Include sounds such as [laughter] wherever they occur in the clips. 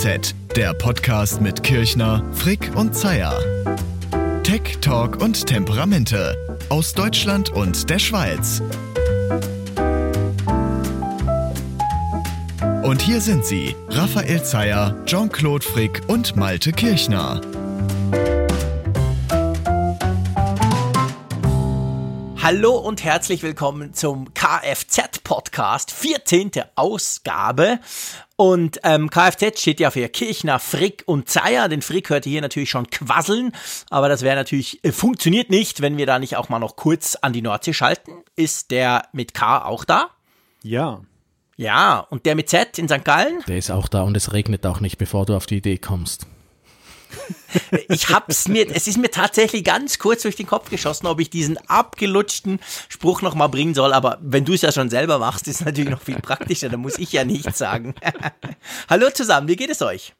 KFZ, der Podcast mit Kirchner, Frick und Zeier. Tech, Talk und Temperamente aus Deutschland und der Schweiz. Und hier sind sie, Raphael Zeyer, Jean-Claude Frick und Malte Kirchner. Hallo und herzlich willkommen zum Kfz-Podcast, 14. Ausgabe. Und ähm, Kfz steht ja für Kirchner, Frick und Zeier. Den Frick hört ihr hier natürlich schon quasseln, aber das wäre natürlich, äh, funktioniert nicht, wenn wir da nicht auch mal noch kurz an die Nordsee schalten. Ist der mit K auch da? Ja. Ja, und der mit Z in St. Gallen? Der ist auch da und es regnet auch nicht, bevor du auf die Idee kommst. Ich hab's mir, es ist mir tatsächlich ganz kurz durch den Kopf geschossen, ob ich diesen abgelutschten Spruch nochmal bringen soll, aber wenn du es ja schon selber machst, ist es natürlich noch viel praktischer, da muss ich ja nichts sagen. [laughs] Hallo zusammen, wie geht es euch?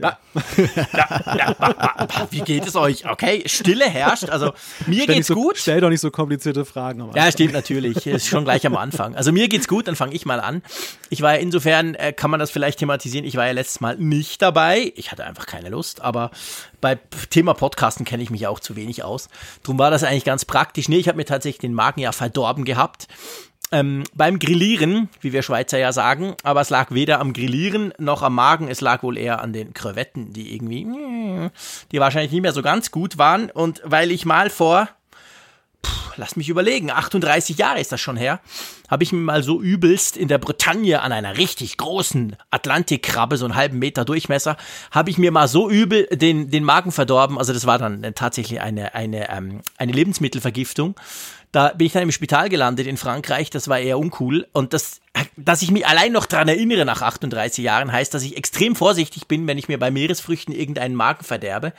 Ja. ja, [laughs] ja, wie geht es euch? Okay, Stille herrscht. Also mir Stell geht's so, gut. Stell doch nicht so komplizierte Fragen. Ja, stimmt natürlich. [laughs] Ist schon gleich am Anfang. Also mir geht's gut, dann fange ich mal an. Ich war ja insofern, äh, kann man das vielleicht thematisieren, ich war ja letztes Mal nicht dabei. Ich hatte einfach keine Lust, aber bei Thema Podcasten kenne ich mich auch zu wenig aus. Drum war das eigentlich ganz praktisch. Nee, ich habe mir tatsächlich den Magen ja verdorben gehabt. Ähm, beim Grillieren, wie wir Schweizer ja sagen, aber es lag weder am Grillieren noch am Magen, es lag wohl eher an den Krevetten, die irgendwie, die wahrscheinlich nicht mehr so ganz gut waren. Und weil ich mal vor lass mich überlegen, 38 Jahre ist das schon her, habe ich mir mal so übelst in der Bretagne an einer richtig großen Atlantikkrabbe, so einen halben Meter Durchmesser, habe ich mir mal so übel den, den Magen verdorben. Also das war dann tatsächlich eine, eine, ähm, eine Lebensmittelvergiftung. Da bin ich dann im Spital gelandet in Frankreich, das war eher uncool. Und das, dass ich mich allein noch dran erinnere nach 38 Jahren, heißt, dass ich extrem vorsichtig bin, wenn ich mir bei Meeresfrüchten irgendeinen Magen verderbe.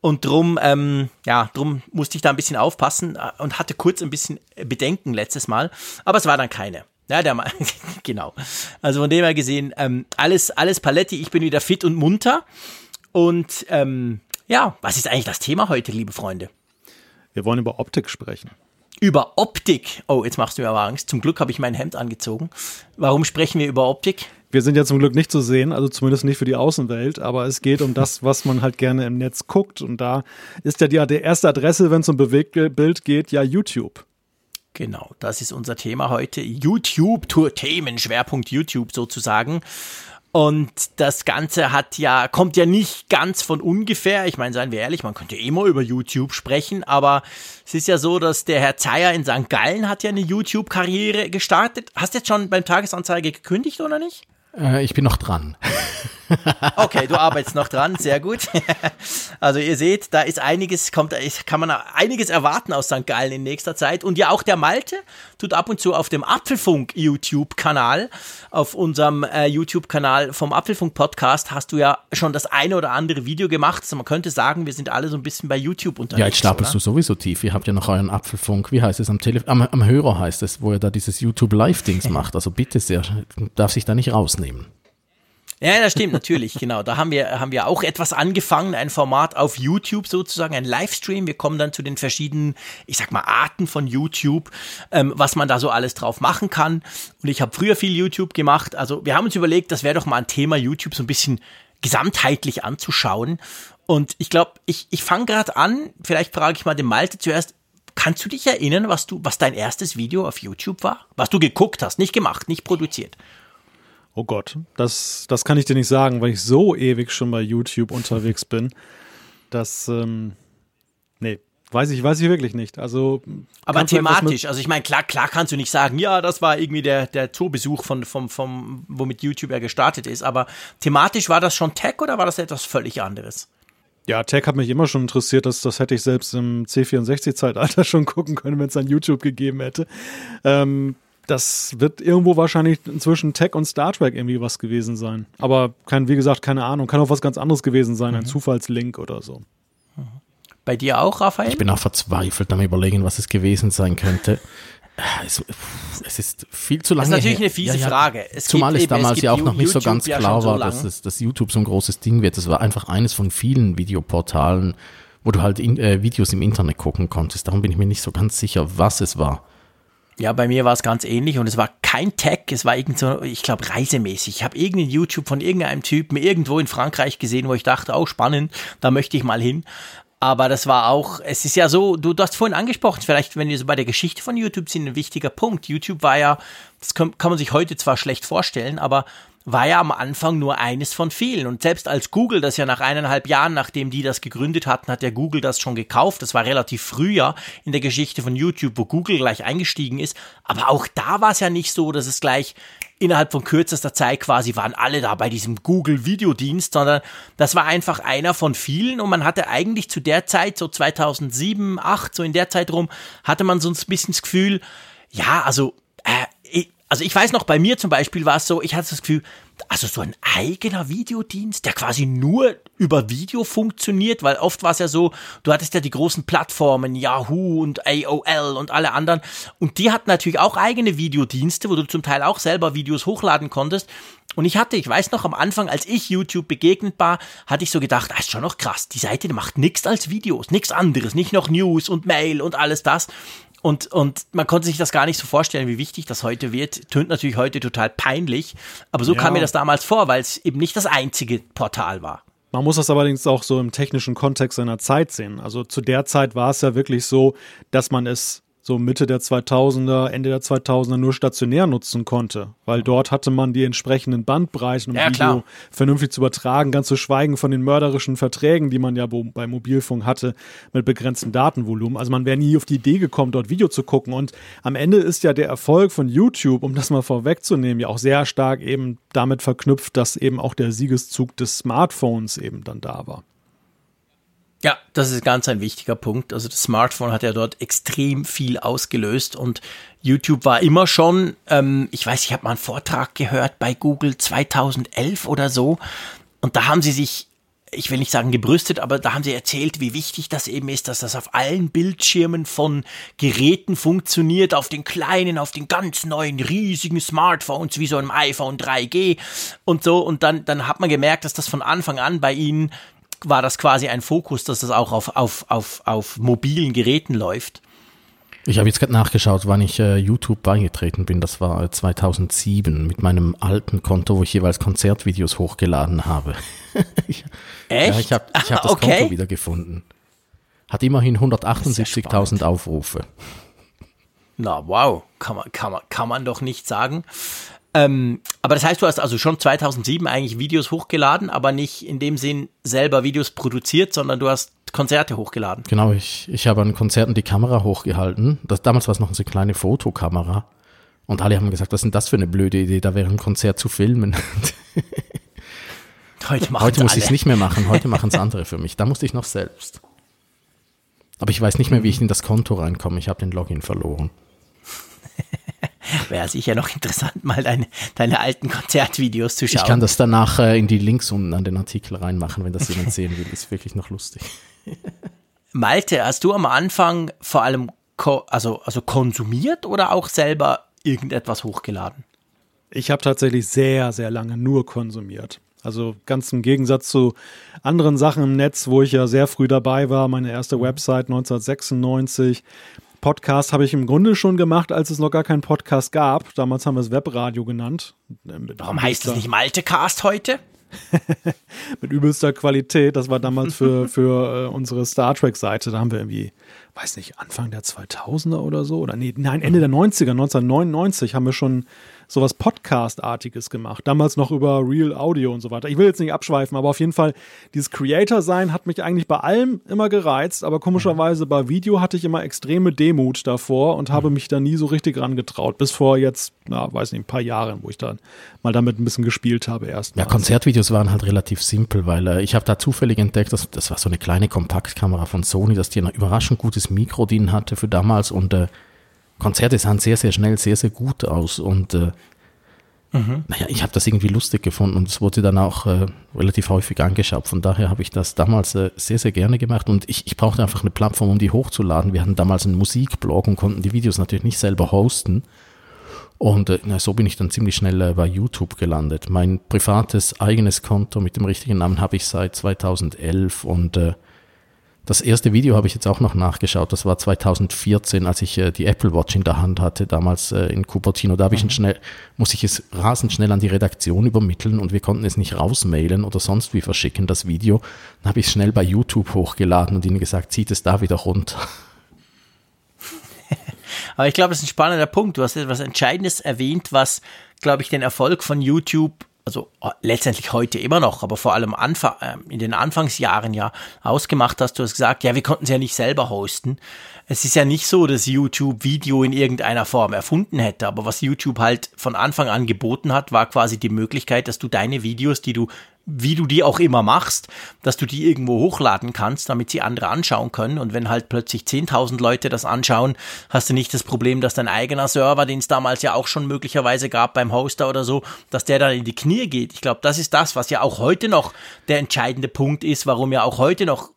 Und drum, ähm, ja, drum musste ich da ein bisschen aufpassen äh, und hatte kurz ein bisschen Bedenken letztes Mal. Aber es war dann keine. Ja, der Ma [laughs] genau. Also von dem her gesehen, ähm, alles, alles Paletti, ich bin wieder fit und munter. Und ähm, ja, was ist eigentlich das Thema heute, liebe Freunde? Wir wollen über Optik sprechen. Über Optik. Oh, jetzt machst du mir aber Angst. Zum Glück habe ich mein Hemd angezogen. Warum sprechen wir über Optik? Wir sind ja zum Glück nicht zu sehen, also zumindest nicht für die Außenwelt, aber es geht um das, was man halt gerne im Netz guckt. Und da ist ja die, die erste Adresse, wenn es um Bewegtbild geht, ja YouTube. Genau, das ist unser Thema heute. YouTube, Tour Themen, Schwerpunkt YouTube sozusagen. Und das Ganze hat ja, kommt ja nicht ganz von ungefähr. Ich meine, seien wir ehrlich, man könnte immer über YouTube sprechen, aber es ist ja so, dass der Herr Zeyer in St. Gallen hat ja eine YouTube-Karriere gestartet. Hast du jetzt schon beim Tagesanzeiger gekündigt oder nicht? Äh, ich bin noch dran. [laughs] Okay, du arbeitest noch dran, sehr gut. [laughs] Also ihr seht, da ist einiges, kommt, kann man einiges erwarten aus St. Gallen in nächster Zeit. Und ja, auch der Malte tut ab und zu auf dem Apfelfunk YouTube-Kanal, auf unserem äh, YouTube-Kanal vom Apfelfunk Podcast hast du ja schon das eine oder andere Video gemacht. Also man könnte sagen, wir sind alle so ein bisschen bei YouTube unterwegs. Ja, jetzt stapelst oder? du sowieso tief. Ihr habt ja noch euren Apfelfunk, wie heißt es, am, Tele am, am Hörer heißt es, wo er da dieses YouTube-Live-Dings [laughs] macht. Also bitte sehr, darf sich da nicht rausnehmen. Ja, das stimmt, natürlich, genau. Da haben wir, haben wir auch etwas angefangen, ein Format auf YouTube sozusagen, ein Livestream. Wir kommen dann zu den verschiedenen, ich sag mal, Arten von YouTube, ähm, was man da so alles drauf machen kann. Und ich habe früher viel YouTube gemacht. Also wir haben uns überlegt, das wäre doch mal ein Thema, YouTube so ein bisschen gesamtheitlich anzuschauen. Und ich glaube, ich, ich fange gerade an, vielleicht frage ich mal den Malte zuerst, Kannst du dich erinnern, was du, was dein erstes Video auf YouTube war? Was du geguckt hast, nicht gemacht, nicht produziert. Oh Gott, das, das kann ich dir nicht sagen, weil ich so ewig schon bei YouTube unterwegs bin. Das, ähm, nee, weiß ich, weiß ich wirklich nicht. Also, Aber thematisch, also ich meine, klar, klar kannst du nicht sagen, ja, das war irgendwie der, der Zoobesuch von, vom, vom, womit YouTube ja gestartet ist, aber thematisch war das schon Tech oder war das etwas völlig anderes? Ja, Tech hat mich immer schon interessiert, das, das hätte ich selbst im C64-Zeitalter [laughs] schon gucken können, wenn es an YouTube gegeben hätte. Ähm, das wird irgendwo wahrscheinlich zwischen Tech und Star Trek irgendwie was gewesen sein. Aber kein, wie gesagt, keine Ahnung. Kann auch was ganz anderes gewesen sein, ein Zufallslink oder so. Bei dir auch, Raphael? Ich bin auch verzweifelt am überlegen, was es gewesen sein könnte. Es, es ist viel zu lange Das ist natürlich her. eine fiese Frage. Es Zumal es eben- es damals gibt ja auch noch nicht so YouTube ganz ja klar schon so war, dass, es, dass YouTube so ein großes Ding wird. Es war einfach eines von vielen Videoportalen, wo du halt in, äh, Videos im Internet gucken konntest. Darum bin ich mir nicht so ganz sicher, was es war. Ja, bei mir war es ganz ähnlich und es war kein Tech, es war irgend so, ich glaube, reisemäßig. Ich habe irgendein YouTube von irgendeinem Typen irgendwo in Frankreich gesehen, wo ich dachte, oh, spannend, da möchte ich mal hin. Aber das war auch, es ist ja so, du, du hast vorhin angesprochen, vielleicht, wenn wir so bei der Geschichte von YouTube sind, ein wichtiger Punkt. YouTube war ja, das kann, kann man sich heute zwar schlecht vorstellen, aber war ja am Anfang nur eines von vielen. Und selbst als Google das ja nach eineinhalb Jahren, nachdem die das gegründet hatten, hat ja Google das schon gekauft. Das war relativ früher in der Geschichte von YouTube, wo Google gleich eingestiegen ist. Aber auch da war es ja nicht so, dass es gleich innerhalb von kürzester Zeit quasi waren alle da bei diesem Google Videodienst, sondern das war einfach einer von vielen und man hatte eigentlich zu der Zeit, so 2007, 2008, so in der Zeit rum, hatte man so ein bisschen das Gefühl, ja, also äh, also ich weiß noch, bei mir zum Beispiel war es so, ich hatte das Gefühl, also so ein eigener Videodienst, der quasi nur über Video funktioniert, weil oft war es ja so, du hattest ja die großen Plattformen, Yahoo und AOL und alle anderen, und die hatten natürlich auch eigene Videodienste, wo du zum Teil auch selber Videos hochladen konntest. Und ich hatte, ich weiß noch, am Anfang, als ich YouTube begegnet war, hatte ich so gedacht, das ist schon noch krass, die Seite macht nichts als Videos, nichts anderes, nicht noch News und Mail und alles das. Und, und man konnte sich das gar nicht so vorstellen, wie wichtig das heute wird. Tönt natürlich heute total peinlich, aber so ja. kam mir das damals vor, weil es eben nicht das einzige Portal war. Man muss das allerdings auch so im technischen Kontext seiner Zeit sehen. Also zu der Zeit war es ja wirklich so, dass man es so Mitte der 2000er, Ende der 2000er nur stationär nutzen konnte, weil dort hatte man die entsprechenden Bandbreiten, um ja, Video klar. vernünftig zu übertragen, ganz zu schweigen von den mörderischen Verträgen, die man ja bei Mobilfunk hatte mit begrenztem Datenvolumen. Also man wäre nie auf die Idee gekommen, dort Video zu gucken und am Ende ist ja der Erfolg von YouTube, um das mal vorwegzunehmen, ja auch sehr stark eben damit verknüpft, dass eben auch der Siegeszug des Smartphones eben dann da war. Ja, das ist ganz ein wichtiger Punkt. Also das Smartphone hat ja dort extrem viel ausgelöst und YouTube war immer schon, ähm, ich weiß, ich habe mal einen Vortrag gehört bei Google 2011 oder so und da haben sie sich, ich will nicht sagen gebrüstet, aber da haben sie erzählt, wie wichtig das eben ist, dass das auf allen Bildschirmen von Geräten funktioniert, auf den kleinen, auf den ganz neuen, riesigen Smartphones wie so einem iPhone 3G und so und dann, dann hat man gemerkt, dass das von Anfang an bei ihnen war das quasi ein Fokus, dass das auch auf, auf, auf, auf mobilen Geräten läuft. Ich habe jetzt gerade nachgeschaut, wann ich äh, YouTube beigetreten bin. Das war 2007 mit meinem alten Konto, wo ich jeweils Konzertvideos hochgeladen habe. [laughs] ich, Echt? Ja, ich habe hab das okay. Konto wieder gefunden. Hat immerhin 178.000 Aufrufe. Na wow, kann man, kann, man, kann man doch nicht sagen. Ähm, aber das heißt, du hast also schon 2007 eigentlich Videos hochgeladen, aber nicht in dem Sinn selber Videos produziert, sondern du hast Konzerte hochgeladen. Genau, ich, ich habe an Konzerten die Kamera hochgehalten. Das, damals war es noch eine kleine Fotokamera. Und alle haben gesagt, was ist denn das für eine blöde Idee, da wäre ein Konzert zu filmen. [laughs] Heute, Heute muss ich es nicht mehr machen, heute machen es andere für mich. Da musste ich noch selbst. Aber ich weiß nicht mehr, wie ich in das Konto reinkomme. Ich habe den Login verloren. [laughs] Wäre sicher noch interessant, mal deine, deine alten Konzertvideos zu schauen. Ich kann das danach äh, in die Links unten an den Artikel reinmachen, wenn das [laughs] jemand sehen will. Ist wirklich noch lustig. [laughs] Malte, hast du am Anfang vor allem ko also, also konsumiert oder auch selber irgendetwas hochgeladen? Ich habe tatsächlich sehr, sehr lange nur konsumiert. Also ganz im Gegensatz zu anderen Sachen im Netz, wo ich ja sehr früh dabei war. Meine erste mhm. Website 1996 Podcast habe ich im Grunde schon gemacht, als es noch gar keinen Podcast gab. Damals haben wir es Webradio genannt. Warum heißt es nicht Maltecast heute? [laughs] mit übelster Qualität. Das war damals für, [laughs] für äh, unsere Star Trek-Seite. Da haben wir irgendwie, weiß nicht, Anfang der 2000er oder so. Oder nee, nein, Ende der 90er, 1999 haben wir schon sowas Podcast-artiges gemacht. Damals noch über Real Audio und so weiter. Ich will jetzt nicht abschweifen, aber auf jeden Fall, dieses Creator-Sein hat mich eigentlich bei allem immer gereizt, aber komischerweise bei Video hatte ich immer extreme Demut davor und habe mich da nie so richtig rangetraut. Bis vor jetzt, na, weiß nicht, ein paar Jahren, wo ich dann mal damit ein bisschen gespielt habe erst. Ja, Konzertvideos waren halt relativ simpel, weil äh, ich habe da zufällig entdeckt, dass, das war so eine kleine Kompaktkamera von Sony, dass die ein überraschend gutes Mikro drin hatte für damals und äh, Konzerte sahen sehr, sehr schnell, sehr, sehr gut aus und äh, mhm. naja, ich habe das irgendwie lustig gefunden und es wurde dann auch äh, relativ häufig angeschaut. Von daher habe ich das damals äh, sehr, sehr gerne gemacht und ich, ich brauchte einfach eine Plattform, um die hochzuladen. Wir hatten damals einen Musikblog und konnten die Videos natürlich nicht selber hosten. Und äh, na, so bin ich dann ziemlich schnell äh, bei YouTube gelandet. Mein privates eigenes Konto mit dem richtigen Namen habe ich seit 2011 und äh, Das erste Video habe ich jetzt auch noch nachgeschaut. Das war 2014, als ich äh, die Apple Watch in der Hand hatte, damals äh, in Cupertino. Da habe ich mhm. schnell, muss ich es rasend schnell an die Redaktion übermitteln und wir konnten es nicht rausmailen oder sonst wie verschicken, das Video. Dann habe ich es schnell bei YouTube hochgeladen und ihnen gesagt, zieht es da wieder runter. [laughs] Aber ich glaube, das ist ein spannender Punkt. Du hast etwas Entscheidendes erwähnt, was, glaube ich, den Erfolg von YouTube also äh, letztendlich heute immer noch, aber vor allem Anfang, äh, in den Anfangsjahren ja ausgemacht hast. Du hast gesagt, ja, wir konnten es ja nicht selber hosten. Es ist ja nicht so, dass YouTube Video in irgendeiner Form erfunden hätte, aber was YouTube halt von Anfang an geboten hat, war quasi die Möglichkeit, dass du deine Videos, die du wie du die auch immer machst, dass du die irgendwo hochladen kannst, damit sie andere anschauen können. Und wenn halt plötzlich 10.000 Leute das anschauen, hast du nicht das Problem, dass dein eigener Server, den es damals ja auch schon möglicherweise gab beim Hoster oder so, dass der dann in die Knie geht. Ich glaube, das ist das, was ja auch heute noch der entscheidende Punkt ist, warum ja auch heute noch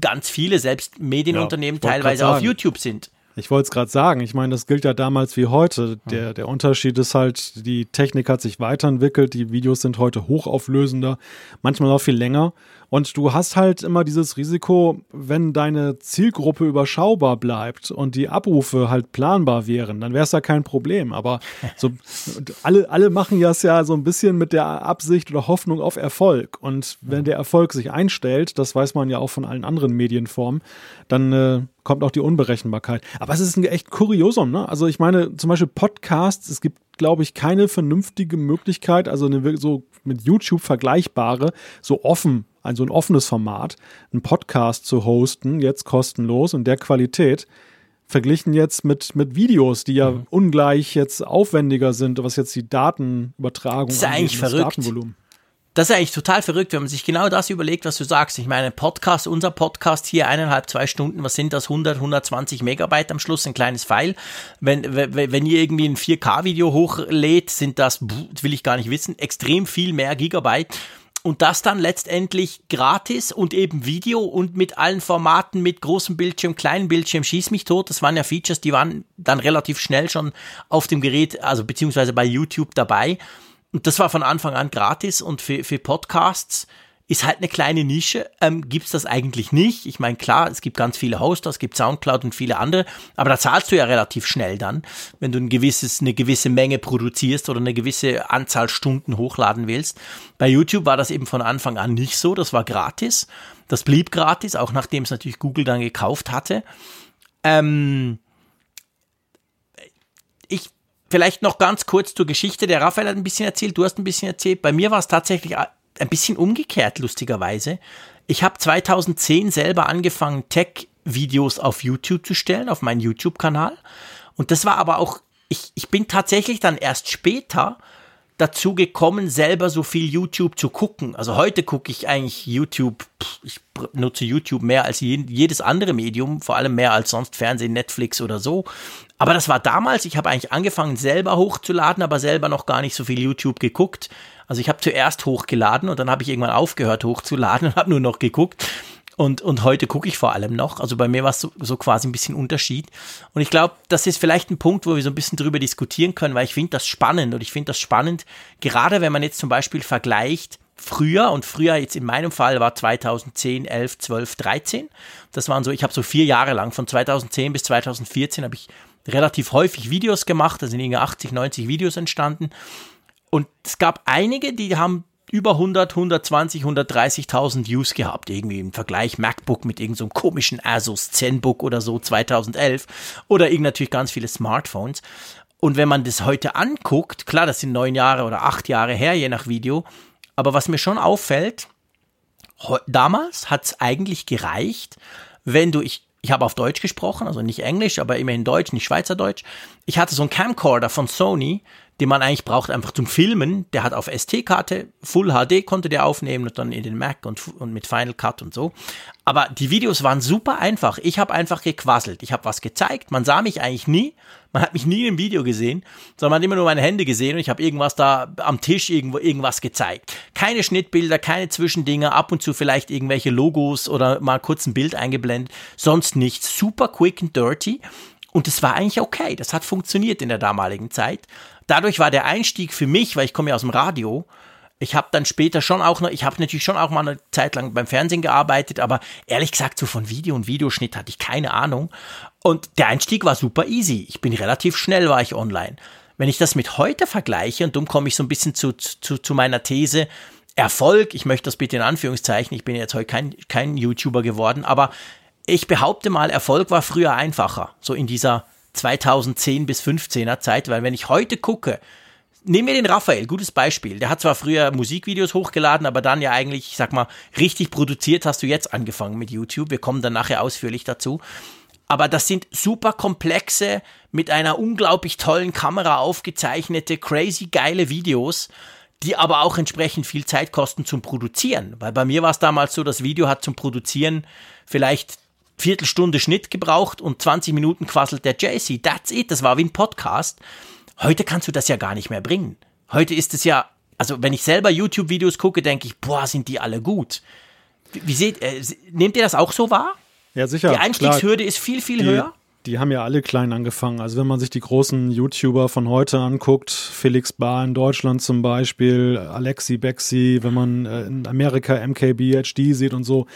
ganz viele, selbst Medienunternehmen ja, teilweise auf YouTube sind. Ich wollte es gerade sagen. Ich meine, das gilt ja damals wie heute. Der, der Unterschied ist halt, die Technik hat sich weiterentwickelt. Die Videos sind heute hochauflösender, manchmal auch viel länger. Und du hast halt immer dieses Risiko, wenn deine Zielgruppe überschaubar bleibt und die Abrufe halt planbar wären, dann wäre es ja kein Problem. Aber [laughs] so, alle, alle machen ja es ja so ein bisschen mit der Absicht oder Hoffnung auf Erfolg. Und wenn der Erfolg sich einstellt, das weiß man ja auch von allen anderen Medienformen, dann äh, kommt auch die Unberechenbarkeit. Aber es ist ein echt Kuriosum, ne? Also ich meine, zum Beispiel Podcasts, es gibt, glaube ich, keine vernünftige Möglichkeit, also eine so mit YouTube vergleichbare, so offen ein so ein offenes Format, einen Podcast zu hosten, jetzt kostenlos und der Qualität, verglichen jetzt mit, mit Videos, die ja mhm. ungleich jetzt aufwendiger sind, was jetzt die Datenübertragung das ist angeht, eigentlich verrückt. Datenvolumen. Das ist eigentlich total verrückt, wenn man sich genau das überlegt, was du sagst. Ich meine, Podcast, unser Podcast hier eineinhalb, zwei Stunden, was sind das? 100, 120 Megabyte am Schluss, ein kleines File. Wenn, wenn, wenn ihr irgendwie ein 4K-Video hochlädt, sind das, will ich gar nicht wissen, extrem viel mehr Gigabyte und das dann letztendlich gratis und eben Video und mit allen Formaten, mit großem Bildschirm, kleinen Bildschirm, schieß mich tot. Das waren ja Features, die waren dann relativ schnell schon auf dem Gerät, also beziehungsweise bei YouTube dabei. Und das war von Anfang an gratis und für, für Podcasts ist halt eine kleine Nische. Ähm, gibt es das eigentlich nicht? Ich meine, klar, es gibt ganz viele Hoster, es gibt Soundcloud und viele andere, aber da zahlst du ja relativ schnell dann, wenn du ein gewisses, eine gewisse Menge produzierst oder eine gewisse Anzahl Stunden hochladen willst. Bei YouTube war das eben von Anfang an nicht so, das war gratis. Das blieb gratis, auch nachdem es natürlich Google dann gekauft hatte. Ähm, ich vielleicht noch ganz kurz zur Geschichte. Der Raphael hat ein bisschen erzählt, du hast ein bisschen erzählt. Bei mir war es tatsächlich ein bisschen umgekehrt, lustigerweise. Ich habe 2010 selber angefangen, Tech-Videos auf YouTube zu stellen, auf meinen YouTube-Kanal. Und das war aber auch, ich, ich bin tatsächlich dann erst später dazu gekommen, selber so viel YouTube zu gucken. Also heute gucke ich eigentlich YouTube, ich nutze YouTube mehr als jedes andere Medium, vor allem mehr als sonst Fernsehen, Netflix oder so. Aber das war damals, ich habe eigentlich angefangen selber hochzuladen, aber selber noch gar nicht so viel YouTube geguckt. Also ich habe zuerst hochgeladen und dann habe ich irgendwann aufgehört hochzuladen [laughs] und habe nur noch geguckt. Und, und heute gucke ich vor allem noch. Also bei mir war es so, so quasi ein bisschen Unterschied. Und ich glaube, das ist vielleicht ein Punkt, wo wir so ein bisschen drüber diskutieren können, weil ich finde das spannend. Und ich finde das spannend, gerade wenn man jetzt zum Beispiel vergleicht, früher und früher jetzt in meinem Fall war 2010, 11, 12, 13. Das waren so, ich habe so vier Jahre lang, von 2010 bis 2014 habe ich relativ häufig Videos gemacht, da sind irgendwie 80, 90 Videos entstanden. Und es gab einige, die haben über 100, 120, 130.000 Views gehabt, irgendwie im Vergleich MacBook mit irgendeinem so komischen Asus ZenBook oder so 2011 oder irgendwie natürlich ganz viele Smartphones. Und wenn man das heute anguckt, klar, das sind neun Jahre oder acht Jahre her, je nach Video, aber was mir schon auffällt, damals hat es eigentlich gereicht, wenn du, ich, ich habe auf Deutsch gesprochen, also nicht Englisch, aber immerhin Deutsch, nicht Schweizerdeutsch. Ich hatte so einen Camcorder von Sony, den man eigentlich braucht einfach zum Filmen. Der hat auf ST-Karte, Full HD konnte der aufnehmen und dann in den Mac und, und mit Final Cut und so. Aber die Videos waren super einfach. Ich habe einfach gequasselt. Ich habe was gezeigt. Man sah mich eigentlich nie. Man hat mich nie im Video gesehen, sondern man hat immer nur meine Hände gesehen und ich habe irgendwas da am Tisch irgendwo irgendwas gezeigt. Keine Schnittbilder, keine Zwischendinger, ab und zu vielleicht irgendwelche Logos oder mal kurz ein Bild eingeblendet. Sonst nichts. Super quick and dirty. Und es war eigentlich okay. Das hat funktioniert in der damaligen Zeit. Dadurch war der Einstieg für mich, weil ich komme ja aus dem Radio, Ich habe dann später schon auch noch, ich habe natürlich schon auch mal eine Zeit lang beim Fernsehen gearbeitet, aber ehrlich gesagt, so von Video und Videoschnitt hatte ich keine Ahnung. Und der Einstieg war super easy. Ich bin relativ schnell, war ich online. Wenn ich das mit heute vergleiche, und darum komme ich so ein bisschen zu, zu, zu meiner These, Erfolg, ich möchte das bitte in Anführungszeichen, ich bin jetzt heute kein, kein YouTuber geworden, aber ich behaupte mal, Erfolg war früher einfacher, so in dieser 2010 bis 15er Zeit, weil wenn ich heute gucke, nehmen wir den Raphael, gutes Beispiel. Der hat zwar früher Musikvideos hochgeladen, aber dann ja eigentlich, ich sag mal, richtig produziert hast du jetzt angefangen mit YouTube. Wir kommen dann nachher ausführlich dazu. Aber das sind super komplexe, mit einer unglaublich tollen Kamera aufgezeichnete, crazy geile Videos, die aber auch entsprechend viel Zeit kosten zum Produzieren. Weil bei mir war es damals so, das Video hat zum Produzieren vielleicht Viertelstunde Schnitt gebraucht und 20 Minuten quasselt der JC. That's it. Das war wie ein Podcast. Heute kannst du das ja gar nicht mehr bringen. Heute ist es ja, also wenn ich selber YouTube-Videos gucke, denke ich, boah, sind die alle gut. Wie, seht, äh, nehmt ihr das auch so wahr? Ja, sicher. Die Einstiegshürde klar. ist viel, viel die, höher. Die haben ja alle klein angefangen. Also wenn man sich die großen YouTuber von heute anguckt, Felix Bar in Deutschland zum Beispiel, Alexi Bexi, wenn man äh, in Amerika MKBHD sieht und so,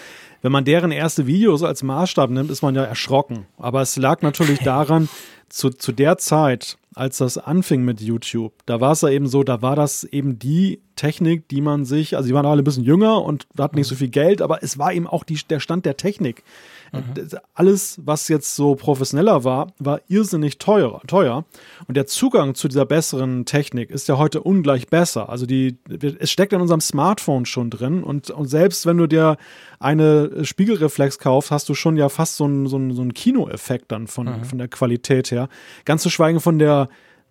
wenn man deren erste Videos als Maßstab nimmt, ist man ja erschrocken. Aber es lag natürlich [laughs] daran, zu, zu der Zeit, als das anfing mit YouTube, da war es ja eben so, da war das eben die Technik, die man sich, also die waren alle ein bisschen jünger und hatten nicht so viel Geld, aber es war eben auch die, der Stand der Technik. Mhm. Alles, was jetzt so professioneller war, war irrsinnig teuer, teuer. Und der Zugang zu dieser besseren Technik ist ja heute ungleich besser. Also die, es steckt in unserem Smartphone schon drin. Und, und selbst wenn du dir eine Spiegelreflex kaufst, hast du schon ja fast so einen, so einen, so einen Kinoeffekt dann von, mhm. von der Qualität her. Ganz zu schweigen von der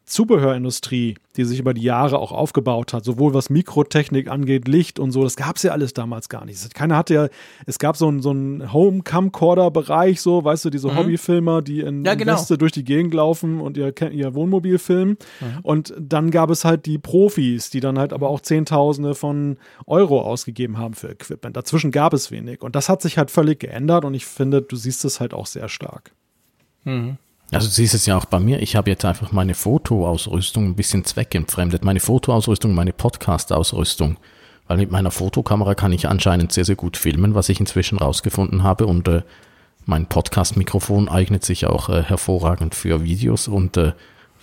Zubehörindustrie, die sich über die Jahre auch aufgebaut hat, sowohl was Mikrotechnik angeht, Licht und so, das gab es ja alles damals gar nicht. Keiner hatte ja, es gab so einen so Home-Camcorder-Bereich, so, weißt du, diese mhm. Hobbyfilmer, die in ja, genau. Weste durch die Gegend laufen und ihr, ihr Wohnmobil filmen. Mhm. Und dann gab es halt die Profis, die dann halt aber auch Zehntausende von Euro ausgegeben haben für Equipment. Dazwischen gab es wenig. Und das hat sich halt völlig geändert und ich finde, du siehst es halt auch sehr stark. Mhm. Also du siehst es ja auch bei mir, ich habe jetzt einfach meine Fotoausrüstung ein bisschen zweckentfremdet. Meine Fotoausrüstung, meine Podcast-Ausrüstung. Weil mit meiner Fotokamera kann ich anscheinend sehr, sehr gut filmen, was ich inzwischen rausgefunden habe. Und äh, mein Podcast-Mikrofon eignet sich auch äh, hervorragend für Videos und äh,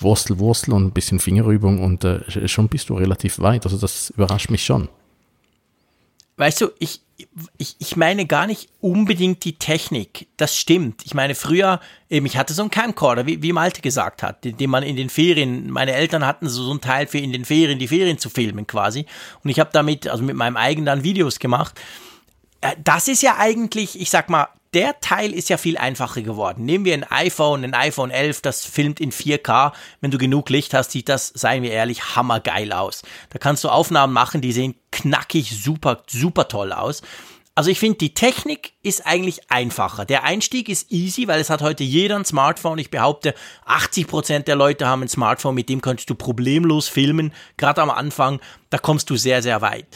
Wurstel, Wurstel und ein bisschen Fingerübung und äh, schon bist du relativ weit. Also das überrascht mich schon. Weißt du, ich, ich, ich meine gar nicht unbedingt die Technik. Das stimmt. Ich meine, früher, eben, ich hatte so einen Camcorder, wie, wie Malte gesagt hat, den, den man in den Ferien, meine Eltern hatten so, so einen Teil für in den Ferien, die Ferien zu filmen quasi. Und ich habe damit, also mit meinem eigenen dann Videos gemacht. Äh, das ist ja eigentlich, ich sag mal, der Teil ist ja viel einfacher geworden. Nehmen wir ein iPhone, ein iPhone 11, das filmt in 4K. Wenn du genug Licht hast, sieht das, seien wir ehrlich, hammergeil aus. Da kannst du Aufnahmen machen, die sehen knackig, super, super toll aus. Also ich finde, die Technik ist eigentlich einfacher. Der Einstieg ist easy, weil es hat heute jeder ein Smartphone. Ich behaupte, 80 Prozent der Leute haben ein Smartphone, mit dem kannst du problemlos filmen. Gerade am Anfang, da kommst du sehr, sehr weit.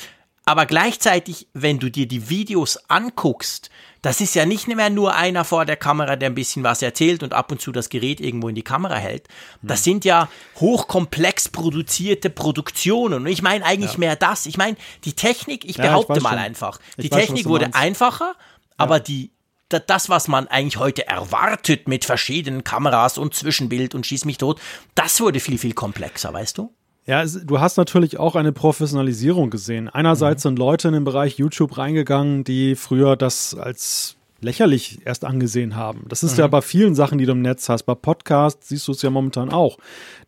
Aber gleichzeitig, wenn du dir die Videos anguckst, das ist ja nicht mehr nur einer vor der Kamera, der ein bisschen was erzählt und ab und zu das Gerät irgendwo in die Kamera hält. Das sind ja hochkomplex produzierte Produktionen. Und ich meine eigentlich ja. mehr das. Ich meine, die Technik, ich behaupte ich mal schon. einfach, die ich Technik weiß, wurde einfacher, aber ja. die das, was man eigentlich heute erwartet mit verschiedenen Kameras und Zwischenbild und schieß mich tot, das wurde viel, viel komplexer, weißt du? Ja, du hast natürlich auch eine Professionalisierung gesehen. Einerseits mhm. sind Leute in den Bereich YouTube reingegangen, die früher das als lächerlich erst angesehen haben. Das ist mhm. ja bei vielen Sachen, die du im Netz hast. Bei Podcasts siehst du es ja momentan auch.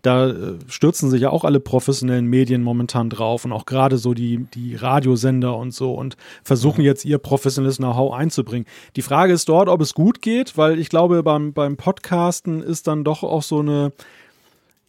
Da äh, stürzen sich ja auch alle professionellen Medien momentan drauf und auch gerade so die, die Radiosender und so und versuchen mhm. jetzt ihr professionelles Know-how einzubringen. Die Frage ist dort, ob es gut geht, weil ich glaube, beim, beim Podcasten ist dann doch auch so eine,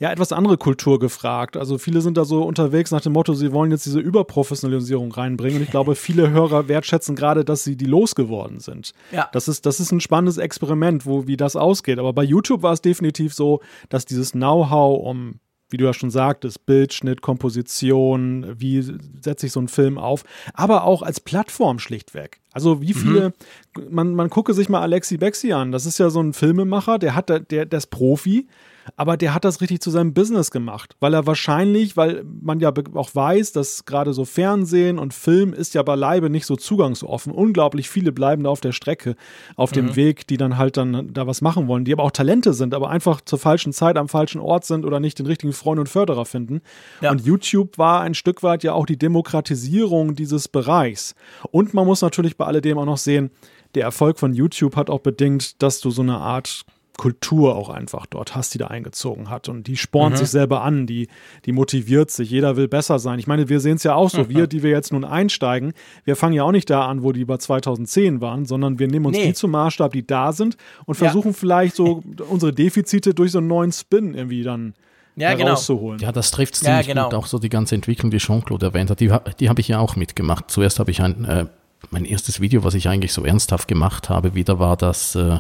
ja, etwas andere Kultur gefragt. Also viele sind da so unterwegs nach dem Motto, sie wollen jetzt diese Überprofessionalisierung reinbringen. Und ich glaube, [laughs] viele Hörer wertschätzen gerade, dass sie die losgeworden sind. Ja. Das ist, das ist ein spannendes Experiment, wo, wie das ausgeht. Aber bei YouTube war es definitiv so, dass dieses Know-how um wie du ja schon sagtest, Bildschnitt, Komposition, wie setze ich so einen Film auf, aber auch als Plattform schlichtweg. Also wie viele, mhm. man, man gucke sich mal Alexi Bexi an, das ist ja so ein Filmemacher, der hat, der, der ist Profi, aber der hat das richtig zu seinem Business gemacht, weil er wahrscheinlich, weil man ja auch weiß, dass gerade so Fernsehen und Film ist ja beileibe nicht so zugangsoffen. Unglaublich viele bleiben da auf der Strecke, auf mhm. dem Weg, die dann halt dann da was machen wollen, die aber auch Talente sind, aber einfach zur falschen Zeit am falschen Ort sind oder nicht den richtigen Freund und Förderer finden. Ja. Und YouTube war ein Stück weit ja auch die Demokratisierung dieses Bereichs. Und man muss natürlich bei alledem auch noch sehen, der Erfolg von YouTube hat auch bedingt, dass du so eine Art Kultur auch einfach dort hast, die da eingezogen hat. Und die spornt mhm. sich selber an, die, die motiviert sich. Jeder will besser sein. Ich meine, wir sehen es ja auch so. Mhm. Wir, die wir jetzt nun einsteigen, wir fangen ja auch nicht da an, wo die bei 2010 waren, sondern wir nehmen uns nee. die zum Maßstab, die da sind und versuchen ja. vielleicht so unsere Defizite durch so einen neuen Spin irgendwie dann ja, genau. rauszuholen. Ja, das trifft ziemlich ja, genau. gut. Auch so die ganze Entwicklung, die Jean-Claude erwähnt hat, die, die habe ich ja auch mitgemacht. Zuerst habe ich ein, äh, mein erstes Video, was ich eigentlich so ernsthaft gemacht habe, wieder war das äh,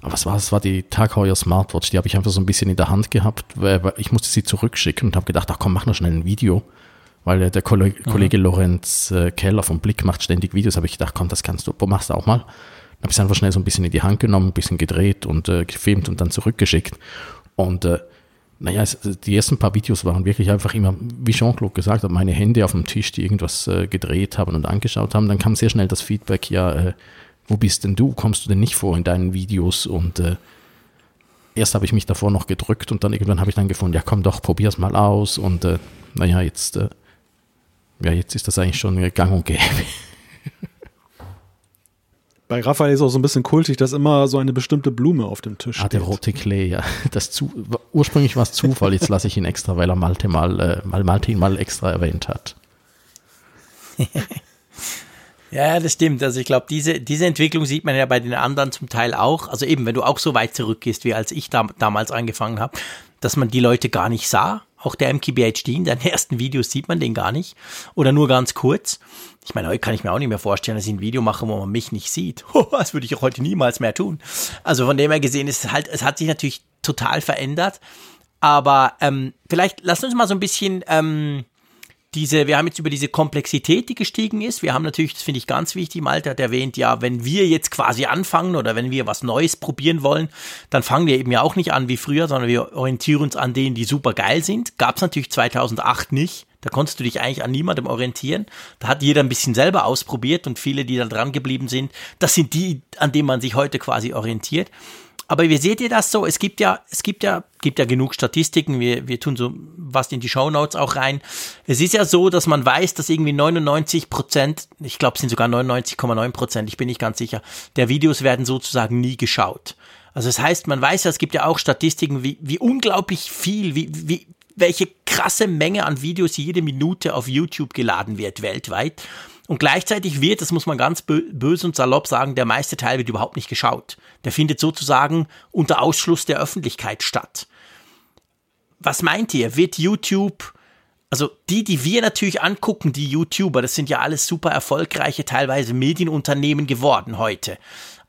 aber was war es? war die Tag Heuer Smartwatch. Die habe ich einfach so ein bisschen in der Hand gehabt, weil ich musste sie zurückschicken und habe gedacht, ach komm, mach noch schnell ein Video. Weil der Kollege, mhm. Kollege Lorenz äh, Keller vom Blick macht ständig Videos. Habe ich gedacht, komm, das kannst du, machst du auch mal. Dann habe ich es einfach schnell so ein bisschen in die Hand genommen, ein bisschen gedreht und äh, gefilmt und dann zurückgeschickt. Und äh, naja, es, die ersten paar Videos waren wirklich einfach immer, wie Jean-Claude gesagt hat, meine Hände auf dem Tisch, die irgendwas äh, gedreht haben und angeschaut haben. Dann kam sehr schnell das Feedback, ja, äh, wo bist denn du? Kommst du denn nicht vor in deinen Videos? Und äh, erst habe ich mich davor noch gedrückt und dann irgendwann habe ich dann gefunden, ja komm doch, probier's mal aus. Und äh, naja, jetzt, äh, ja, jetzt ist das eigentlich schon gang und gäbe. [laughs] Bei Raphael ist auch so ein bisschen kultig, dass immer so eine bestimmte Blume auf dem Tisch steht. Ah, der rote Klee, ja. Das zu, ursprünglich war es Zufall, jetzt lasse ich ihn extra, weil er Malte mal, äh, mal Malte ihn mal extra erwähnt hat. [laughs] Ja, das stimmt. Also ich glaube, diese, diese Entwicklung sieht man ja bei den anderen zum Teil auch. Also eben, wenn du auch so weit zurückgehst, wie als ich da, damals angefangen habe, dass man die Leute gar nicht sah. Auch der MKBHD, in deinen [laughs] ersten Videos sieht man den gar nicht. Oder nur ganz kurz. Ich meine, heute kann ich mir auch nicht mehr vorstellen, dass ich ein Video mache, wo man mich nicht sieht. [laughs] das würde ich auch heute niemals mehr tun. Also von dem her gesehen ist halt, es hat sich natürlich total verändert. Aber ähm, vielleicht lass uns mal so ein bisschen ähm, diese, wir haben jetzt über diese Komplexität, die gestiegen ist. Wir haben natürlich, das finde ich ganz wichtig, Malte hat erwähnt, ja, wenn wir jetzt quasi anfangen oder wenn wir was Neues probieren wollen, dann fangen wir eben ja auch nicht an wie früher, sondern wir orientieren uns an denen, die super geil sind. Gab es natürlich 2008 nicht. Da konntest du dich eigentlich an niemandem orientieren. Da hat jeder ein bisschen selber ausprobiert und viele, die da dran geblieben sind, das sind die, an denen man sich heute quasi orientiert. Aber wie seht ihr das so? Es gibt ja, es gibt ja, gibt ja genug Statistiken. Wir, wir tun so was in die Show Notes auch rein. Es ist ja so, dass man weiß, dass irgendwie 99 Prozent, ich glaube, es sind sogar 99,9 Prozent, ich bin nicht ganz sicher, der Videos werden sozusagen nie geschaut. Also das heißt, man weiß ja, es gibt ja auch Statistiken, wie, wie unglaublich viel, wie, wie, welche krasse Menge an Videos jede Minute auf YouTube geladen wird weltweit. Und gleichzeitig wird, das muss man ganz böse und salopp sagen, der meiste Teil wird überhaupt nicht geschaut. Der findet sozusagen unter Ausschluss der Öffentlichkeit statt. Was meint ihr? Wird YouTube, also die, die wir natürlich angucken, die YouTuber, das sind ja alles super erfolgreiche, teilweise Medienunternehmen geworden heute.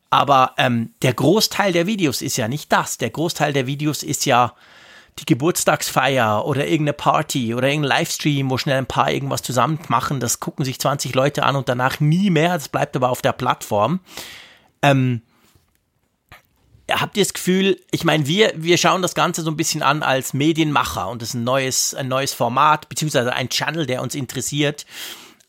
Aber ähm, der Großteil der Videos ist ja nicht das. Der Großteil der Videos ist ja die Geburtstagsfeier oder irgendeine Party oder irgendein Livestream, wo schnell ein paar irgendwas zusammen machen, das gucken sich 20 Leute an und danach nie mehr, das bleibt aber auf der Plattform. Ähm, habt ihr das Gefühl, ich meine, wir, wir schauen das Ganze so ein bisschen an als Medienmacher und das ist ein neues, ein neues Format, beziehungsweise ein Channel, der uns interessiert.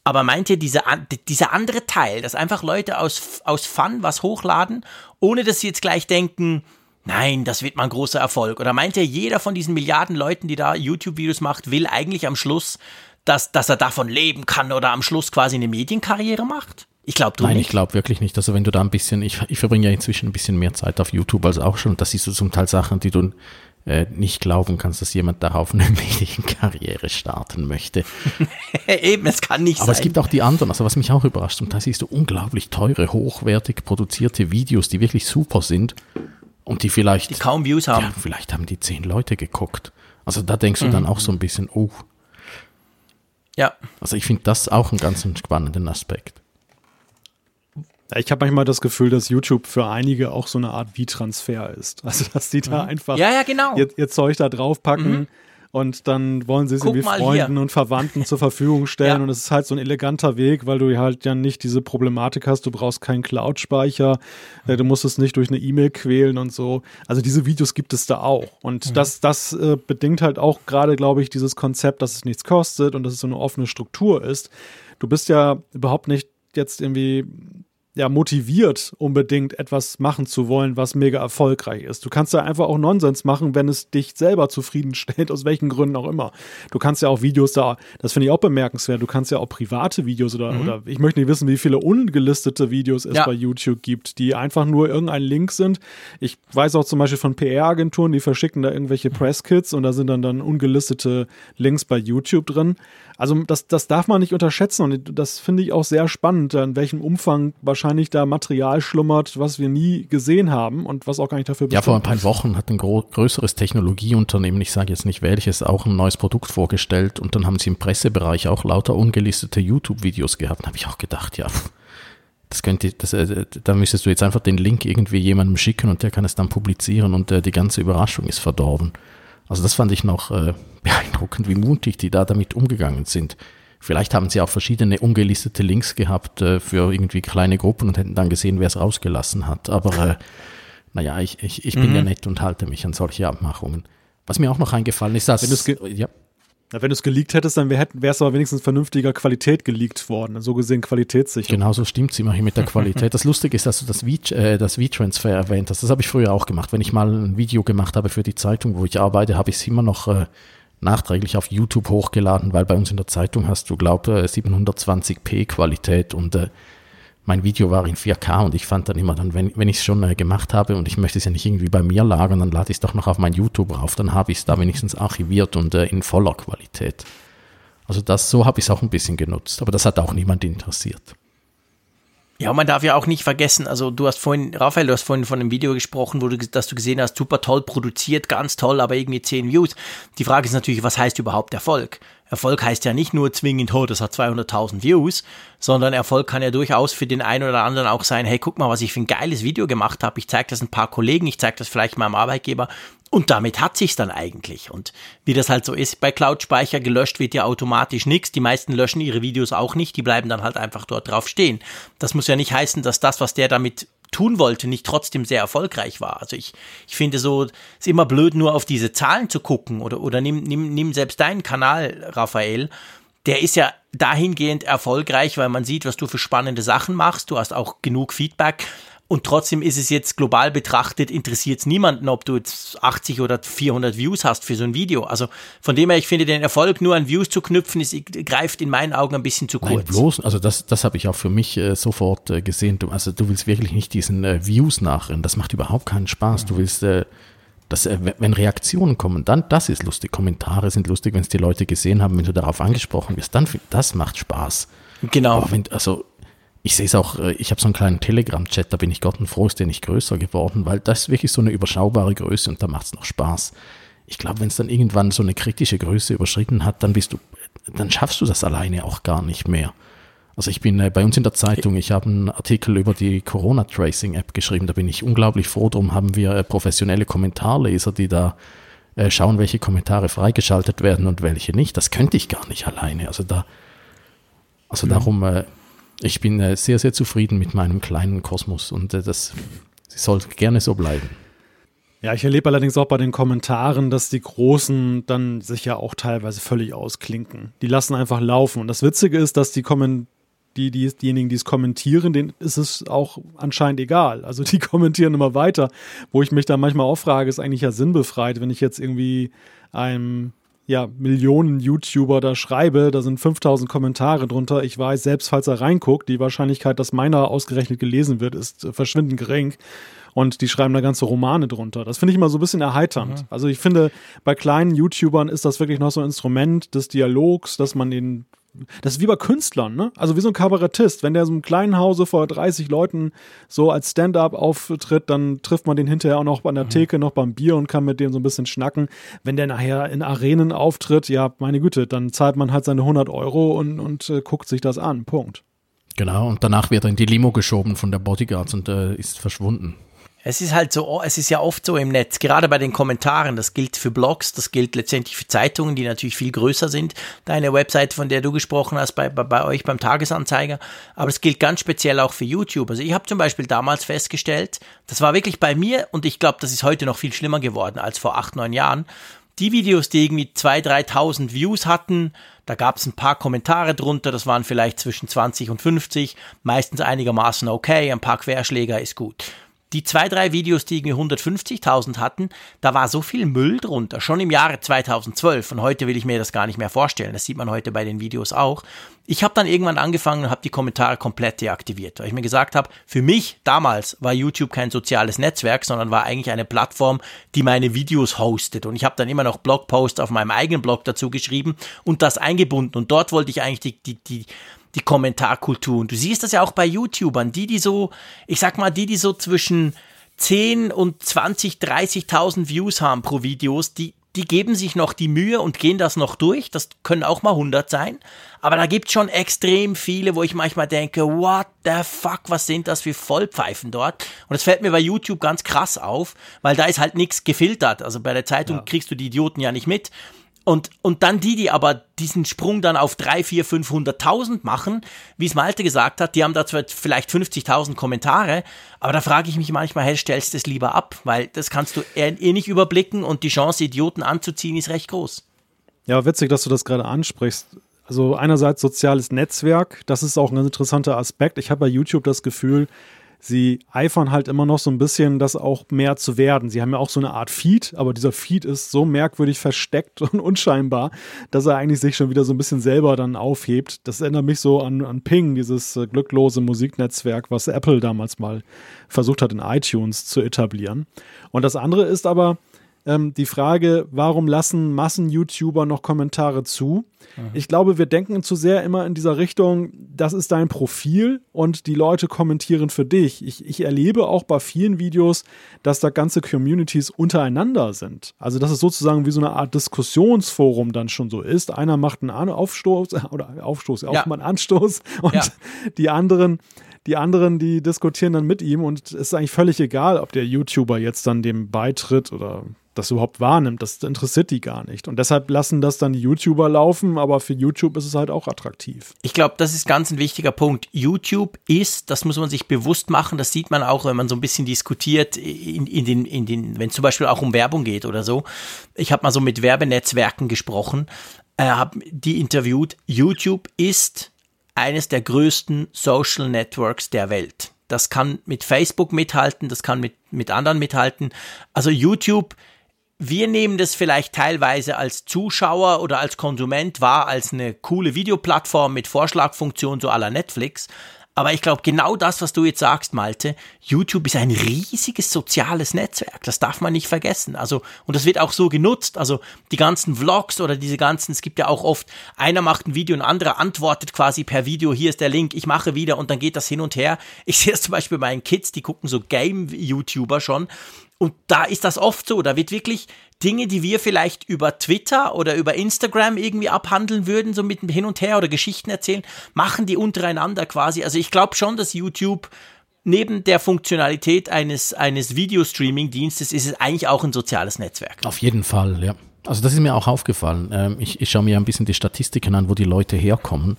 Aber meint ihr, dieser, dieser andere Teil, dass einfach Leute aus, aus Fun was hochladen, ohne dass sie jetzt gleich denken, nein, das wird mal ein großer Erfolg? Oder meint ihr, jeder von diesen Milliarden Leuten, die da YouTube-Videos macht, will eigentlich am Schluss, dass, dass er davon leben kann oder am Schluss quasi eine Medienkarriere macht? Ich glaube du Nein, nicht. ich glaube wirklich nicht. Also wenn du da ein bisschen, ich, ich verbringe ja inzwischen ein bisschen mehr Zeit auf YouTube als auch schon. Das siehst du zum Teil Sachen, die du äh, nicht glauben kannst, dass jemand darauf eine [laughs] Medienkarriere starten möchte. [laughs] Eben, es kann nicht Aber sein. Aber es gibt auch die anderen, also was mich auch überrascht, und da siehst du unglaublich teure, hochwertig produzierte Videos, die wirklich super sind und die vielleicht. Die kaum Views haben. Ja, vielleicht haben die zehn Leute geguckt. Also da denkst du mhm. dann auch so ein bisschen, oh. Ja. Also ich finde das auch einen ganz spannenden Aspekt. Ich habe manchmal das Gefühl, dass YouTube für einige auch so eine Art Wie-Transfer ist. Also, dass die da mhm. einfach ja, ja, genau. ihr, ihr, Zeug da draufpacken. Mhm. Und dann wollen sie es irgendwie Freunden hier. und Verwandten zur Verfügung [laughs] stellen ja. und es ist halt so ein eleganter Weg, weil du halt ja nicht diese Problematik hast, du brauchst keinen Cloud-Speicher, äh, du musst es nicht durch eine E-Mail quälen und so. Also diese Videos gibt es da auch und mhm. das, das äh, bedingt halt auch gerade, glaube ich, dieses Konzept, dass es nichts kostet und dass es so eine offene Struktur ist. Du bist ja überhaupt nicht jetzt irgendwie ja, motiviert, unbedingt etwas machen zu wollen, was mega erfolgreich ist. Du kannst ja einfach auch Nonsens machen, wenn es dich selber zufriedenstellt, aus welchen Gründen auch immer. Du kannst ja auch Videos da, das finde ich auch bemerkenswert, du kannst ja auch private Videos oder, mhm. oder ich möchte nicht wissen, wie viele ungelistete Videos es ja. bei YouTube gibt, die einfach nur irgendein Link sind. Ich weiß auch zum Beispiel von PR-Agenturen, die verschicken da irgendwelche Presskits und da sind dann, dann ungelistete Links bei YouTube drin. Also das, das darf man nicht unterschätzen und das finde ich auch sehr spannend, in welchem Umfang wahrscheinlich da Material schlummert, was wir nie gesehen haben und was auch gar nicht dafür Ja, vor ein paar Wochen hat ein größeres Technologieunternehmen, ich sage jetzt nicht welches, auch ein neues Produkt vorgestellt und dann haben sie im Pressebereich auch lauter ungelistete YouTube-Videos gehabt. Da habe ich auch gedacht, ja, das könnte, das, äh, da müsstest du jetzt einfach den Link irgendwie jemandem schicken und der kann es dann publizieren und äh, die ganze Überraschung ist verdorben. Also das fand ich noch äh, [laughs] beeindruckend, wie mutig die da damit umgegangen sind. Vielleicht haben sie auch verschiedene ungelistete Links gehabt äh, für irgendwie kleine Gruppen und hätten dann gesehen, wer es rausgelassen hat. Aber äh, naja, ich, ich, ich bin mhm. ja nett und halte mich an solche Abmachungen. Was mir auch noch eingefallen ist, dass... ja. Na, wenn du es geleakt hättest, dann wäre es aber wenigstens vernünftiger Qualität geleakt worden. So gesehen qualitätssicher. Genau so stimmt es immerhin mit der Qualität. das Lustige ist, dass du das, v, äh, das V-Transfer erwähnt hast. Das habe ich früher auch gemacht. Wenn ich mal ein Video gemacht habe für die Zeitung, wo ich arbeite, habe ich es immer noch äh, nachträglich auf YouTube hochgeladen, weil bei uns in der Zeitung hast du, glaube ich, 720p Qualität und äh, mein Video war in 4K und ich fand dann immer dann, wenn, wenn ich es schon äh, gemacht habe und ich möchte es ja nicht irgendwie bei mir lagern, dann lade ich es doch noch auf mein YouTube rauf, dann habe ich es da wenigstens archiviert und äh, in voller Qualität. Also das, so habe ich es auch ein bisschen genutzt, aber das hat auch niemand interessiert. Ja, man darf ja auch nicht vergessen, also du hast vorhin, Raphael, du hast vorhin von einem Video gesprochen, wo du, dass du gesehen hast, super toll produziert, ganz toll, aber irgendwie 10 Views. Die Frage ist natürlich, was heißt überhaupt Erfolg? Erfolg heißt ja nicht nur zwingend, oh, das hat 200.000 Views, sondern Erfolg kann ja durchaus für den einen oder anderen auch sein, hey, guck mal, was ich für ein geiles Video gemacht habe. Ich zeige das ein paar Kollegen, ich zeige das vielleicht meinem Arbeitgeber und damit hat sich's dann eigentlich. Und wie das halt so ist, bei Cloud-Speicher gelöscht wird ja automatisch nichts. Die meisten löschen ihre Videos auch nicht, die bleiben dann halt einfach dort drauf stehen. Das muss ja nicht heißen, dass das, was der damit tun wollte, nicht trotzdem sehr erfolgreich war. Also ich, ich finde so, es ist immer blöd, nur auf diese Zahlen zu gucken oder, oder nimm, nimm, nimm selbst deinen Kanal, Raphael. Der ist ja dahingehend erfolgreich, weil man sieht, was du für spannende Sachen machst. Du hast auch genug Feedback. Und trotzdem ist es jetzt global betrachtet, interessiert es niemanden, ob du jetzt 80 oder 400 Views hast für so ein Video. Also von dem her, ich finde, den Erfolg nur an Views zu knüpfen, ist, greift in meinen Augen ein bisschen zu kurz. Nein, bloß, also das, das habe ich auch für mich äh, sofort äh, gesehen. Du, also du willst wirklich nicht diesen äh, Views nachrennen. Das macht überhaupt keinen Spaß. Du willst, äh, dass, äh, wenn Reaktionen kommen, dann, das ist lustig. Kommentare sind lustig, wenn es die Leute gesehen haben, wenn du darauf angesprochen wirst, dann, das macht Spaß. Genau. Wenn, also ich sehe es auch, äh, ich habe so einen kleinen Telegram-Chat, da bin ich Gott und froh, ist der nicht größer geworden, weil das ist wirklich so eine überschaubare Größe und da macht es noch Spaß. Ich glaube, wenn es dann irgendwann so eine kritische Größe überschritten hat, dann bist du, dann schaffst du das alleine auch gar nicht mehr. Also ich bin äh, bei uns in der Zeitung, ich habe einen Artikel über die Corona-Tracing-App geschrieben, da bin ich unglaublich froh, darum haben wir äh, professionelle Kommentarleser, die da äh, schauen, welche Kommentare freigeschaltet werden und welche nicht. Das könnte ich gar nicht alleine. Also da, also mhm. darum ich bin äh, sehr, sehr zufrieden mit meinem kleinen Kosmos und äh, das soll gerne so bleiben. Ja, ich erlebe allerdings auch bei den Kommentaren, dass die Großen dann sich ja auch teilweise völlig ausklinken. Die lassen einfach laufen. Und das Witzige ist, dass die Kommentare die, die, diejenigen, die es kommentieren, denen ist es auch anscheinend egal. Also die [laughs] kommentieren immer weiter. Wo ich mich dann manchmal auch frage, ist eigentlich ja sinnbefreit, wenn ich jetzt irgendwie einem ja, Millionen YouTuber da schreibe, da sind 5000 Kommentare drunter. Ich weiß, selbst falls er reinguckt, die Wahrscheinlichkeit, dass meiner ausgerechnet gelesen wird, ist verschwindend gering. Und die schreiben da ganze Romane drunter. Das finde ich immer so ein bisschen erheiternd. Mhm. Also ich finde, bei kleinen YouTubern ist das wirklich noch so ein Instrument des Dialogs, dass man den das ist wie bei Künstlern, ne? Also wie so ein Kabarettist. Wenn der so einem kleinen Hause vor 30 Leuten so als Stand-up auftritt, dann trifft man den hinterher auch noch an der mhm. Theke, noch beim Bier und kann mit dem so ein bisschen schnacken. Wenn der nachher in Arenen auftritt, ja, meine Güte, dann zahlt man halt seine 100 Euro und, und äh, guckt sich das an. Punkt. Genau, und danach wird er in die Limo geschoben von der Bodyguards und äh, ist verschwunden. Es ist halt so, es ist ja oft so im Netz, gerade bei den Kommentaren, das gilt für Blogs, das gilt letztendlich für Zeitungen, die natürlich viel größer sind. Deine Website, von der du gesprochen hast, bei, bei, bei euch beim Tagesanzeiger, aber es gilt ganz speziell auch für YouTube. Also ich habe zum Beispiel damals festgestellt, das war wirklich bei mir und ich glaube, das ist heute noch viel schlimmer geworden als vor acht, neun Jahren. Die Videos, die irgendwie 2.000, 3.000 Views hatten, da gab es ein paar Kommentare drunter, das waren vielleicht zwischen 20 und 50, meistens einigermaßen okay, ein paar Querschläger ist gut die zwei, drei Videos, die irgendwie 150.000 hatten, da war so viel Müll drunter, schon im Jahre 2012. Und heute will ich mir das gar nicht mehr vorstellen. Das sieht man heute bei den Videos auch. Ich habe dann irgendwann angefangen und habe die Kommentare komplett deaktiviert, weil ich mir gesagt habe, für mich damals war YouTube kein soziales Netzwerk, sondern war eigentlich eine Plattform, die meine Videos hostet. Und ich habe dann immer noch Blogposts auf meinem eigenen Blog dazu geschrieben und das eingebunden. Und dort wollte ich eigentlich die, die, die die Kommentarkultur. Und du siehst das ja auch bei YouTubern, die, die so, ich sag mal, die, die so zwischen 10 und 20, 30.000 Views haben pro Videos, die, die geben sich noch die Mühe und gehen das noch durch. Das können auch mal 100 sein. Aber da gibt es schon extrem viele, wo ich manchmal denke, what the fuck, was sind das für Vollpfeifen dort? Und das fällt mir bei YouTube ganz krass auf, weil da ist halt nichts gefiltert. Also bei der Zeitung ja. kriegst du die Idioten ja nicht mit. Und, und dann die, die aber diesen Sprung dann auf 3, 4, 500.000 machen, wie es Malte gesagt hat, die haben da vielleicht 50.000 Kommentare, aber da frage ich mich manchmal, hey, stellst du es lieber ab, weil das kannst du eh, eh nicht überblicken und die Chance, Idioten anzuziehen, ist recht groß. Ja, witzig, dass du das gerade ansprichst. Also einerseits soziales Netzwerk, das ist auch ein interessanter Aspekt. Ich habe bei YouTube das Gefühl, sie eifern halt immer noch so ein bisschen, das auch mehr zu werden. Sie haben ja auch so eine Art Feed, aber dieser Feed ist so merkwürdig versteckt [laughs] und unscheinbar, dass er eigentlich sich schon wieder so ein bisschen selber dann aufhebt. Das erinnert mich so an, an Ping, dieses äh, glücklose Musiknetzwerk, was Apple damals mal versucht hat in iTunes zu etablieren. Und das andere ist aber, ähm, die Frage, warum lassen Massen-YouTuber noch Kommentare zu? Mhm. Ich glaube, wir denken zu sehr immer in dieser Richtung, das ist dein Profil und die Leute kommentieren für dich. Ich, ich erlebe auch bei vielen Videos, dass da ganze Communities untereinander sind. Also, dass es sozusagen wie so eine Art Diskussionsforum dann schon so ist. Einer macht einen Aufstoß [laughs] oder Aufstoß, auch ja. mal einen Anstoß und ja. die anderen die anderen, die diskutieren dann mit ihm und es ist eigentlich völlig egal, ob der YouTuber jetzt dann dem beitritt oder das überhaupt wahrnimmt. Das interessiert die gar nicht. Und deshalb lassen das dann die YouTuber laufen, aber für YouTube ist es halt auch attraktiv. Ich glaube, das ist ganz ein wichtiger Punkt. YouTube ist, das muss man sich bewusst machen, das sieht man auch, wenn man so ein bisschen diskutiert, in, in den, in den, wenn es zum Beispiel auch um Werbung geht oder so. Ich habe mal so mit Werbenetzwerken gesprochen, äh, habe die interviewt. YouTube ist eines der größten Social Networks der Welt. Das kann mit Facebook mithalten, das kann mit, mit anderen mithalten. Also YouTube wir nehmen das vielleicht teilweise als Zuschauer oder als Konsument wahr, als eine coole Videoplattform mit Vorschlagfunktion so la Netflix. Aber ich glaube, genau das, was du jetzt sagst, Malte, YouTube ist ein riesiges soziales Netzwerk. Das darf man nicht vergessen. Also, und das wird auch so genutzt. Also, die ganzen Vlogs oder diese ganzen, es gibt ja auch oft, einer macht ein Video und ein anderer antwortet quasi per Video, hier ist der Link, ich mache wieder und dann geht das hin und her. Ich sehe es zum Beispiel bei meinen Kids, die gucken so Game-YouTuber schon und da ist das oft so. Da wird wirklich Dinge, die wir vielleicht über Twitter oder über Instagram irgendwie abhandeln würden, so mit hin und her oder Geschichten erzählen, machen die untereinander quasi. Also ich glaube schon, dass YouTube neben der Funktionalität eines, eines Videostreaming-Dienstes ist es eigentlich auch ein soziales Netzwerk. Auf jeden Fall, ja. Also das ist mir auch aufgefallen. Ähm, ich, ich schaue mir ein bisschen die Statistiken an, wo die Leute herkommen.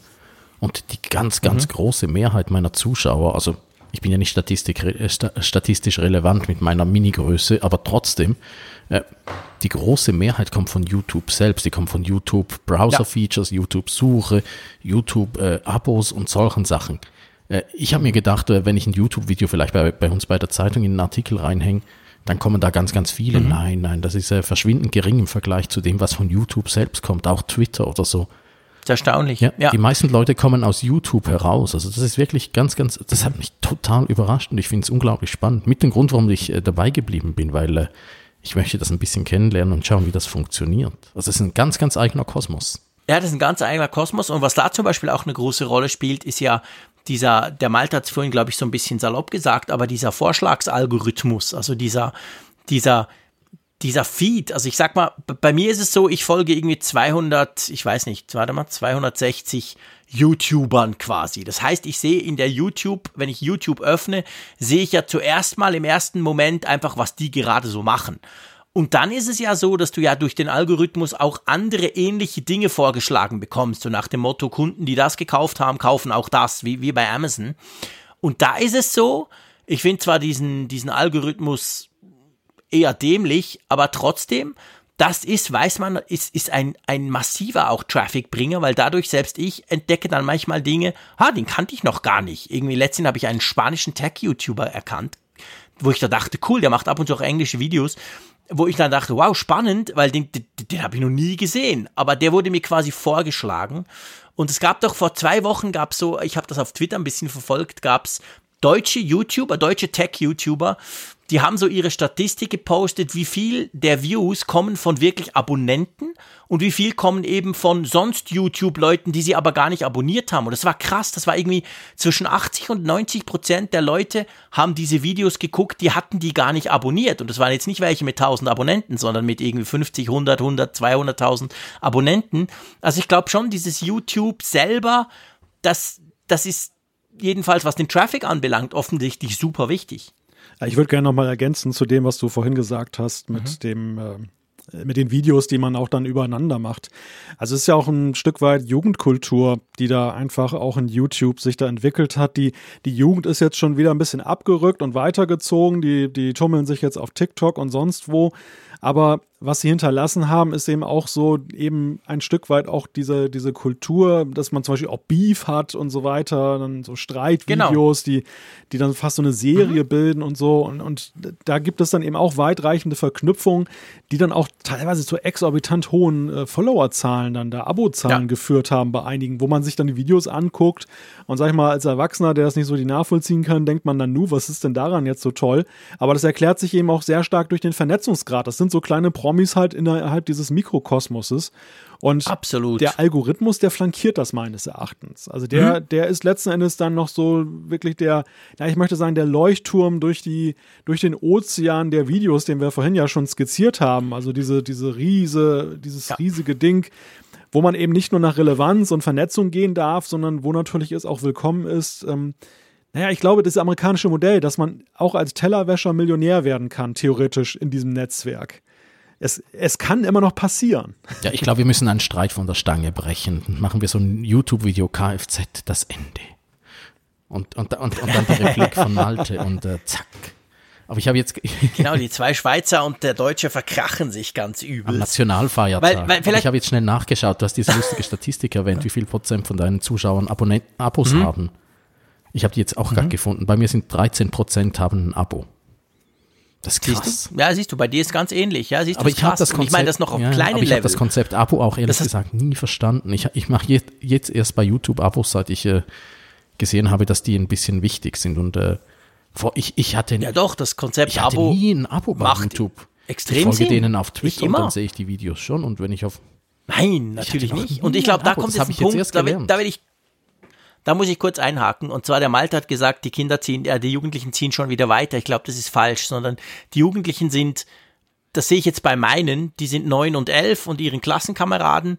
Und die ganz, ganz mhm. große Mehrheit meiner Zuschauer, also ich bin ja nicht äh, statistisch relevant mit meiner Mini-Größe, aber trotzdem, äh, die große Mehrheit kommt von YouTube selbst. Die kommt von YouTube Browser-Features, ja. YouTube-Suche, YouTube-Abos äh, und solchen Sachen. Äh, ich habe mir gedacht, wenn ich ein YouTube-Video vielleicht bei, bei uns bei der Zeitung in einen Artikel reinhänge, dann kommen da ganz, ganz viele. Mhm. Nein, nein, das ist verschwindend gering im Vergleich zu dem, was von YouTube selbst kommt, auch Twitter oder so. Das ist erstaunlich. Ja, ja, Die meisten Leute kommen aus YouTube heraus. Also das ist wirklich ganz, ganz, das hat mich total überrascht und ich finde es unglaublich spannend. Mit dem Grund, warum ich äh, dabei geblieben bin, weil äh, ich möchte das ein bisschen kennenlernen und schauen, wie das funktioniert. Also es ist ein ganz, ganz eigener Kosmos. Ja, das ist ein ganz eigener Kosmos. Und was da zum Beispiel auch eine große Rolle spielt, ist ja dieser, der Malte hat es vorhin, glaube ich, so ein bisschen salopp gesagt, aber dieser Vorschlagsalgorithmus, also dieser, dieser dieser Feed, also ich sag mal, bei mir ist es so, ich folge irgendwie 200, ich weiß nicht, warte mal, 260 YouTubern quasi. Das heißt, ich sehe in der YouTube, wenn ich YouTube öffne, sehe ich ja zuerst mal im ersten Moment einfach, was die gerade so machen. Und dann ist es ja so, dass du ja durch den Algorithmus auch andere ähnliche Dinge vorgeschlagen bekommst. So nach dem Motto, Kunden, die das gekauft haben, kaufen auch das, wie, wie bei Amazon. Und da ist es so, ich finde zwar diesen, diesen Algorithmus eher dämlich, aber trotzdem, das ist, weiß man, ist, ist ein, ein massiver auch Traffic-Bringer, weil dadurch selbst ich entdecke dann manchmal Dinge, ha, den kannte ich noch gar nicht. Irgendwie letztens habe ich einen spanischen Tech-YouTuber erkannt, wo ich da dachte, cool, der macht ab und zu auch englische Videos, wo ich dann dachte, wow, spannend, weil den, den, den habe ich noch nie gesehen. Aber der wurde mir quasi vorgeschlagen. Und es gab doch vor zwei Wochen, gab so, ich habe das auf Twitter ein bisschen verfolgt, gab es deutsche YouTuber, deutsche Tech-YouTuber, die haben so ihre Statistik gepostet, wie viel der Views kommen von wirklich Abonnenten und wie viel kommen eben von sonst YouTube-Leuten, die sie aber gar nicht abonniert haben. Und das war krass, das war irgendwie zwischen 80 und 90 Prozent der Leute haben diese Videos geguckt, die hatten die gar nicht abonniert. Und das waren jetzt nicht welche mit 1000 Abonnenten, sondern mit irgendwie 50, 100, 100, 200.000 Abonnenten. Also ich glaube schon, dieses YouTube selber, das, das ist jedenfalls, was den Traffic anbelangt, offensichtlich super wichtig. Ich würde gerne nochmal ergänzen zu dem, was du vorhin gesagt hast, mit mhm. dem äh, mit den Videos, die man auch dann übereinander macht. Also es ist ja auch ein Stück weit Jugendkultur, die da einfach auch in YouTube sich da entwickelt hat. Die, die Jugend ist jetzt schon wieder ein bisschen abgerückt und weitergezogen. Die, die tummeln sich jetzt auf TikTok und sonst wo. Aber was sie hinterlassen haben, ist eben auch so eben ein Stück weit auch diese, diese Kultur, dass man zum Beispiel auch Beef hat und so weiter, dann so Streitvideos, genau. die, die dann fast so eine Serie mhm. bilden und so. Und, und da gibt es dann eben auch weitreichende Verknüpfungen, die dann auch teilweise zu exorbitant hohen äh, Followerzahlen, dann da Abozahlen ja. geführt haben bei einigen, wo man sich dann die Videos anguckt und sag ich mal, als Erwachsener, der das nicht so die nachvollziehen kann, denkt man dann, nu, was ist denn daran jetzt so toll? Aber das erklärt sich eben auch sehr stark durch den Vernetzungsgrad. Das sind so kleine Promis halt innerhalb dieses Mikrokosmoses. Und Absolut. der Algorithmus, der flankiert das meines Erachtens. Also der, mhm. der ist letzten Endes dann noch so wirklich der, ja, ich möchte sagen, der Leuchtturm durch die, durch den Ozean der Videos, den wir vorhin ja schon skizziert haben. Also diese, diese riese, dieses ja. riesige Ding, wo man eben nicht nur nach Relevanz und Vernetzung gehen darf, sondern wo natürlich es auch willkommen ist. Ähm, naja, ich glaube, das amerikanische Modell, dass man auch als Tellerwäscher Millionär werden kann, theoretisch in diesem Netzwerk. Es, es kann immer noch passieren. Ja, ich glaube, wir müssen einen Streit von der Stange brechen. Machen wir so ein YouTube-Video Kfz, das Ende. Und, und, und, und dann die Replik von Malte und äh, zack. Aber ich habe jetzt. [laughs] genau, die zwei Schweizer und der Deutsche verkrachen sich ganz übel. Am Nationalfeiertag. Weil, weil vielleicht ich habe jetzt schnell nachgeschaut, du hast diese lustige Statistik erwähnt, wie viel Prozent von deinen Zuschauern Abonnenten, Abos mhm. haben. Ich habe die jetzt auch mhm. gerade gefunden. Bei mir sind 13 Prozent haben ein Abo. Das ist krass. Siehst du? Ja, siehst du, bei dir ist ganz ähnlich. Ja, siehst aber ich habe das Konzept, ich meine das noch auf ja, kleinen aber ich habe das Konzept Abo auch ehrlich gesagt nie verstanden. Ich, ich mache jetzt, jetzt erst bei YouTube Abos, seit ich äh, gesehen habe, dass die ein bisschen wichtig sind und äh, vor, ich, ich hatte ja doch das Konzept ich hatte Abo nie ein Abo bei YouTube. Extrem ich folge Sinn. denen auf Twitter und dann sehe ich die Videos schon und wenn ich auf Nein, natürlich nicht. Und ich glaube, da kommt jetzt ein Punkt, da will, da will ich da muss ich kurz einhaken. Und zwar der Malte hat gesagt, die Kinder ziehen, äh, die Jugendlichen ziehen schon wieder weiter. Ich glaube, das ist falsch, sondern die Jugendlichen sind, das sehe ich jetzt bei meinen, die sind neun und elf und ihren Klassenkameraden.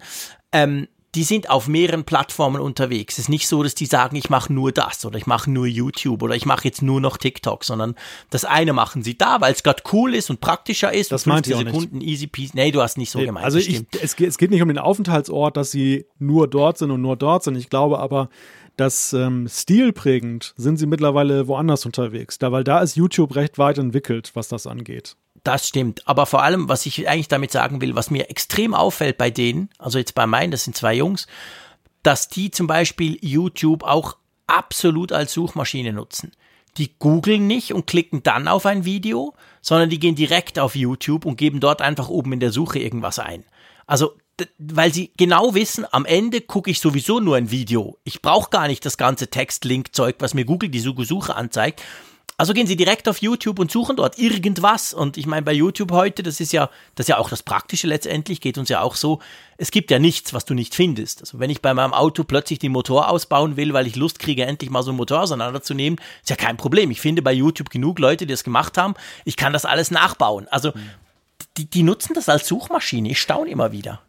Ähm, die sind auf mehreren Plattformen unterwegs. Es ist nicht so, dass die sagen, ich mache nur das oder ich mache nur YouTube oder ich mache jetzt nur noch TikTok, sondern das eine machen sie da, weil es gerade cool ist und praktischer ist. Das meint ihr Sekunden nicht. easy peasy. Nee, du hast nicht so nee, gemeint. Also ich, es, es geht nicht um den Aufenthaltsort, dass sie nur dort sind und nur dort sind. Ich glaube aber, dass ähm, stilprägend sind sie mittlerweile woanders unterwegs. Da, weil da ist YouTube recht weit entwickelt, was das angeht. Das stimmt. Aber vor allem, was ich eigentlich damit sagen will, was mir extrem auffällt bei denen, also jetzt bei meinen, das sind zwei Jungs, dass die zum Beispiel YouTube auch absolut als Suchmaschine nutzen. Die googeln nicht und klicken dann auf ein Video, sondern die gehen direkt auf YouTube und geben dort einfach oben in der Suche irgendwas ein. Also weil sie genau wissen, am Ende gucke ich sowieso nur ein Video. Ich brauche gar nicht das ganze Text-Link-Zeug, was mir Google die Suche anzeigt. Also gehen Sie direkt auf YouTube und suchen dort irgendwas. Und ich meine, bei YouTube heute, das ist ja, das ist ja auch das Praktische letztendlich, geht uns ja auch so. Es gibt ja nichts, was du nicht findest. Also wenn ich bei meinem Auto plötzlich den Motor ausbauen will, weil ich Lust kriege, endlich mal so einen Motor auseinanderzunehmen, ist ja kein Problem. Ich finde bei YouTube genug Leute, die das gemacht haben. Ich kann das alles nachbauen. Also die, die nutzen das als Suchmaschine. Ich staune immer wieder.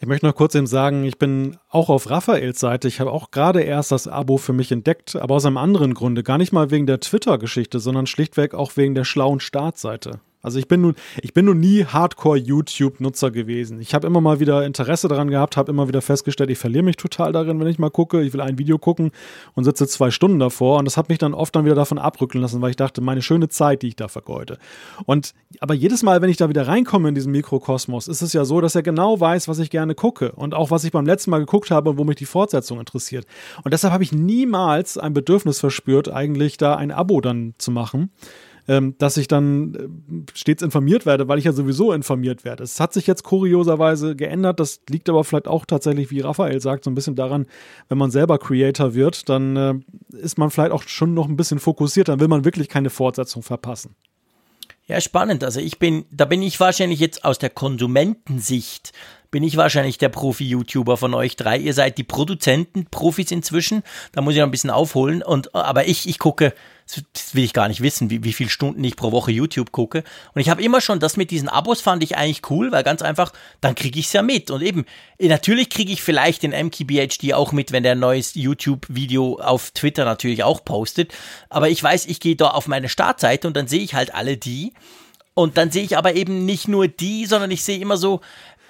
Ich möchte noch kurz eben sagen, ich bin auch auf Raphaels Seite. Ich habe auch gerade erst das Abo für mich entdeckt, aber aus einem anderen Grunde. Gar nicht mal wegen der Twitter-Geschichte, sondern schlichtweg auch wegen der schlauen Startseite. Also ich bin nun, ich bin nun nie Hardcore-YouTube-Nutzer gewesen. Ich habe immer mal wieder Interesse daran gehabt, habe immer wieder festgestellt, ich verliere mich total darin, wenn ich mal gucke. Ich will ein Video gucken und sitze zwei Stunden davor. Und das hat mich dann oft dann wieder davon abrückeln lassen, weil ich dachte, meine schöne Zeit, die ich da vergeude. Und aber jedes Mal, wenn ich da wieder reinkomme in diesen Mikrokosmos, ist es ja so, dass er genau weiß, was ich gerne gucke und auch was ich beim letzten Mal geguckt habe und wo mich die Fortsetzung interessiert. Und deshalb habe ich niemals ein Bedürfnis verspürt, eigentlich da ein Abo dann zu machen ähm, dass ich dann äh, stets informiert werde, weil ich ja sowieso informiert werde. Es hat sich jetzt kurioserweise geändert. Das liegt aber vielleicht auch tatsächlich, wie Raphael sagt, so ein bisschen daran, wenn man selber Creator wird, dann äh, ist man vielleicht auch schon noch ein bisschen fokussiert. Dann will man wirklich keine Fortsetzung verpassen. Ja, spannend. Also ich bin, da bin ich wahrscheinlich jetzt aus der Konsumentensicht bin ich wahrscheinlich der Profi-YouTuber von euch drei. Ihr seid die Produzenten, Profis inzwischen. Da muss ich noch ein bisschen aufholen. Und, aber ich, ich gucke, das will ich gar nicht wissen, wie, wie viele Stunden ich pro Woche YouTube gucke. Und ich habe immer schon, das mit diesen Abos fand ich eigentlich cool, weil ganz einfach, dann kriege ich es ja mit. Und eben, natürlich kriege ich vielleicht den MKBHD auch mit, wenn der ein neues YouTube-Video auf Twitter natürlich auch postet. Aber ich weiß, ich gehe da auf meine Startseite und dann sehe ich halt alle die. Und dann sehe ich aber eben nicht nur die, sondern ich sehe immer so,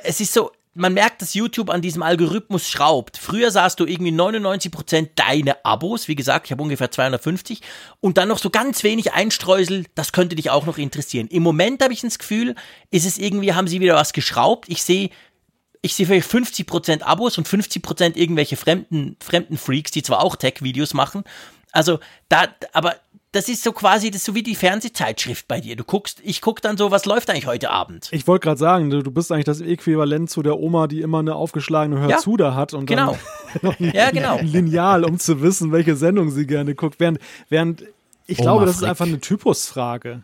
es ist so, man merkt, dass YouTube an diesem Algorithmus schraubt. Früher sahst du irgendwie 99% deine Abos, wie gesagt, ich habe ungefähr 250 und dann noch so ganz wenig Einstreusel, das könnte dich auch noch interessieren. Im Moment habe ich das Gefühl, ist es irgendwie, haben sie wieder was geschraubt. Ich sehe ich sehe vielleicht 50% Abos und 50% irgendwelche fremden, fremden Freaks, die zwar auch Tech-Videos machen. Also da, aber das ist so quasi, das ist so wie die Fernsehzeitschrift bei dir. Du guckst, ich gucke dann so, was läuft eigentlich heute Abend? Ich wollte gerade sagen, du, du, bist eigentlich das Äquivalent zu der Oma, die immer eine aufgeschlagene Hörzu ja, da hat und genau. [laughs] dann ein, ja, genau. ein Lineal, um zu wissen, welche Sendung sie gerne guckt. Während, während ich Oma glaube, das Frick. ist einfach eine Typusfrage.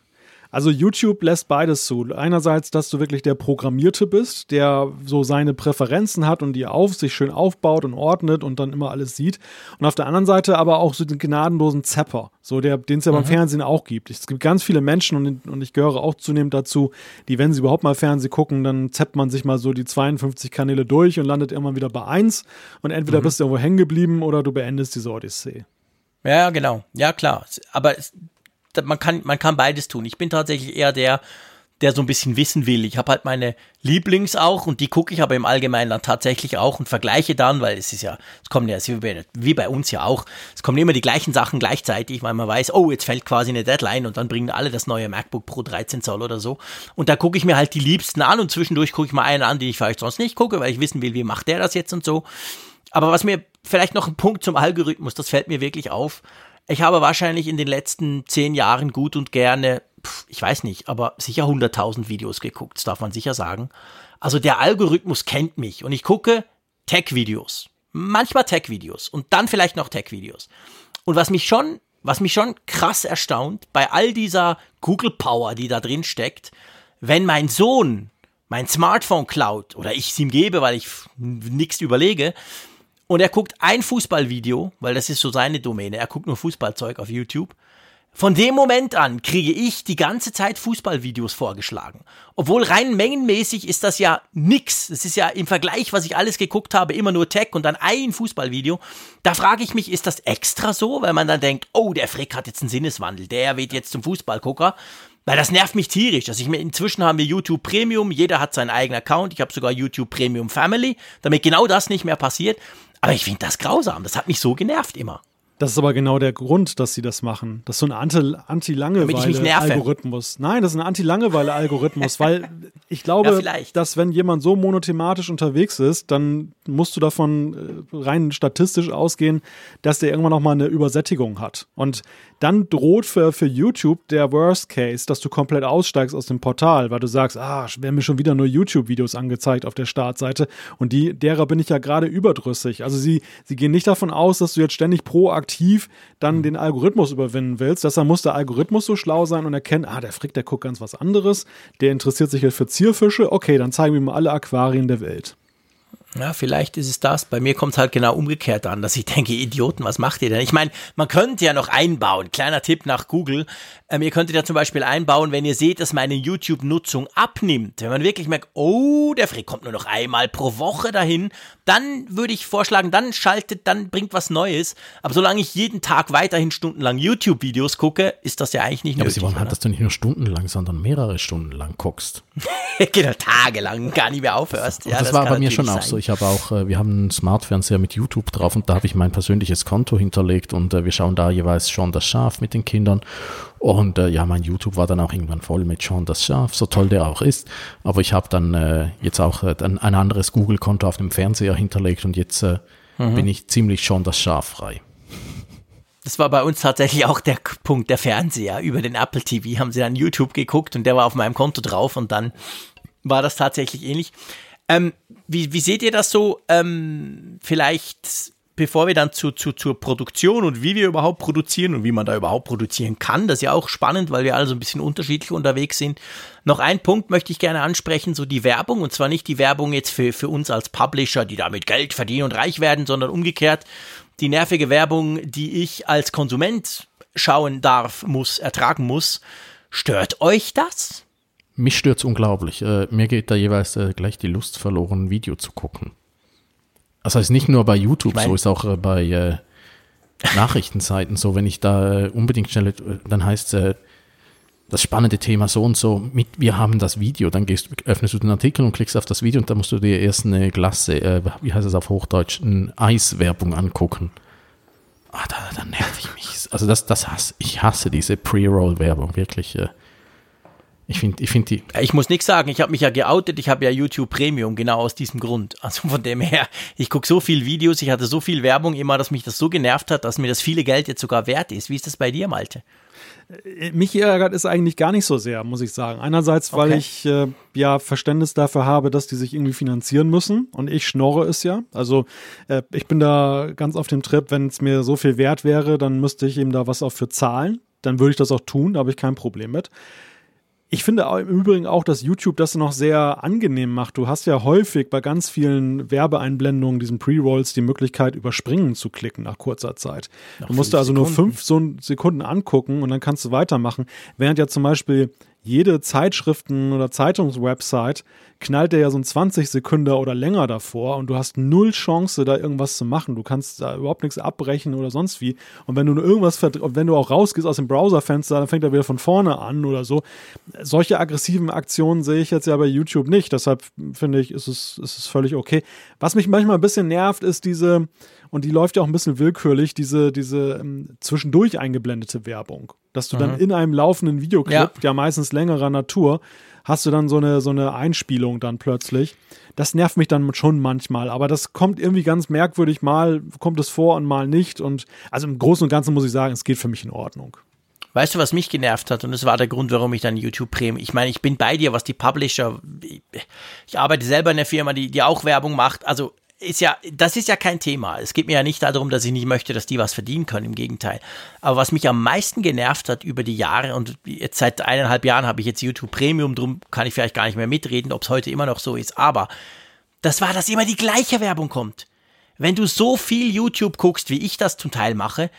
Also YouTube lässt beides zu. Einerseits, dass du wirklich der Programmierte bist, der so seine Präferenzen hat und die auf sich schön aufbaut und ordnet und dann immer alles sieht. Und auf der anderen Seite aber auch so den gnadenlosen Zapper, so der, den es ja mhm. beim Fernsehen auch gibt. Es gibt ganz viele Menschen und, und ich gehöre auch zunehmend dazu, die, wenn sie überhaupt mal Fernsehen gucken, dann zappt man sich mal so die 52 Kanäle durch und landet immer wieder bei eins und entweder mhm. bist du irgendwo hängen geblieben oder du beendest diese Odyssee. Ja, genau. Ja, klar. Aber man kann, man kann beides tun. Ich bin tatsächlich eher der, der so ein bisschen wissen will. Ich habe halt meine Lieblings auch und die gucke ich aber im Allgemeinen dann tatsächlich auch und vergleiche dann, weil es ist ja, es kommen ja, wie bei uns ja auch, es kommen immer die gleichen Sachen gleichzeitig, weil man weiß, oh, jetzt fällt quasi eine Deadline und dann bringen alle das neue MacBook Pro 13 Zoll oder so. Und da gucke ich mir halt die Liebsten an und zwischendurch gucke ich mal einen an, den ich vielleicht sonst nicht gucke, weil ich wissen will, wie macht der das jetzt und so. Aber was mir vielleicht noch ein Punkt zum Algorithmus, das fällt mir wirklich auf. Ich habe wahrscheinlich in den letzten zehn Jahren gut und gerne, ich weiß nicht, aber sicher 100.000 Videos geguckt, das darf man sicher sagen. Also der Algorithmus kennt mich und ich gucke Tech-Videos. Manchmal Tech-Videos und dann vielleicht noch Tech-Videos. Und was mich schon, was mich schon krass erstaunt, bei all dieser Google Power, die da drin steckt, wenn mein Sohn mein Smartphone klaut oder ich es ihm gebe, weil ich nichts überlege, und er guckt ein Fußballvideo, weil das ist so seine Domäne. Er guckt nur Fußballzeug auf YouTube. Von dem Moment an kriege ich die ganze Zeit Fußballvideos vorgeschlagen. Obwohl rein mengenmäßig ist das ja nix. Das ist ja im Vergleich, was ich alles geguckt habe, immer nur Tech und dann ein Fußballvideo. Da frage ich mich, ist das extra so? Weil man dann denkt, oh, der Frick hat jetzt einen Sinneswandel. Der wird jetzt zum Fußballgucker. Weil das nervt mich tierisch. Also ich, inzwischen haben wir YouTube Premium, jeder hat seinen eigenen Account. Ich habe sogar YouTube Premium Family, damit genau das nicht mehr passiert. Aber ich finde das grausam. Das hat mich so genervt immer. Das ist aber genau der Grund, dass sie das machen. Das ist so ein Anti-Langeweile-Algorithmus. Nein, das ist ein Anti-Langeweile-Algorithmus, weil [laughs] ich glaube, ja, dass wenn jemand so monothematisch unterwegs ist, dann musst du davon äh, rein statistisch ausgehen, dass der irgendwann noch mal eine Übersättigung hat. Und dann droht für, für YouTube der Worst Case, dass du komplett aussteigst aus dem Portal, weil du sagst, ah, werden mir schon wieder nur YouTube-Videos angezeigt auf der Startseite und die, derer bin ich ja gerade überdrüssig. Also sie, sie gehen nicht davon aus, dass du jetzt ständig proaktiv dann mhm. den Algorithmus überwinden willst. Deshalb muss der Algorithmus so schlau sein und erkennen, ah, der Frick, der guckt ganz was anderes, der interessiert sich jetzt für Zierfische, okay, dann zeigen wir ihm alle Aquarien der Welt. Ja, vielleicht ist es das. Bei mir kommt es halt genau umgekehrt an, dass ich denke, Idioten, was macht ihr denn? Ich meine, man könnte ja noch einbauen, kleiner Tipp nach Google, ähm, ihr könntet ja zum Beispiel einbauen, wenn ihr seht, dass meine YouTube-Nutzung abnimmt, wenn man wirklich merkt, oh, der Frick kommt nur noch einmal pro Woche dahin, dann würde ich vorschlagen, dann schaltet, dann bringt was Neues. Aber solange ich jeden Tag weiterhin stundenlang YouTube-Videos gucke, ist das ja eigentlich nicht ja, nötig. Aber Simon, hat, dass du nicht nur stundenlang, sondern mehrere Stunden lang guckst. [laughs] genau, tagelang gar nicht mehr aufhörst. Ja, das, das war bei mir schon sein. auch so. Ich habe auch, äh, wir haben einen Smartfernseher mit YouTube drauf und da habe ich mein persönliches Konto hinterlegt und äh, wir schauen da jeweils schon das Schaf mit den Kindern. Und äh, ja, mein YouTube war dann auch irgendwann voll mit Sean das Schaf, so toll der auch ist. Aber ich habe dann jetzt auch ein, ein anderes Google-Konto auf dem Fernseher hinterlegt und jetzt mhm. bin ich ziemlich Sean das Schaf frei. Das war bei uns tatsächlich auch der Punkt, der Fernseher. Über den Apple TV haben sie dann YouTube geguckt und der war auf meinem Konto drauf und dann war das tatsächlich ähnlich. Ähm, wie, wie seht ihr das so? Ähm, vielleicht, bevor wir dann zu, zu, zur Produktion und wie wir überhaupt produzieren und wie man da überhaupt produzieren kann, das ist ja auch spannend, weil wir alle so ein bisschen unterschiedlich unterwegs sind. Noch ein Punkt möchte ich gerne ansprechen, so die Werbung, und zwar nicht die Werbung jetzt für, für uns als Publisher, die damit Geld verdienen und reich werden, sondern umgekehrt die nervige Werbung, die ich als Konsument schauen darf, muss, ertragen muss. Stört euch das? Mich stört es unglaublich. Äh, mir geht da jeweils äh, gleich die Lust verloren, ein Video zu gucken. Das heißt nicht nur bei YouTube, so ist auch äh, bei äh, Nachrichtenseiten so. Wenn ich da äh, unbedingt schnell, äh, dann heißt es das spannende Thema so und so, mit, wir haben das Video, dann gehst, öffnest du den Artikel und klickst auf das Video und dann musst du dir erst eine Glasse, wie heißt es auf Hochdeutsch, eine Eiswerbung angucken. Ah, da, da nervt ich mich. Also das, das hasse, ich hasse diese Pre-Roll-Werbung, wirklich. Ich finde ich find die. Ich muss nichts sagen, ich habe mich ja geoutet, ich habe ja YouTube Premium, genau aus diesem Grund. Also von dem her, ich gucke so viel Videos, ich hatte so viel Werbung immer, dass mich das so genervt hat, dass mir das viele Geld jetzt sogar wert ist. Wie ist das bei dir, Malte? Äh, mich ärgert es eigentlich gar nicht so sehr, muss ich sagen. Einerseits, weil okay. ich äh, ja Verständnis dafür habe, dass die sich irgendwie finanzieren müssen und ich schnorre es ja. Also äh, ich bin da ganz auf dem Trip, wenn es mir so viel wert wäre, dann müsste ich eben da was auch für zahlen. Dann würde ich das auch tun, da habe ich kein Problem mit. Ich finde im Übrigen auch, dass YouTube das noch sehr angenehm macht. Du hast ja häufig bei ganz vielen Werbeeinblendungen, diesen Pre-Rolls, die Möglichkeit, überspringen zu klicken nach kurzer Zeit. Nach du musst also Sekunden. nur fünf so Sekunden angucken und dann kannst du weitermachen. Während ja zum Beispiel jede Zeitschriften- oder Zeitungswebsite knallt der ja so ein 20 Sekunden oder länger davor und du hast null Chance, da irgendwas zu machen. Du kannst da überhaupt nichts abbrechen oder sonst wie. Und wenn du nur irgendwas, wenn du auch rausgehst aus dem Browserfenster, dann fängt er wieder von vorne an oder so. Solche aggressiven Aktionen sehe ich jetzt ja bei YouTube nicht. Deshalb finde ich, ist es, ist es völlig okay. Was mich manchmal ein bisschen nervt, ist diese, und die läuft ja auch ein bisschen willkürlich, diese, diese ähm, zwischendurch eingeblendete Werbung. Dass du mhm. dann in einem laufenden Videoclip, ja. ja meistens längerer Natur, hast du dann so eine, so eine Einspielung dann plötzlich. Das nervt mich dann schon manchmal, aber das kommt irgendwie ganz merkwürdig. Mal kommt es vor und mal nicht. Und also im Großen und Ganzen muss ich sagen, es geht für mich in Ordnung. Weißt du, was mich genervt hat? Und das war der Grund, warum ich dann YouTube Premium. Ich meine, ich bin bei dir, was die Publisher. Ich arbeite selber in einer Firma, die, die auch Werbung macht. Also ist ja, das ist ja kein Thema. Es geht mir ja nicht darum, dass ich nicht möchte, dass die was verdienen können, im Gegenteil. Aber was mich am meisten genervt hat über die Jahre und jetzt seit eineinhalb Jahren habe ich jetzt YouTube Premium, drum kann ich vielleicht gar nicht mehr mitreden, ob es heute immer noch so ist, aber das war, dass immer die gleiche Werbung kommt. Wenn du so viel YouTube guckst, wie ich das zum Teil mache,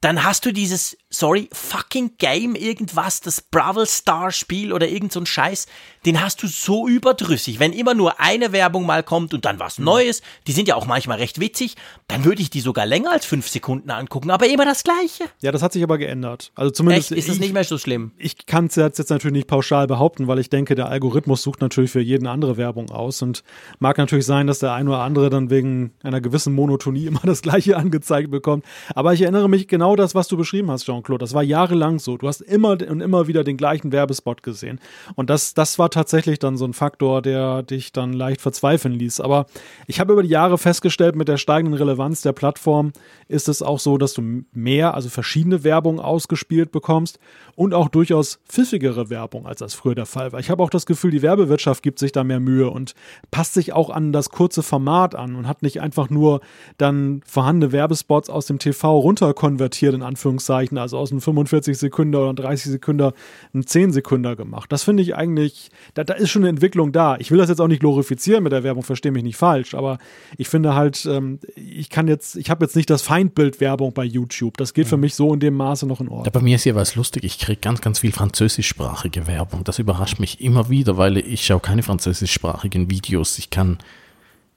dann hast du dieses, sorry, fucking Game, irgendwas, das Brawl Star Spiel oder irgend so ein Scheiß, den hast du so überdrüssig. Wenn immer nur eine Werbung mal kommt und dann was Neues, die sind ja auch manchmal recht witzig, dann würde ich die sogar länger als fünf Sekunden angucken, aber immer das Gleiche. Ja, das hat sich aber geändert. Also zumindest. Echt? Ist es nicht mehr so schlimm? Ich kann es jetzt, natürlich nicht pauschal behaupten, weil ich denke, der Algorithmus sucht natürlich für jeden andere Werbung aus und mag natürlich sein, dass der ein oder andere dann wegen einer gewissen Monotonie [laughs] immer das Gleiche angezeigt bekommt. Aber ich erinnere mich genau das, was du beschrieben hast, Jean-Claude. Das war jahrelang so. Du hast immer und immer wieder den gleichen Werbespot gesehen. Und das, das war tatsächlich dann so ein Faktor, der dich dann leicht verzweifeln ließ. Aber ich habe über die Jahre festgestellt, mit der steigenden Relevanz der Plattform ist es auch so, dass du mehr, also verschiedene Werbung ausgespielt bekommst und auch durchaus pfiffigere Werbung, als das früher der Fall war. Ich habe auch das Gefühl, die Werbewirtschaft gibt sich da mehr Mühe und passt sich auch an das kurze Format an und hat nicht einfach nur dann vorhandene Werbespots aus dem TV runterkonvertiert, in Anführungszeichen, Also aus einem 45 Sekunden oder 30 Sekunden ein 10 Sekunden gemacht. Das finde ich eigentlich, da, da ist schon eine Entwicklung da. Ich will das jetzt auch nicht glorifizieren mit der Werbung, verstehe mich nicht falsch, aber ich finde halt, ähm, ich kann jetzt, ich habe jetzt nicht das Feindbild Werbung bei YouTube. Das geht für mich so in dem Maße noch in Ordnung. Ja, bei mir ist ja was lustig. Ich kriege ganz, ganz viel französischsprachige Werbung. Das überrascht mich immer wieder, weil ich schaue keine französischsprachigen Videos. Ich kann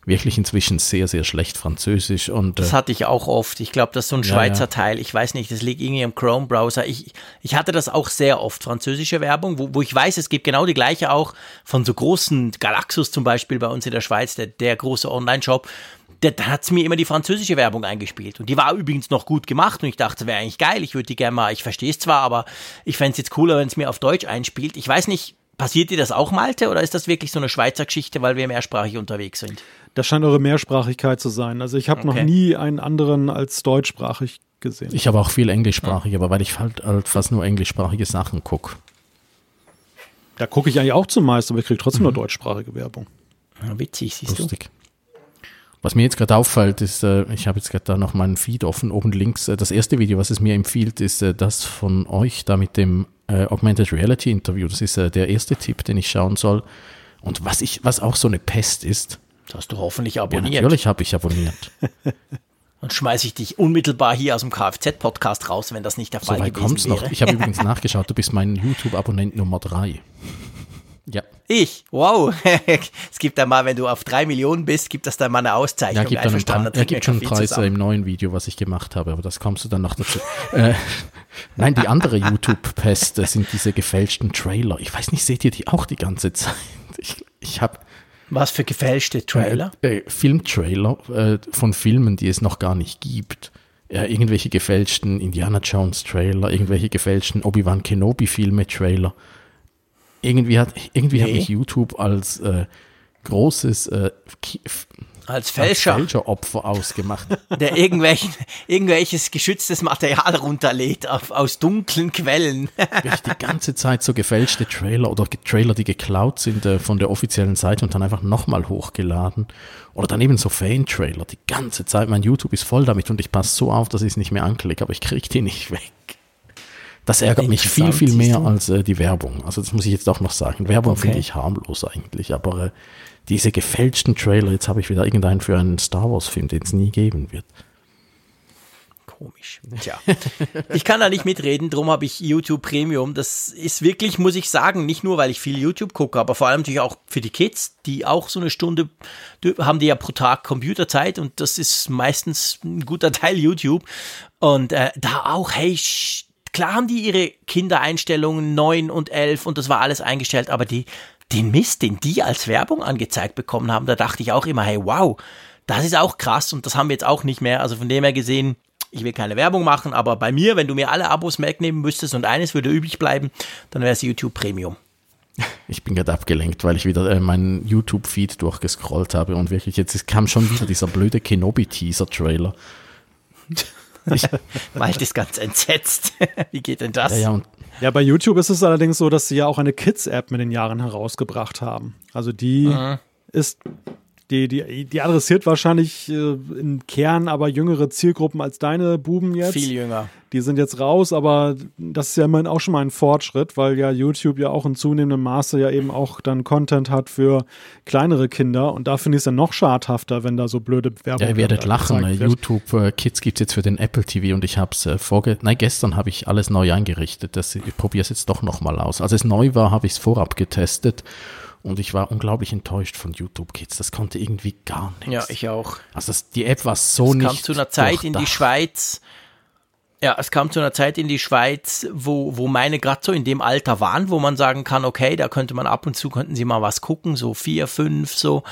wirklich inzwischen sehr, sehr schlecht Französisch. Und, das äh, hatte ich auch oft. Ich glaube, das ist so ein Schweizer ja. Teil. Ich weiß nicht, das liegt irgendwie im Chrome-Browser. Ich, ich hatte das auch sehr oft, französische Werbung, wo, wo ich weiß, es gibt genau die gleiche auch von so großen Galaxus zum Beispiel bei uns in der Schweiz, der, der große Online-Shop. Da da hat es mir immer die französische Werbung eingespielt. Und die war übrigens noch gut gemacht. Und ich dachte, wäre eigentlich geil. Ich würde die gerne mal, ich verstehe es zwar, aber ich fände es jetzt cooler, wenn es mir auf Deutsch einspielt. Ich weiß nicht, passiert dir das auch, Malte? Oder ist das wirklich so eine Schweizer Geschichte, weil wir mehrsprachig unterwegs sind? Das scheint eure Mehrsprachigkeit zu sein. Also ich habe noch Okay. nie einen anderen als deutschsprachig gesehen. ich habe auch viel englischsprachig, aber weil ich halt, halt fast nur englischsprachige Sachen gucke. da gucke ich eigentlich auch zumeist, aber ich kriege trotzdem nur deutschsprachige Werbung. Ja, witzig, siehst du. Was mir jetzt gerade auffällt, ist, äh, ich habe jetzt gerade da noch meinen Feed offen, oben links. Äh, das erste Video, was es mir empfiehlt, ist äh, das von euch da mit dem Augmented Reality Interview. Das ist der erste Tipp, den ich schauen soll. Und was ich, was auch so eine Pest ist, Das hast du hoffentlich ja, abonniert. natürlich habe ich abonniert. [laughs] Dann schmeiße ich dich unmittelbar hier aus dem Kfz-Podcast raus, wenn das nicht der So Fall weit gewesen kommt's wäre. noch. Ich habe übrigens [laughs] nachgeschaut, du bist mein YouTube-Abonnent Nummer drei. Ja, Ich? Wow. [laughs] es gibt einmal, wenn du auf drei Millionen bist, gibt das dann mal eine Auszeichnung. ja gibt, dann einen dann er gibt schon einen Preis Kaffee äh, im neuen Video, was ich gemacht habe, aber das kommst du dann noch dazu. [laughs] äh, nein, die andere [laughs] YouTube-Pest äh, sind diese gefälschten Trailer. Ich weiß nicht, seht ihr die auch die ganze Zeit? Ich, ich habe zusammen. Was für gefälschte Trailer? äh, Filmtrailer äh, von Filmen, die es noch gar nicht gibt. Äh, irgendwelche gefälschten Indiana Jones Trailer, irgendwelche gefälschten Obi-Wan Kenobi Filme Trailer. Irgendwie hat irgendwie hat Nee. mich YouTube als äh, großes äh, Als als Fälscher, Fälscheropfer ausgemacht. [laughs] der irgendwelchen, irgendwelches geschütztes Material runterlädt auf, aus dunklen Quellen. [laughs] Wirklich die ganze Zeit so gefälschte Trailer oder Trailer, die geklaut sind äh, von der offiziellen Seite und dann einfach nochmal hochgeladen. Oder dann eben so Fan-Trailer, die ganze Zeit. Mein YouTube ist voll damit und ich passe so auf, dass ich es nicht mehr anklicke, aber ich kriege die nicht weg. Das ärgert mich viel, viel mehr als äh, die Werbung. Also das muss ich jetzt auch noch sagen. Werbung Okay. finde ich harmlos eigentlich, aber äh, diese gefälschten Trailer, jetzt habe ich wieder irgendeinen für einen Star Wars-Film, den es nie geben wird. Komisch. Tja. Ich kann da nicht mitreden, drum habe ich YouTube Premium. Das ist wirklich, muss ich sagen, nicht nur, weil ich viel YouTube gucke, aber vor allem natürlich auch für die Kids, die auch so eine Stunde haben die ja pro Tag Computerzeit und das ist meistens ein guter Teil YouTube. Und äh, da auch, hey, klar haben die ihre Kindereinstellungen 9 und 11 und das war alles eingestellt, aber die, den Mist, den die als Werbung angezeigt bekommen haben, da dachte ich auch immer, hey, wow, das ist auch krass und das haben wir jetzt auch nicht mehr. Also von dem her gesehen, ich will keine Werbung machen, aber bei mir, wenn du mir alle Abos wegnehmen müsstest und eines würde übrig bleiben, dann wäre es YouTube Premium. [laughs] Ich bin gerade abgelenkt, weil ich wieder äh, meinen YouTube-Feed durchgescrollt habe und wirklich jetzt kam schon wieder dieser blöde Kenobi-Teaser-Trailer. [laughs] Malte ist ganz entsetzt. [laughs] Wie geht denn das? Ja, ja, Ja, bei YouTube ist es allerdings so, dass sie ja auch eine Kids-App mit den Jahren herausgebracht haben. Also die ist, die, die, die adressiert wahrscheinlich äh, im Kern aber jüngere Zielgruppen als deine Buben jetzt. Viel jünger. Die sind jetzt raus, aber das ist ja immerhin auch schon mal ein Fortschritt, weil ja YouTube ja auch in zunehmendem Maße ja eben auch dann Content hat für kleinere Kinder und da finde ich es ja noch schadhafter, wenn da so blöde Werbung ja, ihr werdet lachen. wird. YouTube äh, Kids gibt es jetzt für den Apple TV und ich habe es äh, vorge nein, gestern habe ich alles neu eingerichtet. Das, ich probiere es jetzt doch nochmal aus. Als es neu war, habe ich es vorab getestet und ich war unglaublich enttäuscht von YouTube Kids. Das konnte irgendwie gar nichts. Ja, ich auch. also das, die App war so Es nicht kam zu einer Zeit in die. Schweiz. Ja, es kam zu einer Zeit in die Schweiz, wo, wo meine gerade so in dem Alter waren, wo man sagen kann, okay, da könnte man ab und zu, könnten sie mal was gucken, so vier, fünf, so.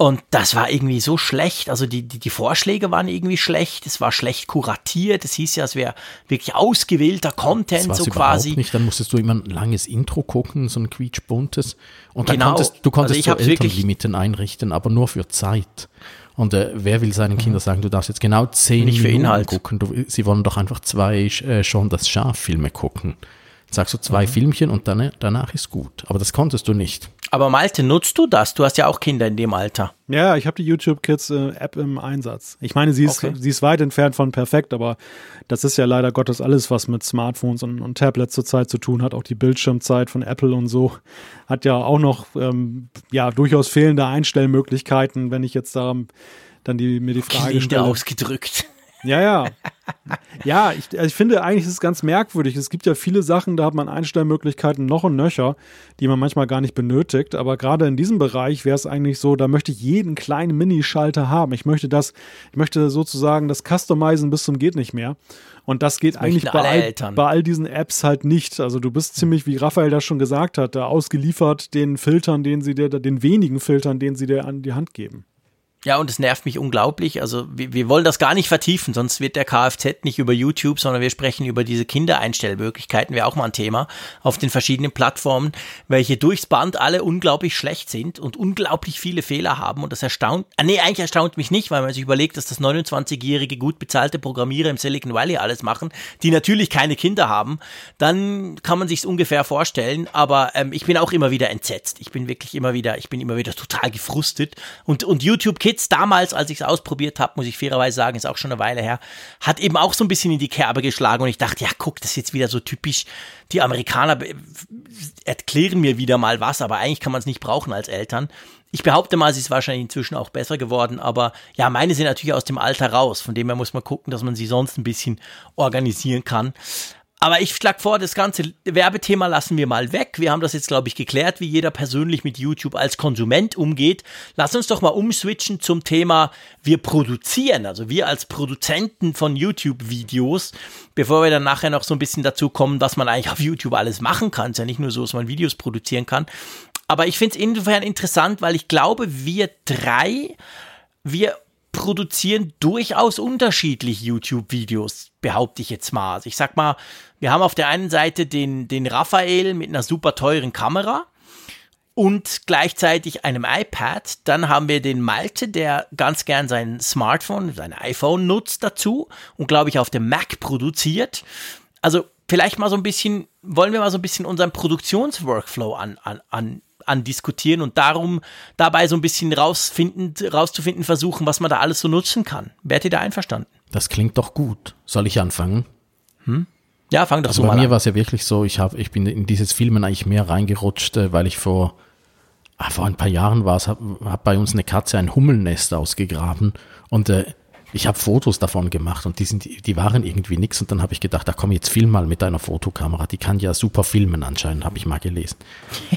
Und das war irgendwie so schlecht. Also die, die, die Vorschläge waren irgendwie schlecht. Es war schlecht kuratiert. Es hieß ja, es wäre wirklich ausgewählter Content, so quasi. nicht. Dann musstest du immer ein langes Intro gucken, so ein quietschbuntes. Und dann Genau. konntest du konntest Also so Elternlimiten einrichten, aber nur für Zeit. Und äh, wer will seinen Kindern sagen, du darfst jetzt genau zehn Mhm. Nicht für Minuten Inhalt. gucken? Du, sie wollen doch einfach zwei äh, schon das Schaf-Filme gucken. Sagst du zwei Mhm. Filmchen und dann, danach ist gut. Aber das konntest du nicht. Aber Malte, nutzt du das? Du hast ja auch Kinder in dem Alter. Ja, ich habe die YouTube Kids äh, App im Einsatz. Ich meine, sie ist, okay. sie ist weit entfernt von perfekt, aber das ist ja leider Gottes alles, was mit Smartphones und, und Tablets zurzeit zu tun hat. Auch die Bildschirmzeit von Apple und so hat ja auch noch ähm, ja durchaus fehlende Einstellmöglichkeiten, wenn ich jetzt da dann die, mir die Frage Kinder stelle. ausgedrückt. Ja, ja. Ja, ich, also ich finde eigentlich ist es ganz merkwürdig. Es gibt ja viele Sachen, da hat man Einstellmöglichkeiten noch und nöcher, die man manchmal gar nicht benötigt. Aber gerade in diesem Bereich wäre es eigentlich so, da möchte ich jeden kleinen Minischalter haben. Ich möchte das, ich möchte sozusagen das Customizen bis zum geht nicht mehr. Und das geht das eigentlich bei all, bei all, diesen Apps halt nicht. Also du bist ziemlich, wie Raphael das schon gesagt hat, da ausgeliefert den Filtern, den sie dir, den wenigen Filtern, den sie dir an die Hand geben. Ja, und es nervt mich unglaublich. Also wir, wir wollen das gar nicht vertiefen, sonst wird der Kfz nicht über YouTube, sondern wir sprechen über diese Kindereinstellmöglichkeiten, wäre auch mal ein Thema auf den verschiedenen Plattformen, welche durchs Band alle unglaublich schlecht sind und unglaublich viele Fehler haben. Und das erstaunt, ah, nee, eigentlich erstaunt mich nicht, weil man sich überlegt, dass das 29-jährige gut bezahlte Programmierer im Silicon Valley alles machen, die natürlich keine Kinder haben. Dann kann man sich ungefähr vorstellen. Aber ähm, ich bin auch immer wieder entsetzt. Ich bin wirklich immer wieder, ich bin immer wieder total gefrustet. Und, und YouTube Kids damals, als ich es ausprobiert habe, muss ich fairerweise sagen, ist auch schon eine Weile her, hat eben auch so ein bisschen in die Kerbe geschlagen und ich dachte, ja, guck, das ist jetzt wieder so typisch. Die Amerikaner erklären mir wieder mal was, aber eigentlich kann man es nicht brauchen als Eltern. Ich behaupte mal, sie ist wahrscheinlich inzwischen auch besser geworden, aber ja, meine sind natürlich aus dem Alter raus. Von dem her muss man gucken, dass man sie sonst ein bisschen organisieren kann. Aber ich schlage vor, das ganze Werbethema lassen wir mal weg. Wir haben das jetzt, glaube ich, geklärt, wie jeder persönlich mit YouTube als Konsument umgeht. Lass uns doch mal umswitchen zum Thema, wir produzieren, also wir als Produzenten von YouTube-Videos, bevor wir dann nachher noch so ein bisschen dazu kommen, was man eigentlich auf YouTube alles machen kann. Es ist ja nicht nur so, dass man Videos produzieren kann. Aber ich finde es insofern interessant, weil ich glaube, wir drei, wir produzieren durchaus unterschiedlich YouTube-Videos, behaupte ich jetzt mal. Also ich sag mal, wir haben auf der einen Seite den, den Raphael mit einer super teuren Kamera und gleichzeitig einem iPad. Dann haben wir den Malte, der ganz gern sein Smartphone, sein iPhone nutzt dazu und glaube ich auf dem Mac produziert. Also vielleicht mal so ein bisschen, wollen wir mal so ein bisschen unseren Produktionsworkflow an, an, an andiskutieren und darum dabei so ein bisschen rausfinden, rauszufinden versuchen, was man da alles so nutzen kann. Wärt ihr da einverstanden? Das klingt doch gut. Soll ich anfangen? Hm? Ja, fang doch also so mal an. Bei mir war es ja wirklich so, ich, hab, ich bin in dieses Filmen eigentlich mehr reingerutscht, äh, weil ich vor, ah, vor ein paar Jahren war es, habe hab bei uns eine Katze ein Hummelnest ausgegraben und äh, ich habe Fotos davon gemacht und die, sind, die waren irgendwie nix und dann habe ich gedacht, da komm jetzt film mal mit deiner Fotokamera, die kann ja super filmen anscheinend, habe ich mal gelesen.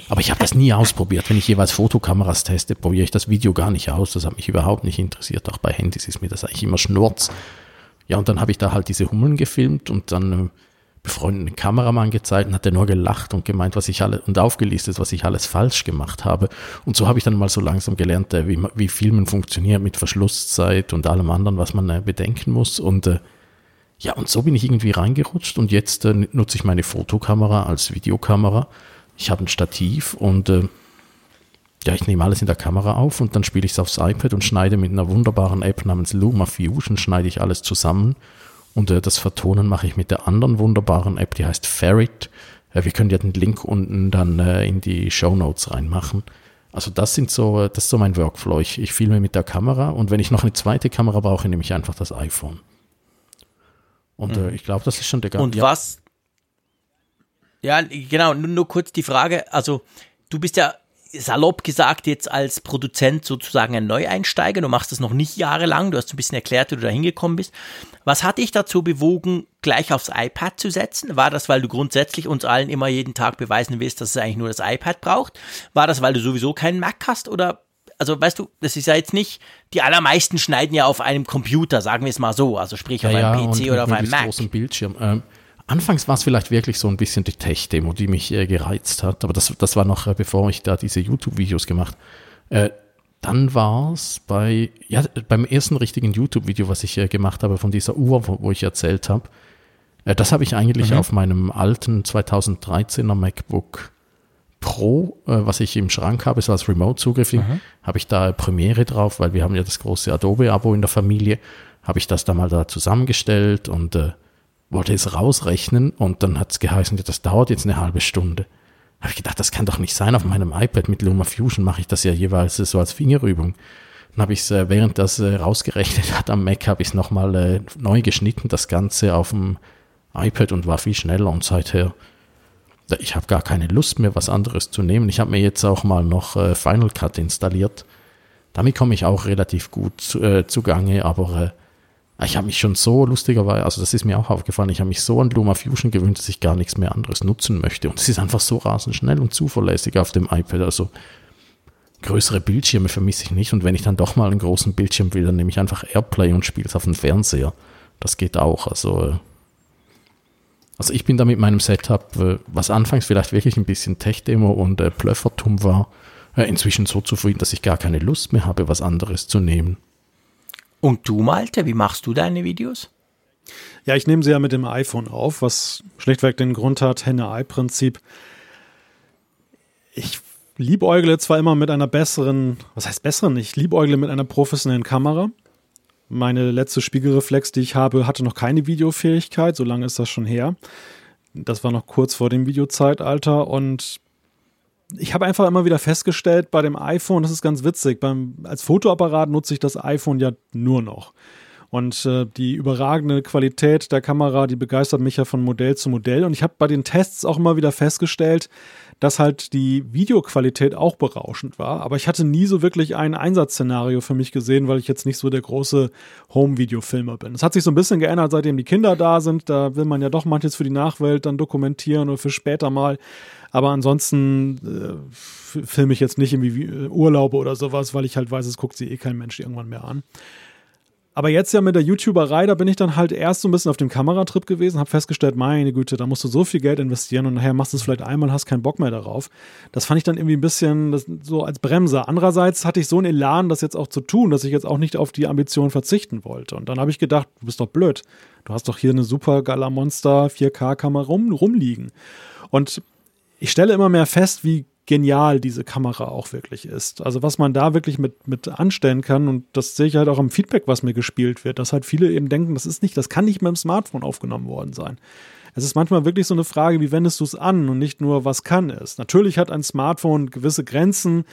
Aber ich habe das nie ausprobiert. Wenn ich jeweils Fotokameras teste, probiere ich das Video gar nicht aus. Das hat mich überhaupt nicht interessiert. Auch bei Handys ist mir das eigentlich immer Schnurz. Ja, und dann habe ich da halt diese Hummeln gefilmt und dann äh, befreundeten Kameramann gezeigt und hat er nur gelacht und gemeint, was ich alle und aufgelistet, was ich alles falsch gemacht habe. Und so habe ich dann mal so langsam gelernt, äh, wie, wie Filmen funktioniert mit Verschlusszeit und allem anderen, was man äh, bedenken muss. Und äh, ja, und so bin ich irgendwie reingerutscht und jetzt nutze ich meine Fotokamera als Videokamera. Ich habe ein Stativ und ja, ich nehme alles in der Kamera auf und dann spiele ich es aufs iPad und schneide mit einer wunderbaren App namens Luma Fusion, schneide ich alles zusammen und äh, das Vertonen mache ich mit der anderen wunderbaren App, die heißt Ferrit. Äh, wir können ja den Link unten dann äh, in die Show Notes reinmachen. Also das sind so, das ist so mein Workflow. Ich, ich filme mit der Kamera und wenn ich noch eine zweite Kamera brauche, nehme ich einfach das iPhone. Und äh, mhm. äh, ich glaube, das ist schon der ganze. Und ja. was? Ja, genau, nur, nur kurz die Frage. Also, du bist ja salopp gesagt jetzt als Produzent sozusagen ein Neueinsteiger. Du machst das noch nicht jahrelang. Du hast ein bisschen erklärt, wie du da hingekommen bist. Was hat dich dazu bewogen, gleich aufs iPad zu setzen? War das, weil du grundsätzlich uns allen immer jeden Tag beweisen willst, dass es eigentlich nur das iPad braucht? War das, weil du sowieso keinen Mac hast? Oder, also weißt du, das ist ja jetzt nicht, die allermeisten schneiden ja auf einem Computer, sagen wir es mal so. Also sprich auf ja, einem PC oder auf einem Mac. großen Bildschirm. Ähm Anfangs war es vielleicht wirklich so ein bisschen die Tech-Demo, die mich äh, gereizt hat, aber das, das war noch, äh, bevor ich da diese YouTube-Videos gemacht. Äh, dann war es bei, ja, beim ersten richtigen YouTube-Video, was ich äh, gemacht habe, von dieser Uhr, wo, wo ich erzählt habe. Äh, das habe ich eigentlich mhm. auf meinem alten 2013er MacBook Pro, äh, was ich im Schrank habe, so als Remote-Zugriff, mhm. habe ich da Premiere drauf, weil wir haben ja das große Adobe-Abo in der Familie, habe ich das da mal da zusammengestellt und wollte es rausrechnen und dann hat es geheißen, das dauert jetzt eine halbe Stunde. habe ich gedacht, das kann doch nicht sein. Auf meinem iPad mit Luma Fusion mache ich das ja jeweils so als Fingerübung. Dann habe ich es, äh, während das äh, rausgerechnet hat am Mac, habe ich es nochmal äh, neu geschnitten, das Ganze auf dem iPad und war viel schneller und seither, ich habe gar keine Lust mehr, was anderes zu nehmen. Ich habe mir jetzt auch mal noch Final Cut installiert. Damit komme ich auch relativ gut äh, zugange, aber ich habe mich schon so lustigerweise, also das ist mir auch aufgefallen, ich habe mich so an Luma Fusion gewöhnt, dass ich gar nichts mehr anderes nutzen möchte. Und es ist einfach so rasend schnell und zuverlässig auf dem iPad. Also größere Bildschirme vermisse ich nicht. Und wenn ich dann doch mal einen großen Bildschirm will, dann nehme ich einfach Airplay und spiele es auf dem Fernseher. Das geht auch. Also, äh, also ich bin da mit meinem Setup, äh, was anfangs vielleicht wirklich ein bisschen Tech-Demo und äh, Plöffertum war, äh, inzwischen so zufrieden, dass ich gar keine Lust mehr habe, was anderes zu nehmen. Und du, Malte, wie machst du deine Videos? Ja, ich nehme sie ja mit dem iPhone auf, was schlichtweg den Grund hat, Henne-Ei-Prinzip. Ich liebäugle zwar immer mit einer besseren, was heißt besseren? Ich liebäugle mit einer professionellen Kamera. Meine letzte Spiegelreflex, die ich habe, hatte noch keine Videofähigkeit, so lange ist das schon her. Das war noch kurz vor dem Videozeitalter und ich habe einfach immer wieder festgestellt bei dem iPhone, das ist ganz witzig, beim, als Fotoapparat nutze ich das iPhone ja nur noch. Und äh, die überragende Qualität der Kamera, die begeistert mich ja von Modell zu Modell. Und ich habe bei den Tests auch immer wieder festgestellt, dass halt die Videoqualität auch berauschend war. Aber ich hatte nie so wirklich ein Einsatzszenario für mich gesehen, weil ich jetzt nicht so der große Home-Video-Filmer bin. Es hat sich so ein bisschen geändert, seitdem die Kinder da sind. Da will man ja doch manches für die Nachwelt dann dokumentieren oder für später mal. Aber ansonsten äh, filme ich jetzt nicht irgendwie äh, Urlaube oder sowas, weil ich halt weiß, es guckt sie eh kein Mensch irgendwann mehr an. Aber jetzt ja mit der YouTuberei, da bin ich dann halt erst so ein bisschen auf dem Kameratrip gewesen, habe festgestellt, meine Güte, da musst du so viel Geld investieren und nachher machst du es vielleicht einmal hast keinen Bock mehr darauf. Das fand ich dann irgendwie ein bisschen das, so als Bremse. Andererseits hatte ich so einen Elan, das jetzt auch zu tun, dass ich jetzt auch nicht auf die Ambition verzichten wollte. Und dann habe ich gedacht, du bist doch blöd. Du hast doch hier eine super Gala Monster 4K-Kamera rum, rumliegen. Und ich stelle immer mehr fest, wie genial diese Kamera auch wirklich ist. Also was man da wirklich mit, mit anstellen kann und das sehe ich halt auch im Feedback, was mir gespielt wird, dass halt viele eben denken, das ist nicht, das kann nicht mit dem Smartphone aufgenommen worden sein. Es ist manchmal wirklich so eine Frage, wie wendest du es an und nicht nur, was kann es. Natürlich hat ein Smartphone gewisse Grenzen,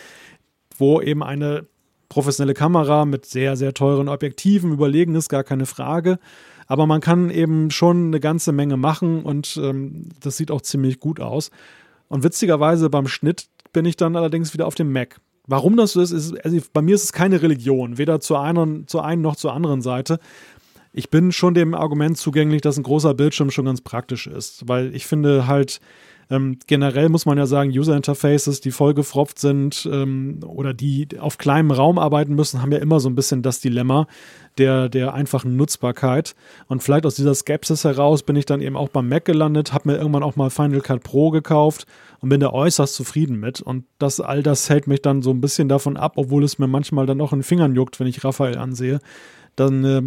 wo eben eine professionelle Kamera mit sehr, sehr teuren Objektiven überlegen ist, gar keine Frage. Aber man kann eben schon eine ganze Menge machen und ähm, das sieht auch ziemlich gut aus. Und witzigerweise beim Schnitt bin ich dann allerdings wieder auf dem Mac. Warum das so ist, ist also bei mir ist es keine Religion, weder zur einen, zur einen noch zur anderen Seite. Ich bin schon dem Argument zugänglich, dass ein großer Bildschirm schon ganz praktisch ist, weil ich finde halt, ähm, generell muss man ja sagen, User Interfaces, die vollgefropft sind ähm, oder die auf kleinem Raum arbeiten müssen, haben ja immer so ein bisschen das Dilemma der, der einfachen Nutzbarkeit. Und vielleicht aus dieser Skepsis heraus bin ich dann eben auch beim Mac gelandet, habe mir irgendwann auch mal Final Cut Pro gekauft und bin da äußerst zufrieden mit. Und das all das hält mich dann so ein bisschen davon ab, obwohl es mir manchmal dann auch in den Fingern juckt, wenn ich Raphael ansehe, dann äh,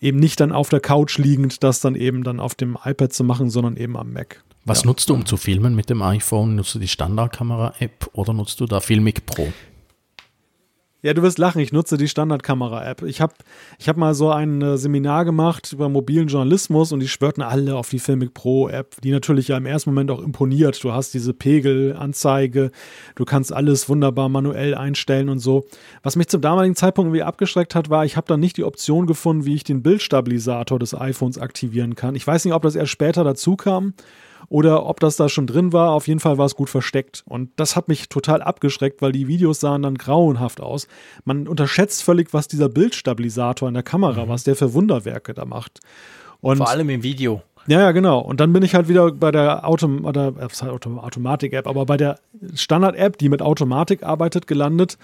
eben nicht dann auf der Couch liegend, das dann eben dann auf dem iPad zu machen, sondern eben am Mac. Was ja. nutzt du, um zu filmen mit dem iPhone? Nutzt du die Standardkamera-App oder nutzt du da Filmic Pro? Ja, du wirst lachen, ich nutze die Standardkamera-App. Ich habe ich hab mal so ein äh, Seminar gemacht über mobilen Journalismus und die schwörten alle auf die Filmic Pro-App, die natürlich ja im ersten Moment auch imponiert. Du hast diese Pegelanzeige, du kannst alles wunderbar manuell einstellen und so. Was mich zum damaligen Zeitpunkt irgendwie abgeschreckt hat, war, ich habe da nicht die Option gefunden, wie ich den Bildstabilisator des iPhones aktivieren kann. Ich weiß nicht, ob das erst später dazu kam oder ob das da schon drin war. Auf jeden Fall war es gut versteckt. Und das hat mich total abgeschreckt, weil die Videos sahen dann grauenhaft aus. Man unterschätzt völlig, was dieser Bildstabilisator in der Kamera, mhm. was der für Wunderwerke da macht. Und Vor allem im Video. Ja, ja, genau. Und dann bin ich halt wieder bei der Autom oder, äh, Automatik-App, aber bei der Standard-App, die mit Automatik arbeitet, gelandet.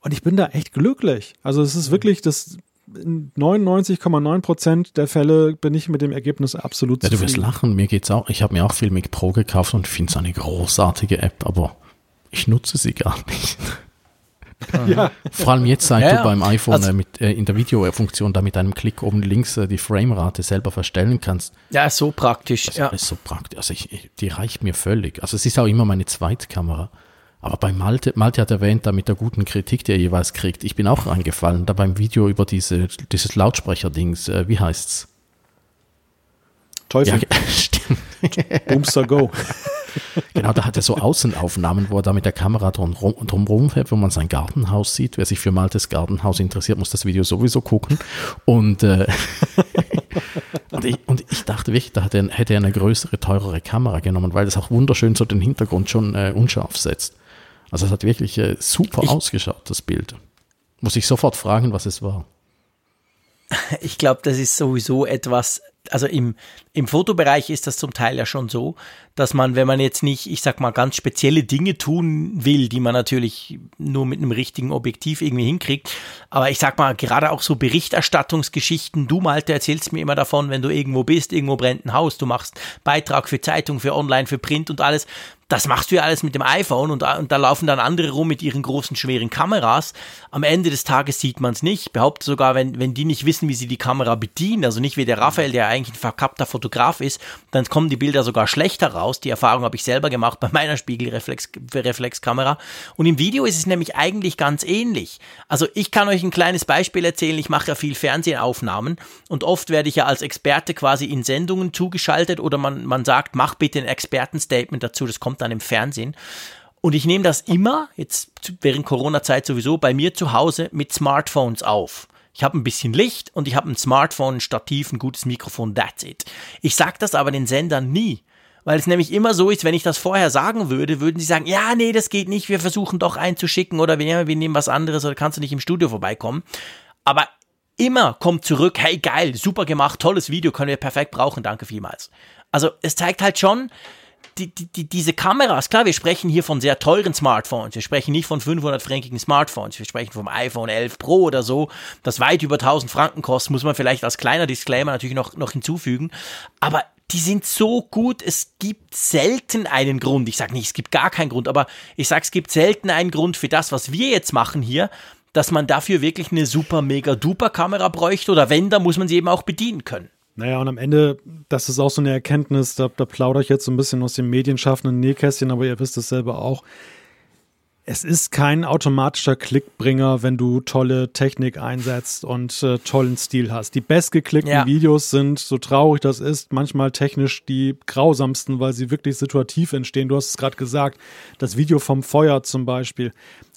Und ich bin da echt glücklich. Also es ist wirklich das in 99,9 Prozent der Fälle bin ich mit dem Ergebnis absolut ja, zufrieden. Du wirst lachen, mir geht's auch. Ich habe mir auch Filmic Pro gekauft und finde es eine großartige App, aber ich nutze sie gar nicht. [laughs] Ja. Vor allem jetzt, seit ja, du beim iPhone also, äh, mit, äh, in der Videofunktion da mit einem Klick oben links äh, die Framerate selber verstellen kannst. Ja, so praktisch. Das ja. ist so praktisch. Also ich, die reicht mir völlig. Also es ist auch immer meine Zweitkamera. Aber bei Malte, Malte hat erwähnt, da mit der guten Kritik, die er jeweils kriegt, ich bin auch reingefallen, da beim Video über diese, dieses Lautsprecher-Dings, äh, wie heißt's? Teufel. Ja, [laughs] stimmt. Boomster Go. [laughs] genau, da hat er so Außenaufnahmen, wo er da mit der Kamera drumherum drum, drum fährt, wo man sein Gartenhaus sieht. Wer sich für Maltes Gartenhaus interessiert, muss das Video sowieso gucken. Und, äh, [laughs] und, ich, und ich dachte wirklich, da hätte er, hätte er eine größere, teurere Kamera genommen, weil das auch wunderschön so den Hintergrund schon äh, unscharf setzt. Also es hat wirklich äh, super ich, ausgeschaut, das Bild. Muss ich sofort fragen, was es war. [laughs] Ich glaube, das ist sowieso etwas, also im, im Fotobereich ist das zum Teil ja schon so, dass man, wenn man jetzt nicht, ich sag mal, ganz spezielle Dinge tun will, die man natürlich nur mit einem richtigen Objektiv irgendwie hinkriegt, aber ich sag mal, gerade auch so Berichterstattungsgeschichten, du Malte erzählst mir immer davon, wenn du irgendwo bist, irgendwo brennt ein Haus, du machst Beitrag für Zeitung, für Online, für Print und alles, das machst du ja alles mit dem iPhone und, und, da laufen dann andere rum mit ihren großen, schweren Kameras. Am Ende des Tages sieht man es nicht. Ich behaupte sogar, wenn, wenn die nicht wissen, wie sie die Kamera bedienen, also nicht wie der Raphael, der eigentlich ein verkappter Fotograf ist, dann kommen die Bilder sogar schlechter raus. Die Erfahrung habe ich selber gemacht bei [laughs] meiner Spiegelreflexkamera. Und im Video ist es nämlich eigentlich ganz ähnlich. Also ich kann euch ein kleines Beispiel erzählen. Ich mache ja viel Fernsehaufnahmen und oft werde ich ja als Experte quasi in Sendungen zugeschaltet oder man, man sagt, mach bitte ein Expertenstatement dazu. Das kommt dann im Fernsehen. Und ich nehme das immer, jetzt während Corona-Zeit sowieso, bei mir zu Hause mit Smartphones auf. Ich habe ein bisschen Licht und ich habe ein Smartphone, ein Stativ, ein gutes Mikrofon, that's it. Ich sage das aber den Sendern nie. Weil es nämlich immer so ist, wenn ich das vorher sagen würde, würden sie sagen, ja, nee, das geht nicht, wir versuchen doch einzuschicken oder wir nehmen, wir nehmen was anderes oder kannst du nicht im Studio vorbeikommen. Aber immer kommt zurück, hey geil, super gemacht, tolles Video, können wir perfekt brauchen, danke vielmals. Also es zeigt halt schon, die, die, diese Kameras, klar, wir sprechen hier von sehr teuren Smartphones. Wir sprechen nicht von 500-frankigen Smartphones. Wir sprechen vom iPhone 11 Pro oder so, das weit über 1000 Franken kostet, muss man vielleicht als kleiner Disclaimer natürlich noch, noch hinzufügen. Aber die sind so gut, es gibt selten einen Grund. Ich sage nicht, es gibt gar keinen Grund, aber ich sage, es gibt selten einen Grund für das, was wir jetzt machen hier, dass man dafür wirklich eine super, mega, duper Kamera bräuchte oder wenn, dann muss man sie eben auch bedienen können. Naja, und am Ende, das ist auch so eine Erkenntnis, da, da plaudere ich jetzt so ein bisschen aus dem medienschaffenden Nähkästchen, aber ihr wisst es selber auch. Es ist kein automatischer Klickbringer, wenn du tolle Technik einsetzt und äh, tollen Stil hast. Die bestgeklickten ja. Videos sind, so traurig das ist, manchmal technisch die grausamsten, weil sie wirklich situativ entstehen. Du hast es gerade gesagt, das Video vom Feuer zum Beispiel.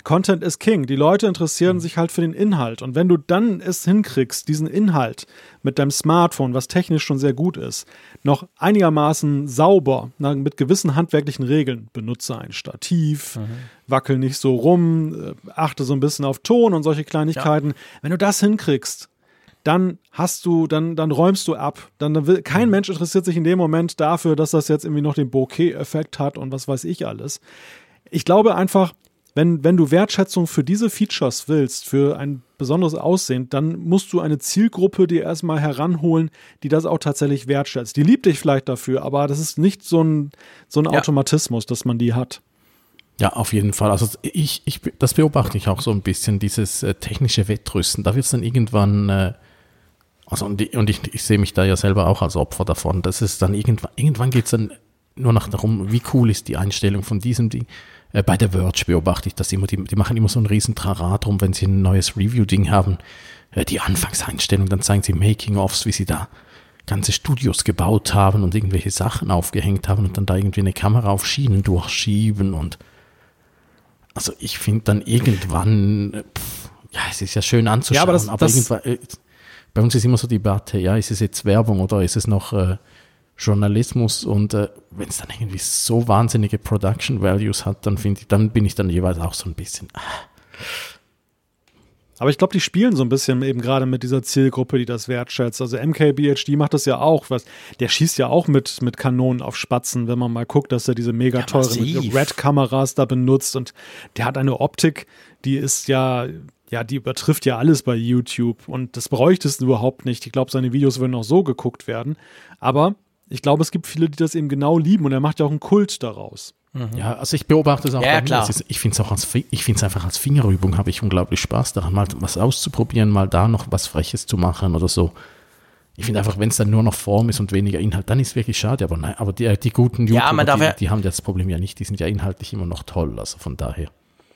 Content is King. Die Leute interessieren mhm. sich halt für den Inhalt. Und wenn du dann es hinkriegst, diesen Inhalt mit deinem Smartphone, was technisch schon sehr gut ist, noch einigermaßen sauber, mit gewissen handwerklichen Regeln, benutze ein Stativ, mhm. wackel nicht so rum, äh, achte so ein bisschen auf Ton und solche Kleinigkeiten. Ja. Wenn du das hinkriegst, dann hast du, dann, dann räumst du ab. Dann, dann will, kein mhm. Mensch interessiert sich in dem Moment dafür, dass das jetzt irgendwie noch den Bokeh-Effekt hat und was weiß ich alles. Ich glaube einfach, wenn, wenn du Wertschätzung für diese Features willst, für ein besonderes Aussehen, dann musst du eine Zielgruppe dir erstmal heranholen, die das auch tatsächlich wertschätzt. Die liebt dich vielleicht dafür, aber das ist nicht so ein, so ein ja. Automatismus, dass man die hat. Ja, auf jeden Fall. Also ich, ich, das beobachte ich auch so ein bisschen, dieses äh, technische Wettrüsten. Da wird es dann irgendwann, äh, also und, die, und ich, ich sehe mich da ja selber auch als Opfer davon. Das ist dann irgendwann, irgendwann geht es dann nur noch darum, wie cool ist die Einstellung von diesem Ding. Äh, bei der Verge beobachte ich das immer. Die, die machen immer so einen riesen Trara drum, wenn sie ein neues Review-Ding haben. Äh, die Anfangseinstellung, dann zeigen sie Making-ofs, wie sie da ganze Studios gebaut haben und irgendwelche Sachen aufgehängt haben und dann da irgendwie eine Kamera auf Schienen durchschieben und also ich finde dann irgendwann, äh, pff, ja, es ist ja schön anzuschauen, ja, aber, das, aber das irgendwann, bei uns ist immer so die Debatte, ja, ist es jetzt Werbung oder ist es noch äh, Journalismus und äh, wenn es dann irgendwie so wahnsinnige Production Values hat, dann finde ich, dann bin ich dann jeweils auch so ein bisschen. Ah. Aber ich glaube, die spielen so ein bisschen eben gerade mit dieser Zielgruppe, die das wertschätzt. Also MKBHD macht das ja auch. Was, der schießt ja auch mit, mit Kanonen auf Spatzen, wenn man mal guckt, dass er diese mega ja, teuren Red-Kameras da benutzt. Und der hat eine Optik, die ist ja, ja, die übertrifft ja alles bei YouTube. Und das bräuchtest du überhaupt nicht. Ich glaube, seine Videos würden auch so geguckt werden. Aber ich glaube, es gibt viele, die das eben genau lieben und er macht ja auch einen Kult daraus. Mhm. Ja, also ich beobachte es auch. Ja, klar. Ist, ich finde es auch als, ich finde es einfach als Fingerübung habe ich unglaublich Spaß daran, mal was auszuprobieren, mal da noch was Freches zu machen oder so. Ich finde einfach, wenn es dann nur noch Form ist und weniger Inhalt, dann ist es wirklich schade. Aber nein, aber die, die guten YouTuber, ja, die, die, haben das Problem ja nicht. Die sind ja inhaltlich immer noch toll. Also von daher.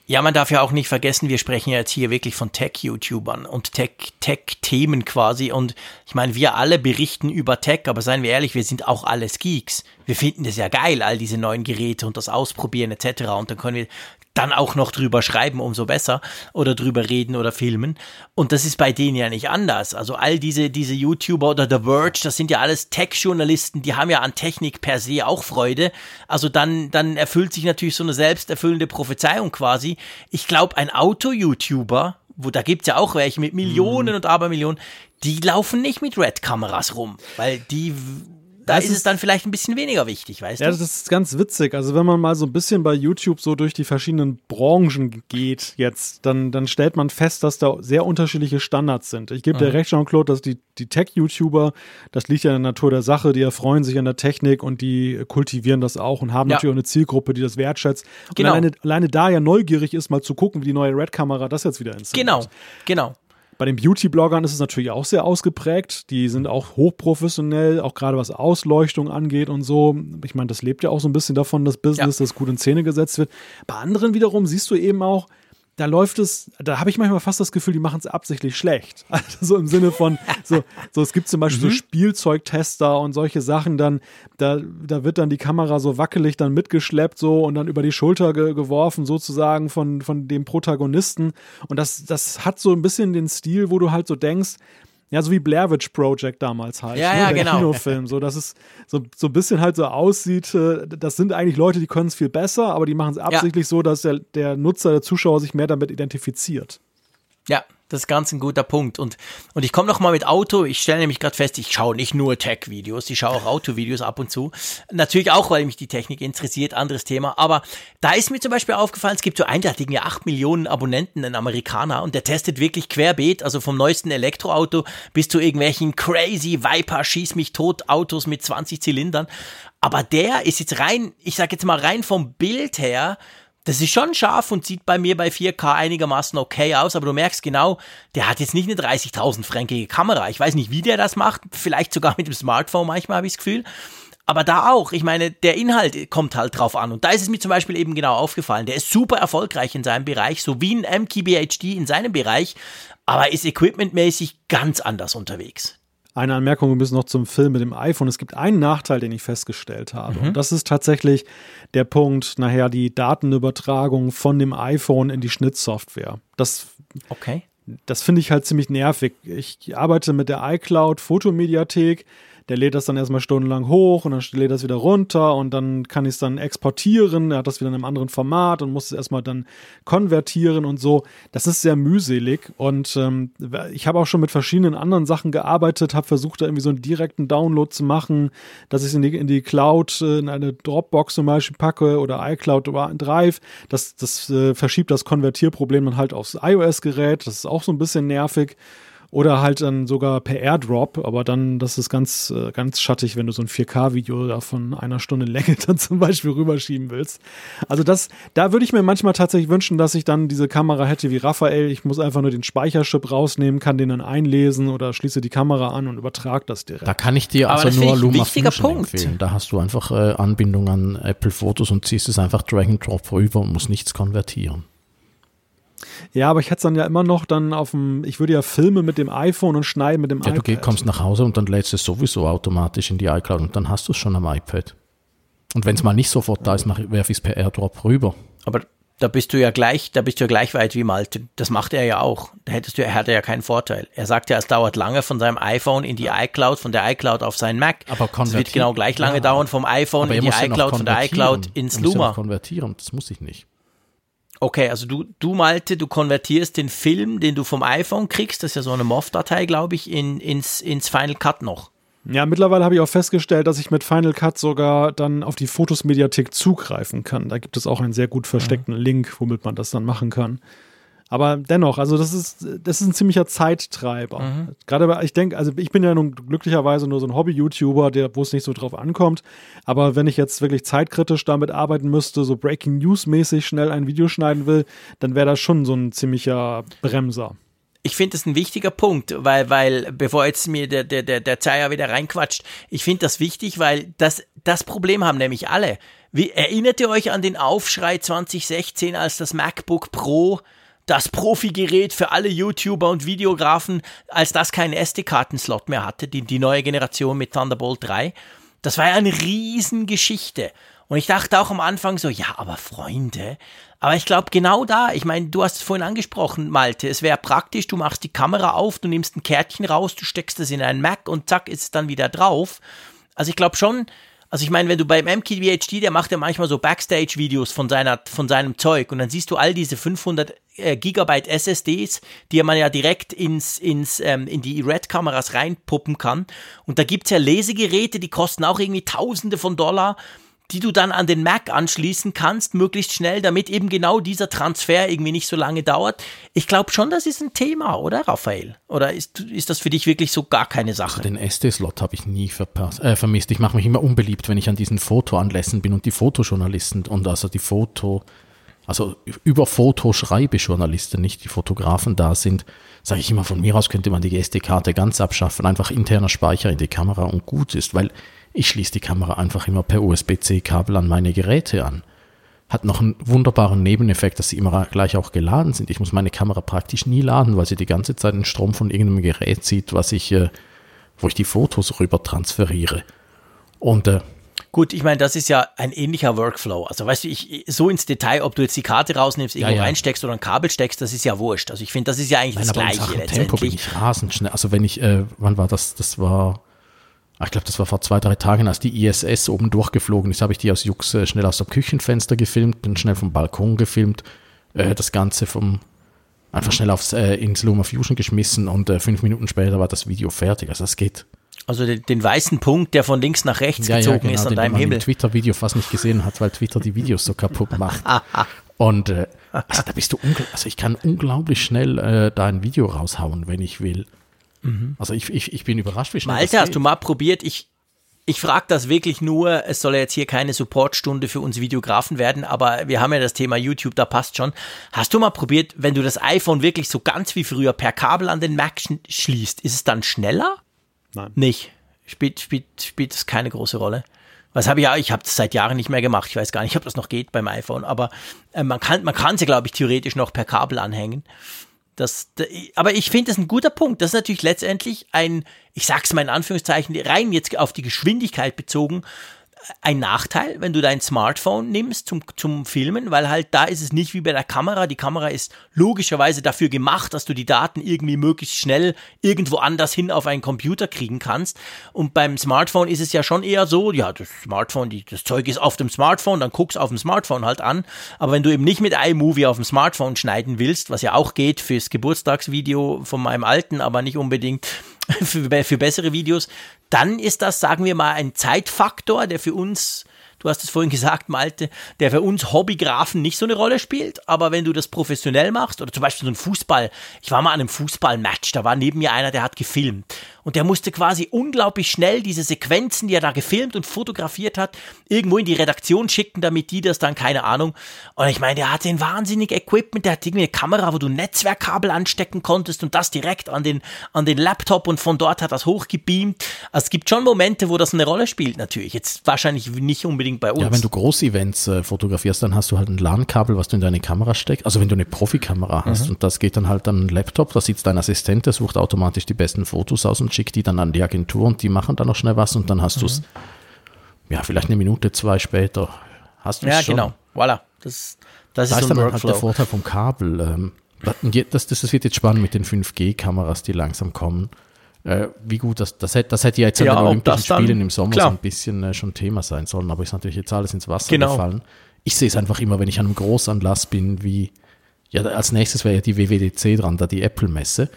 Ja, man darf ja auch nicht vergessen, wir sprechen ja jetzt hier wirklich von Tech-YouTubern und Tech-Tech-Themen quasi. Und ich meine, wir alle berichten über Tech, aber seien wir ehrlich, wir sind auch alles Geeks. Wir finden das ja geil, all diese neuen Geräte und das Ausprobieren etc. Und dann können wir dann auch noch drüber schreiben, umso besser, oder drüber reden oder filmen. Und das ist bei denen ja nicht anders. Also all diese, diese YouTuber oder The Verge, das sind ja alles Tech-Journalisten, die haben ja an Technik per se auch Freude. Also dann, dann erfüllt sich natürlich so eine selbsterfüllende Prophezeiung quasi. Ich glaube, ein Auto-YouTuber, wo da gibt's ja auch welche mit Millionen mhm. und Abermillionen, die laufen nicht mit Red-Kameras rum, weil die da ist, ist es dann vielleicht ein bisschen weniger wichtig, weißt ja, du? Ja, das ist ganz witzig. Also wenn man mal so ein bisschen bei YouTube so durch die verschiedenen Branchen geht jetzt, dann, dann stellt man fest, dass da sehr unterschiedliche Standards sind. Ich gebe mhm. dir recht, Jean-Claude, dass die, die Tech-YouTuber, das liegt ja in der Natur der Sache, die erfreuen sich an der Technik und die kultivieren das auch und haben ja. natürlich auch eine Zielgruppe, die das wertschätzt. Genau. Und alleine, alleine da ja neugierig ist, mal zu gucken, wie die neue Red-Kamera das jetzt wieder inszeniert. Genau, genau. Bei den Beauty-Bloggern ist es natürlich auch sehr ausgeprägt. Die sind auch hochprofessionell, auch gerade was Ausleuchtung angeht und so. Ich meine, das lebt ja auch so ein bisschen davon, das Business, ja. das gut in Szene gesetzt wird. Bei anderen wiederum siehst du eben auch, da läuft es, da habe ich manchmal fast das Gefühl, die machen es absichtlich schlecht. [laughs] Also so im Sinne von, so, so es gibt zum Beispiel mhm. so Spielzeugtester und solche Sachen, dann, da, da wird dann die Kamera so wackelig dann mitgeschleppt so und dann über die Schulter ge geworfen, sozusagen von, von dem Protagonisten. Und das, das hat so ein bisschen den Stil, wo du halt so denkst, ja, so wie Blair Witch Project damals halt. Ja, ne? ja, der genau. Kinofilm. So, dass es so, so ein bisschen halt so aussieht, äh, das sind eigentlich Leute, die können es viel besser, aber die machen es absichtlich ja. so, dass der, der Nutzer, der Zuschauer sich mehr damit identifiziert. Ja, das ist ganz ein guter Punkt. Und, und ich komme noch mal mit Auto. Ich stelle nämlich gerade fest, ich schaue nicht nur Tech-Videos, ich schaue auch Auto-Videos ab und zu. Natürlich auch, weil mich die Technik interessiert, anderes Thema. Aber da ist mir zum Beispiel aufgefallen, es gibt so einen, der hat irgendwie 8 Millionen Abonnenten, ein Amerikaner, und der testet wirklich querbeet, also vom neuesten Elektroauto bis zu irgendwelchen crazy Viper, schieß mich tot Autos mit 20 Zylindern. Aber der ist jetzt rein, ich sag jetzt mal rein vom Bild her, das ist schon scharf und sieht bei mir bei 4K einigermaßen okay aus, aber du merkst genau, der hat jetzt nicht eine 30.000 fränkige Kamera. Ich weiß nicht, wie der das macht, vielleicht sogar mit dem Smartphone manchmal habe ich das Gefühl. Aber da auch, ich meine, der Inhalt kommt halt drauf an. Und da ist es mir zum Beispiel eben genau aufgefallen. Der ist super erfolgreich in seinem Bereich, so wie ein MKBHD in seinem Bereich, aber ist equipmentmäßig ganz anders unterwegs. Eine Anmerkung bisschen noch zum Film mit dem iPhone. Es gibt einen Nachteil, den ich festgestellt habe. Mhm. Und das ist tatsächlich der Punkt, nachher die Datenübertragung von dem iPhone in die Schnittsoftware. Das, okay. das finde ich halt ziemlich nervig. Ich arbeite mit der iCloud Fotomediathek der lädt das dann erstmal stundenlang hoch und dann lädt das wieder runter und dann kann ich es dann exportieren. Er hat das wieder in einem anderen Format und muss es erstmal dann konvertieren und so. Das ist sehr mühselig und ähm, ich habe auch schon mit verschiedenen anderen Sachen gearbeitet, habe versucht, da irgendwie so einen direkten Download zu machen, dass ich es in die, in die Cloud, äh, in eine Dropbox zum Beispiel packe oder iCloud oder Drive. Das, das äh, verschiebt das Konvertierproblem dann halt aufs iOS-Gerät. Das ist auch so ein bisschen nervig. Oder halt dann sogar per Airdrop, aber dann, das ist ganz, äh, ganz schattig, wenn du so ein 4K-Video da von einer Stunde Länge [laughs] dann zum Beispiel rüberschieben willst. Also das, da würde ich mir manchmal tatsächlich wünschen, dass ich dann diese Kamera hätte wie Raphael. Ich muss einfach nur den Speicherchip rausnehmen, kann den dann einlesen oder schließe die Kamera an und übertrage das direkt. Da kann ich dir aber also nur LumaFusion empfehlen. Da hast du einfach äh, Anbindung an Apple Fotos und ziehst es einfach Drag and Drop rüber und musst nichts konvertieren. Ja, aber ich hätte es dann ja immer noch dann auf dem, ich würde ja filmen mit dem iPhone und schneiden mit dem ja, iPad. Du kommst nach Hause und dann lädst es sowieso automatisch in die iCloud und dann hast du es schon am iPad. Und wenn es mal nicht sofort da ist, werfe ich es per AirDrop rüber. Aber da bist du ja gleich, da bist du ja gleich weit wie Malte. Das macht er ja auch. Da hättest du, er hatte ja keinen Vorteil. Er sagt ja, es dauert lange von seinem iPhone in die iCloud, von der iCloud auf seinen Mac. Aber es wird genau gleich lange ja, dauern vom iPhone in die iCloud, von der iCloud ins Luma. Ja konvertieren, das muss ich nicht. Okay, also du, du Malte, du konvertierst den Film, den du vom iPhone kriegst, das ist ja so eine MOV-Datei, glaube ich, in, ins, ins Final Cut noch. Ja, mittlerweile habe ich auch festgestellt, dass ich mit Final Cut sogar dann auf die Fotos-Mediathek zugreifen kann. Da gibt es auch einen sehr gut versteckten mhm. Link, womit man das dann machen kann. Aber dennoch, also das ist, das ist ein ziemlicher Zeittreiber. Mhm. Gerade, ich denke, also ich bin ja nun glücklicherweise nur so ein Hobby-YouTuber, der, wo es nicht so drauf ankommt. Aber wenn ich jetzt wirklich zeitkritisch damit arbeiten müsste, so Breaking News-mäßig schnell ein Video schneiden will, dann wäre das schon so ein ziemlicher Bremser ich finde das ein wichtiger Punkt, weil, weil, bevor jetzt mir der, der, der, der Zeier wieder reinquatscht, ich finde das wichtig, weil das, das Problem haben nämlich alle. Wie, erinnert ihr euch an den Aufschrei 2016, als das MacBook Pro das Profi-Gerät für alle YouTuber und Videografen, als das keinen SD-Kartenslot mehr hatte, die, die neue Generation mit Thunderbolt 3. Das war ja eine Riesengeschichte. Und ich dachte auch am Anfang so, ja, aber Freunde. Aber ich glaube, genau da, ich meine, du hast es vorhin angesprochen, Malte, es wäre praktisch, du machst die Kamera auf, du nimmst ein Kärtchen raus, du steckst es in einen Mac und zack, ist es dann wieder drauf. Also ich glaube schon, also ich meine, wenn du beim MKBHD, der macht ja manchmal so Backstage-Videos von seiner, von seinem Zeug und dann siehst du all diese 500 äh, Gigabyte SSDs, die man ja direkt ins, ins, ähm, in die Red-Kameras reinpuppen kann. Und da gibt's ja Lesegeräte, die kosten auch irgendwie Tausende von Dollar die du dann an den Mac anschließen kannst, möglichst schnell, damit eben genau dieser Transfer irgendwie nicht so lange dauert. Ich glaube schon, das ist ein Thema, oder Raphael? Oder ist, ist das für dich wirklich so gar keine Sache? Also den SD-Slot habe ich nie verpasst, äh, vermisst. Ich mache mich immer unbeliebt, wenn ich an diesen Fotoanlässen bin und die Fotojournalisten und also die Foto, also über Fotoschreibejournalisten, nicht die Fotografen da sind, sage ich immer, von mir aus könnte man die SD-Karte ganz abschaffen, einfach interner Speicher in die Kamera und gut ist, weil ich schließe die Kamera einfach immer per USB-C-Kabel an meine Geräte an. Hat noch einen wunderbaren Nebeneffekt, dass sie immer gleich auch geladen sind. Ich muss meine Kamera praktisch nie laden, weil sie die ganze Zeit den Strom von irgendeinem Gerät zieht, was ich, äh, wo ich die Fotos rüber transferiere. Und äh, Gut, ich meine, das ist ja ein ähnlicher Workflow. Also weißt du, ich so ins Detail, ob du jetzt die Karte rausnimmst, irgendwo ja, ja. reinsteckst oder ein Kabel steckst, das ist ja wurscht. Also ich finde, das ist ja eigentlich Nein, das Gleiche. In Tempo bin ich rasend schnell. Also wenn ich, äh, wann war das? Das war ich glaube, das war vor zwei, drei Tagen, als die ISS oben durchgeflogen ist, habe ich die aus Jux äh, schnell aus dem Küchenfenster gefilmt, bin schnell vom Balkon gefilmt, äh, das Ganze vom einfach schnell aufs, äh, ins Luma Fusion geschmissen und äh, fünf Minuten später war das Video fertig. Also das geht. Also den, den weißen Punkt, der von links nach rechts ja, gezogen ja, genau, ist an deinem man Himmel. im Twitter-Video fast nicht gesehen hat, weil Twitter die Videos so kaputt macht. [laughs] und äh, also da bist du also ich kann unglaublich schnell äh, da ein Video raushauen, wenn ich will. Mhm. Also ich, ich, ich bin überrascht, wie schnell Malte, das hast du mal probiert? Ich, ich frage das wirklich nur, es soll jetzt hier keine Supportstunde für uns Videografen werden, aber wir haben ja das Thema YouTube, da passt schon. Hast du mal probiert, wenn du das iPhone wirklich so ganz wie früher per Kabel an den Mac schließt, ist es dann schneller? Nein. Nicht. Spielt, spielt, spielt es keine große Rolle. Was habe ich ja, ich habe das seit Jahren nicht mehr gemacht. Ich weiß gar nicht, ob das noch geht beim iPhone, aber äh, man kann man kann sie glaube ich theoretisch noch per Kabel anhängen. Das, aber ich finde das ein guter Punkt. Das ist natürlich letztendlich ein, ich sag's mal in Anführungszeichen, rein jetzt auf die Geschwindigkeit bezogen, ein Nachteil, wenn du dein Smartphone nimmst zum, zum Filmen, weil halt da ist es nicht wie bei der Kamera. Die Kamera ist logischerweise dafür gemacht, dass du die Daten irgendwie möglichst schnell irgendwo anders hin auf einen Computer kriegen kannst. Und beim Smartphone ist es ja schon eher so, ja, das Smartphone, die, das Zeug ist auf dem Smartphone, dann guckst auf dem Smartphone halt an. Aber wenn du eben nicht mit iMovie auf dem Smartphone schneiden willst, was ja auch geht fürs Geburtstagsvideo von meinem alten, aber nicht unbedingt [laughs] für, für bessere Videos, dann ist das, sagen wir mal, ein Zeitfaktor, der für uns du hast es vorhin gesagt, Malte, der für uns Hobbygrafen nicht so eine Rolle spielt, aber wenn du das professionell machst, oder zum Beispiel so ein Fußball, ich war mal an einem Fußballmatch, da war neben mir einer, der hat gefilmt und der musste quasi unglaublich schnell diese Sequenzen, die er da gefilmt und fotografiert hat, irgendwo in die Redaktion schicken, damit die das dann, keine Ahnung. Und ich meine, der hatte ein wahnsinnig Equipment, der hat irgendwie eine Kamera, wo du Netzwerkkabel anstecken konntest und das direkt an den, an den Laptop und von dort hat das hochgebeamt. Also es gibt schon Momente, wo das eine Rolle spielt, natürlich. Jetzt wahrscheinlich nicht unbedingt bei uns. Ja, wenn du Großevents äh, fotografierst, dann hast du halt ein LAN-Kabel, was du in deine Kamera steckst. Also wenn du eine Profikamera hast mhm. und das geht dann halt an den Laptop, da sitzt dein Assistent, der sucht automatisch die besten Fotos aus und schickt die dann an die Agentur und die machen dann noch schnell was und dann hast mhm. du es, ja, vielleicht eine Minute, zwei später hast du es Ja, schon. genau. Voilà. Das, das, das ist, so dann halt der Vorteil vom Kabel. Ähm, das, das, das wird jetzt spannend mit den 5G-Kameras, die langsam kommen. Äh, wie gut, das, das, hätte, das hätte ja jetzt ja, an den Olympischen Spielen im Sommer klar. so ein bisschen äh, schon Thema sein sollen, aber ist natürlich jetzt alles ins Wasser genau. gefallen. Ich sehe es einfach immer, wenn ich an einem Großanlass bin, wie, ja, als nächstes wäre ja die WWDC dran, da die Apple-Messe.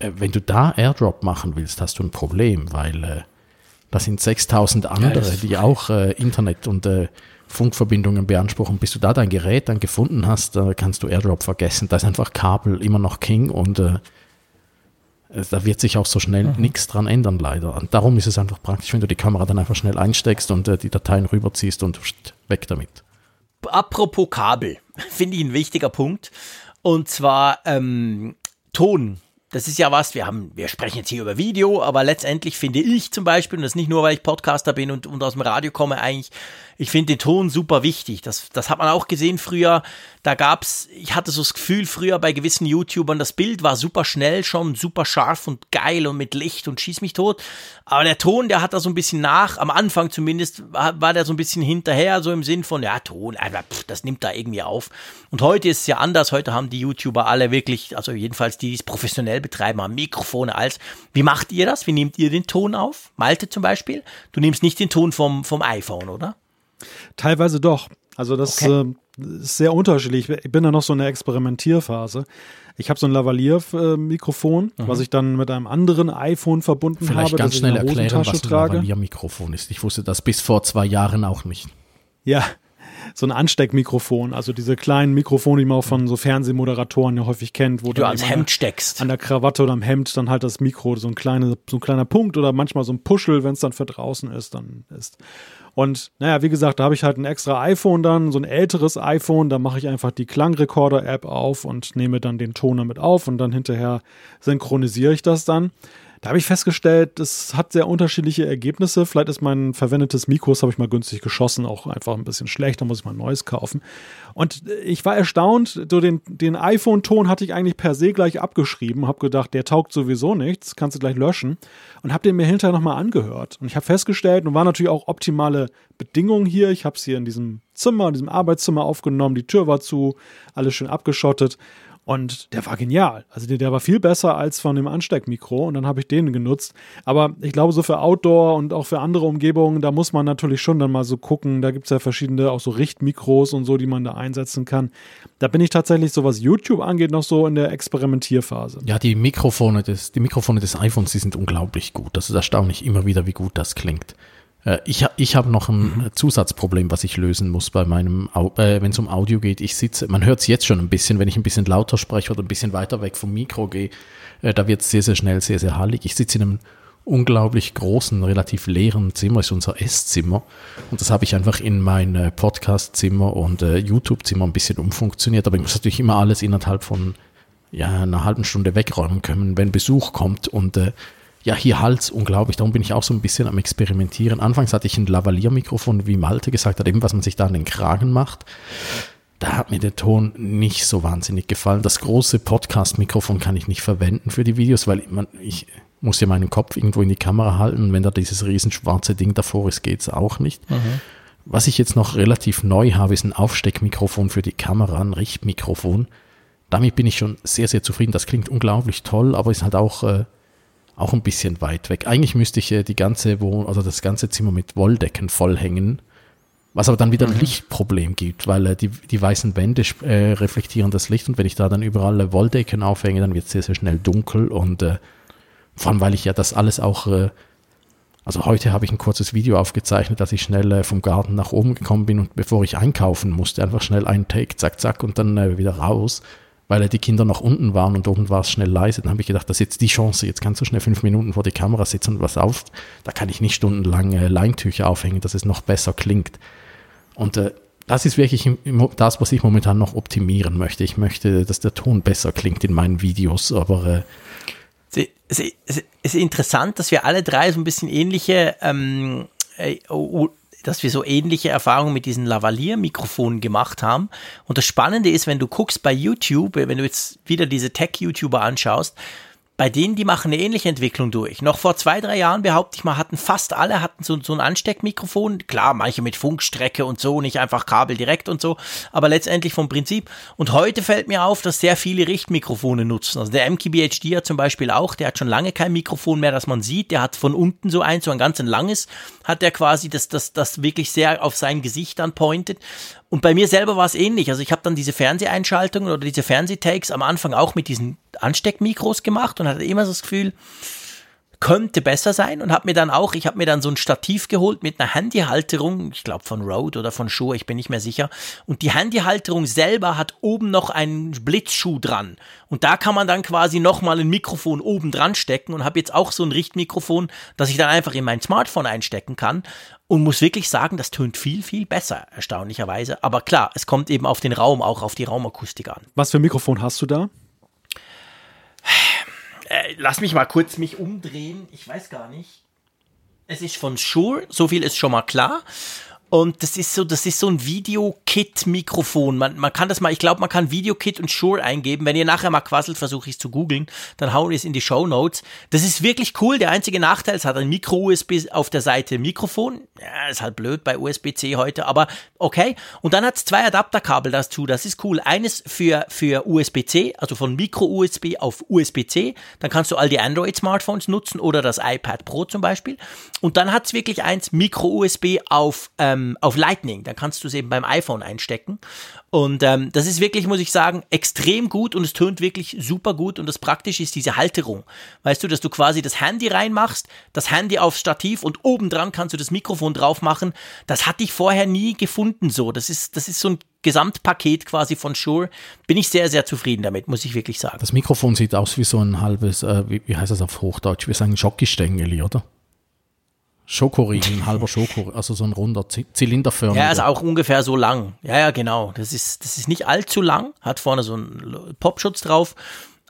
Äh, wenn du da Airdrop machen willst, hast du ein Problem, weil äh, da sind 6000 andere, ja, die auch äh, Internet und äh, Funkverbindungen beanspruchen. Bis du da dein Gerät dann gefunden hast, kannst du Airdrop vergessen. Da ist einfach Kabel immer noch King und äh, da wird sich auch so schnell mhm. nichts dran ändern, leider. Und darum ist es einfach praktisch, wenn du die Kamera dann einfach schnell einsteckst und äh, die Dateien rüberziehst und weg damit. Apropos Kabel, [laughs] finde ich ein wichtiger Punkt. Und zwar ähm, Ton das ist ja was, wir haben, wir sprechen jetzt hier über Video, aber letztendlich finde ich zum Beispiel, und das nicht nur, weil ich Podcaster bin und, und aus dem Radio komme, eigentlich ich finde den Ton super wichtig. Das, das hat man auch gesehen früher. Da gab's, ich hatte so das Gefühl früher bei gewissen YouTubern, das Bild war super schnell schon, super scharf und geil und mit Licht und schieß mich tot. Aber der Ton, der hat da so ein bisschen nach, am Anfang zumindest, war, war der so ein bisschen hinterher, so im Sinn von, ja, Ton, das nimmt da irgendwie auf. Und heute ist es ja anders. Heute haben die YouTuber alle wirklich, also jedenfalls die, die es professionell betreiben, haben Mikrofone als. Wie macht ihr das? Wie nehmt ihr den Ton auf? Malte zum Beispiel? Du nimmst nicht den Ton vom, vom iPhone, oder? Teilweise doch. Also das okay. äh, ist sehr unterschiedlich. Ich bin da noch so in der Experimentierphase. Ich habe so ein Lavalier-Mikrofon, mhm. was ich dann mit einem anderen iPhone verbunden Vielleicht habe, ganz schnell erklären, was ein Lavalier-Mikrofon ist. Ich wusste das bis vor zwei Jahren auch nicht. Ja, so ein Ansteckmikrofon, also diese kleinen Mikrofone, die man auch von so Fernsehmoderatoren ja häufig kennt, wo du ans Hemd steckst. An der Krawatte oder am Hemd dann halt das Mikro, so ein, kleine, so ein kleiner Punkt oder manchmal so ein Puschel, wenn es dann für draußen ist, dann ist. Und naja, wie gesagt, da habe ich halt ein extra iPhone dann, so ein älteres iPhone, da mache ich einfach die Klangrecorder-App auf und nehme dann den Ton damit auf und dann hinterher synchronisiere ich das dann. Da habe ich festgestellt, es hat sehr unterschiedliche Ergebnisse. Vielleicht ist mein verwendetes Mikro, das habe ich mal günstig geschossen, auch einfach ein bisschen schlecht. Da muss ich mal ein neues kaufen. Und ich war erstaunt, so den, den iPhone-Ton hatte ich eigentlich per se gleich abgeschrieben, habe gedacht, der taugt sowieso nichts, kannst du gleich löschen. Und habe den mir hinterher nochmal angehört. Und ich habe festgestellt, und war natürlich auch optimale Bedingungen hier. Ich habe es hier in diesem Zimmer, in diesem Arbeitszimmer aufgenommen, die Tür war zu, alles schön abgeschottet. Und der war genial. Also der, der war viel besser als von dem Ansteckmikro und dann habe ich den genutzt. Aber ich glaube, so für Outdoor und auch für andere Umgebungen, da muss man natürlich schon dann mal so gucken. Da gibt es ja verschiedene, auch so Richtmikros und so, die man da einsetzen kann. Da bin ich tatsächlich, so was YouTube angeht, noch so in der Experimentierphase. Ja, die Mikrofone des, die Mikrofone des iPhones, die sind unglaublich gut. Das ist erstaunlich immer wieder, wie gut das klingt. Äh, ich, ich habe noch ein mhm. Zusatzproblem, was ich lösen muss bei meinem, äh, wenn es um Audio geht. Ich sitze, man hört es jetzt schon ein bisschen, wenn ich ein bisschen lauter spreche oder ein bisschen weiter weg vom Mikro gehe, äh, da wird es sehr, sehr schnell, sehr, sehr hallig. Ich sitze in einem unglaublich großen, relativ leeren Zimmer, ist unser Esszimmer. Und das habe ich einfach in mein äh, Podcast-Zimmer und äh, YouTube-Zimmer ein bisschen umfunktioniert. Aber ich muss natürlich immer alles innerhalb von ja, einer halben Stunde wegräumen können, wenn Besuch kommt. Und äh, ja, hier Hals, unglaublich. Darum bin ich auch so ein bisschen am Experimentieren. Anfangs hatte ich ein Lavalier-Mikrofon, wie Malte gesagt hat, eben was man sich da an den Kragen macht. Da hat mir der Ton nicht so wahnsinnig gefallen. Das große Podcast-Mikrofon kann ich nicht verwenden für die Videos, weil man, ich muss ja meinen Kopf irgendwo in die Kamera halten. Wenn da dieses riesen schwarze Ding davor ist, geht es auch nicht. Mhm. Was ich jetzt noch relativ neu habe, ist ein Aufsteckmikrofon für die Kamera, ein Richtmikrofon. Damit bin ich schon sehr, sehr zufrieden. Das klingt unglaublich toll, aber ist halt auch äh, auch ein bisschen weit weg. Eigentlich müsste ich die ganze Wohn also das ganze Zimmer mit Wolldecken vollhängen, was aber dann wieder ein mhm. Lichtproblem gibt, weil äh, die, die weißen Wände äh, reflektieren das Licht und wenn ich da dann überall äh, Wolldecken aufhänge, dann wird es sehr, sehr schnell dunkel und äh, vor allem, weil ich ja das alles auch, äh, also heute habe ich ein kurzes Video aufgezeichnet, dass ich schnell äh, vom Garten nach oben gekommen bin und bevor ich einkaufen musste, einfach schnell einen Take, zack, zack und dann wieder raus weil die Kinder noch unten waren und oben war es schnell leise. Dann habe ich gedacht, das ist jetzt die Chance. Jetzt kannst du schnell fünf Minuten vor die Kamera sitzen und was auf. Da kann ich nicht stundenlang äh, Leintücher aufhängen, dass es noch besser klingt. Und äh, das ist wirklich das, was ich momentan noch optimieren möchte. Ich möchte, dass der Ton besser klingt in meinen Videos, aber äh, es ist interessant, dass wir alle drei so ein bisschen ähnliche ähm, äh, dass wir so ähnliche Erfahrungen mit diesen Lavalier-Mikrofonen gemacht haben. Und das Spannende ist, wenn du guckst bei YouTube, wenn du jetzt wieder diese Tech-YouTuber anschaust, bei denen, die machen eine ähnliche Entwicklung durch. Noch vor zwei, drei Jahren, behaupte ich mal, hatten fast alle hatten so, so ein Ansteckmikrofon. Klar, manche mit Funkstrecke und so, nicht einfach Kabel direkt und so, aber letztendlich vom Prinzip. Und heute fällt mir auf, dass sehr viele Richtmikrofone nutzen. Also der MKBHD hat zum Beispiel auch, der hat schon lange kein Mikrofon mehr, das man sieht. Der hat von unten so eins, so ein ganz langes, hat der quasi, das, das, das wirklich sehr auf sein Gesicht dann pointet. Und bei mir selber war es ähnlich. Also ich habe dann diese Fernseheinschaltungen oder diese Fernsehtakes am Anfang auch mit diesen Ansteckmikros gemacht und hatte immer so das Gefühl, könnte besser sein und habe mir dann auch, ich habe mir dann so ein Stativ geholt mit einer Handyhalterung, ich glaube von Rode oder von Shure, ich bin nicht mehr sicher. Und die Handyhalterung selber hat oben noch einen Blitzschuh dran. Und da kann man dann quasi nochmal ein Mikrofon oben dran stecken und habe jetzt auch so ein Richtmikrofon, das ich dann einfach in mein Smartphone einstecken kann und muss wirklich sagen, das tönt viel, viel besser, erstaunlicherweise. Aber klar, es kommt eben auf den Raum, auch auf die Raumakustik an. Was für ein Mikrofon hast du da? äh, lass mich mal kurz mich umdrehen. Ich weiß gar nicht. Es ist von Shure, so viel ist schon mal klar. Und das ist so, das ist so ein Video-Kit-Mikrofon. Man, man kann das mal, ich glaube, man kann Video-Kit und Shure eingeben. Wenn ihr nachher mal quasselt, versuche ich es zu googeln, dann hauen wir es in die Show Notes. Das ist wirklich cool. Der einzige Nachteil, es hat ein Micro-USB auf der Seite Mikrofon. Ja, ist halt blöd bei USB-C heute, aber okay. Und dann hat es zwei Adapterkabel dazu. Das ist cool. Eines für, für USB-C, also von Micro-USB auf USB-C. Dann kannst du all die Android-Smartphones nutzen oder das iPad Pro zum Beispiel. Und dann hat es wirklich eins Micro-USB auf ähm, ähm, auf Lightning. Dann kannst du es eben beim iPhone einstecken. Und ähm, das ist wirklich, muss ich sagen, extrem gut und es tönt wirklich super gut. Und das Praktische ist diese Halterung. Weißt du, dass du quasi das Handy reinmachst, das Handy aufs Stativ und obendran kannst du das Mikrofon drauf machen. Das hatte ich vorher nie gefunden so. Das ist, das ist so ein Gesamtpaket quasi von Shure. Bin ich sehr, sehr zufrieden damit, muss ich wirklich sagen. Das Mikrofon sieht aus wie so ein halbes, äh, wie, wie heißt das auf Hochdeutsch? Wir sagen Jockeystängeli, oder? Schokoriegel, ein halber Schokoriegel, also so ein runder Zylinderförmig. Ja, ist auch ungefähr so lang. Ja, ja, genau. Das ist, das ist nicht allzu lang, hat vorne so einen Popschutz drauf.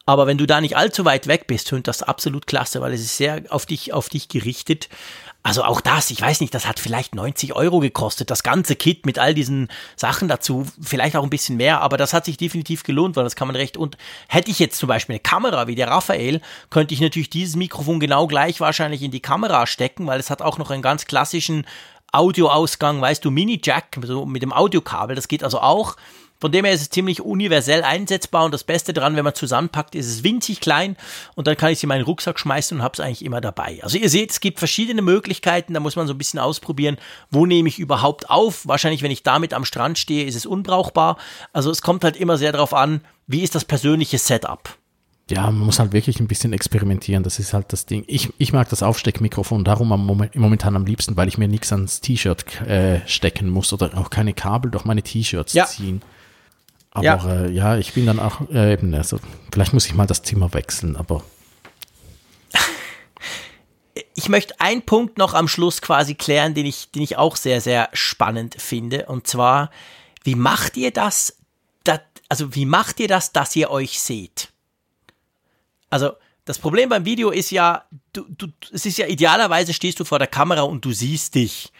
Aber wenn du da nicht allzu weit weg bist, tönt das absolut klasse, weil es ist sehr auf dich, auf dich gerichtet. Also auch das, ich weiß nicht, das hat vielleicht 90 Euro gekostet, das ganze Kit mit all diesen Sachen dazu, vielleicht auch ein bisschen mehr, aber das hat sich definitiv gelohnt, weil das kann man recht und hätte ich jetzt zum Beispiel eine Kamera wie der Raphael, könnte ich natürlich dieses Mikrofon genau gleich wahrscheinlich in die Kamera stecken, weil es hat auch noch einen ganz klassischen Audioausgang, weißt du, Mini-Jack so mit dem Audiokabel, das geht also auch. Von dem her ist es ziemlich universell einsetzbar und das Beste daran, wenn man zusammenpackt, ist es winzig klein und dann kann ich sie in meinen Rucksack schmeißen und habe es eigentlich immer dabei. Also ihr seht, es gibt verschiedene Möglichkeiten, da muss man so ein bisschen ausprobieren, wo nehme ich überhaupt auf. Wahrscheinlich, wenn ich damit am Strand stehe, ist es unbrauchbar. Also es kommt halt immer sehr darauf an, wie ist das persönliche Setup. Ja, man muss halt wirklich ein bisschen experimentieren. Das ist halt das Ding. Ich, ich mag das Aufsteckmikrofon darum am Moment, momentan am liebsten, weil ich mir nichts ans T-Shirt äh, stecken muss oder auch keine Kabel durch meine T-Shirts ja. ziehen. Aber ja, äh, ja ich bin dann auch äh, eben, also vielleicht muss ich mal das Zimmer wechseln, aber. [laughs] Ich möchte einen Punkt noch am Schluss quasi klären, den ich, den ich auch sehr, sehr spannend finde. Und zwar, wie macht ihr das, dat, also wie macht ihr das, dass ihr euch seht? Also, das Problem beim Video ist ja, du, du, es ist ja idealerweise stehst du vor der Kamera und du siehst dich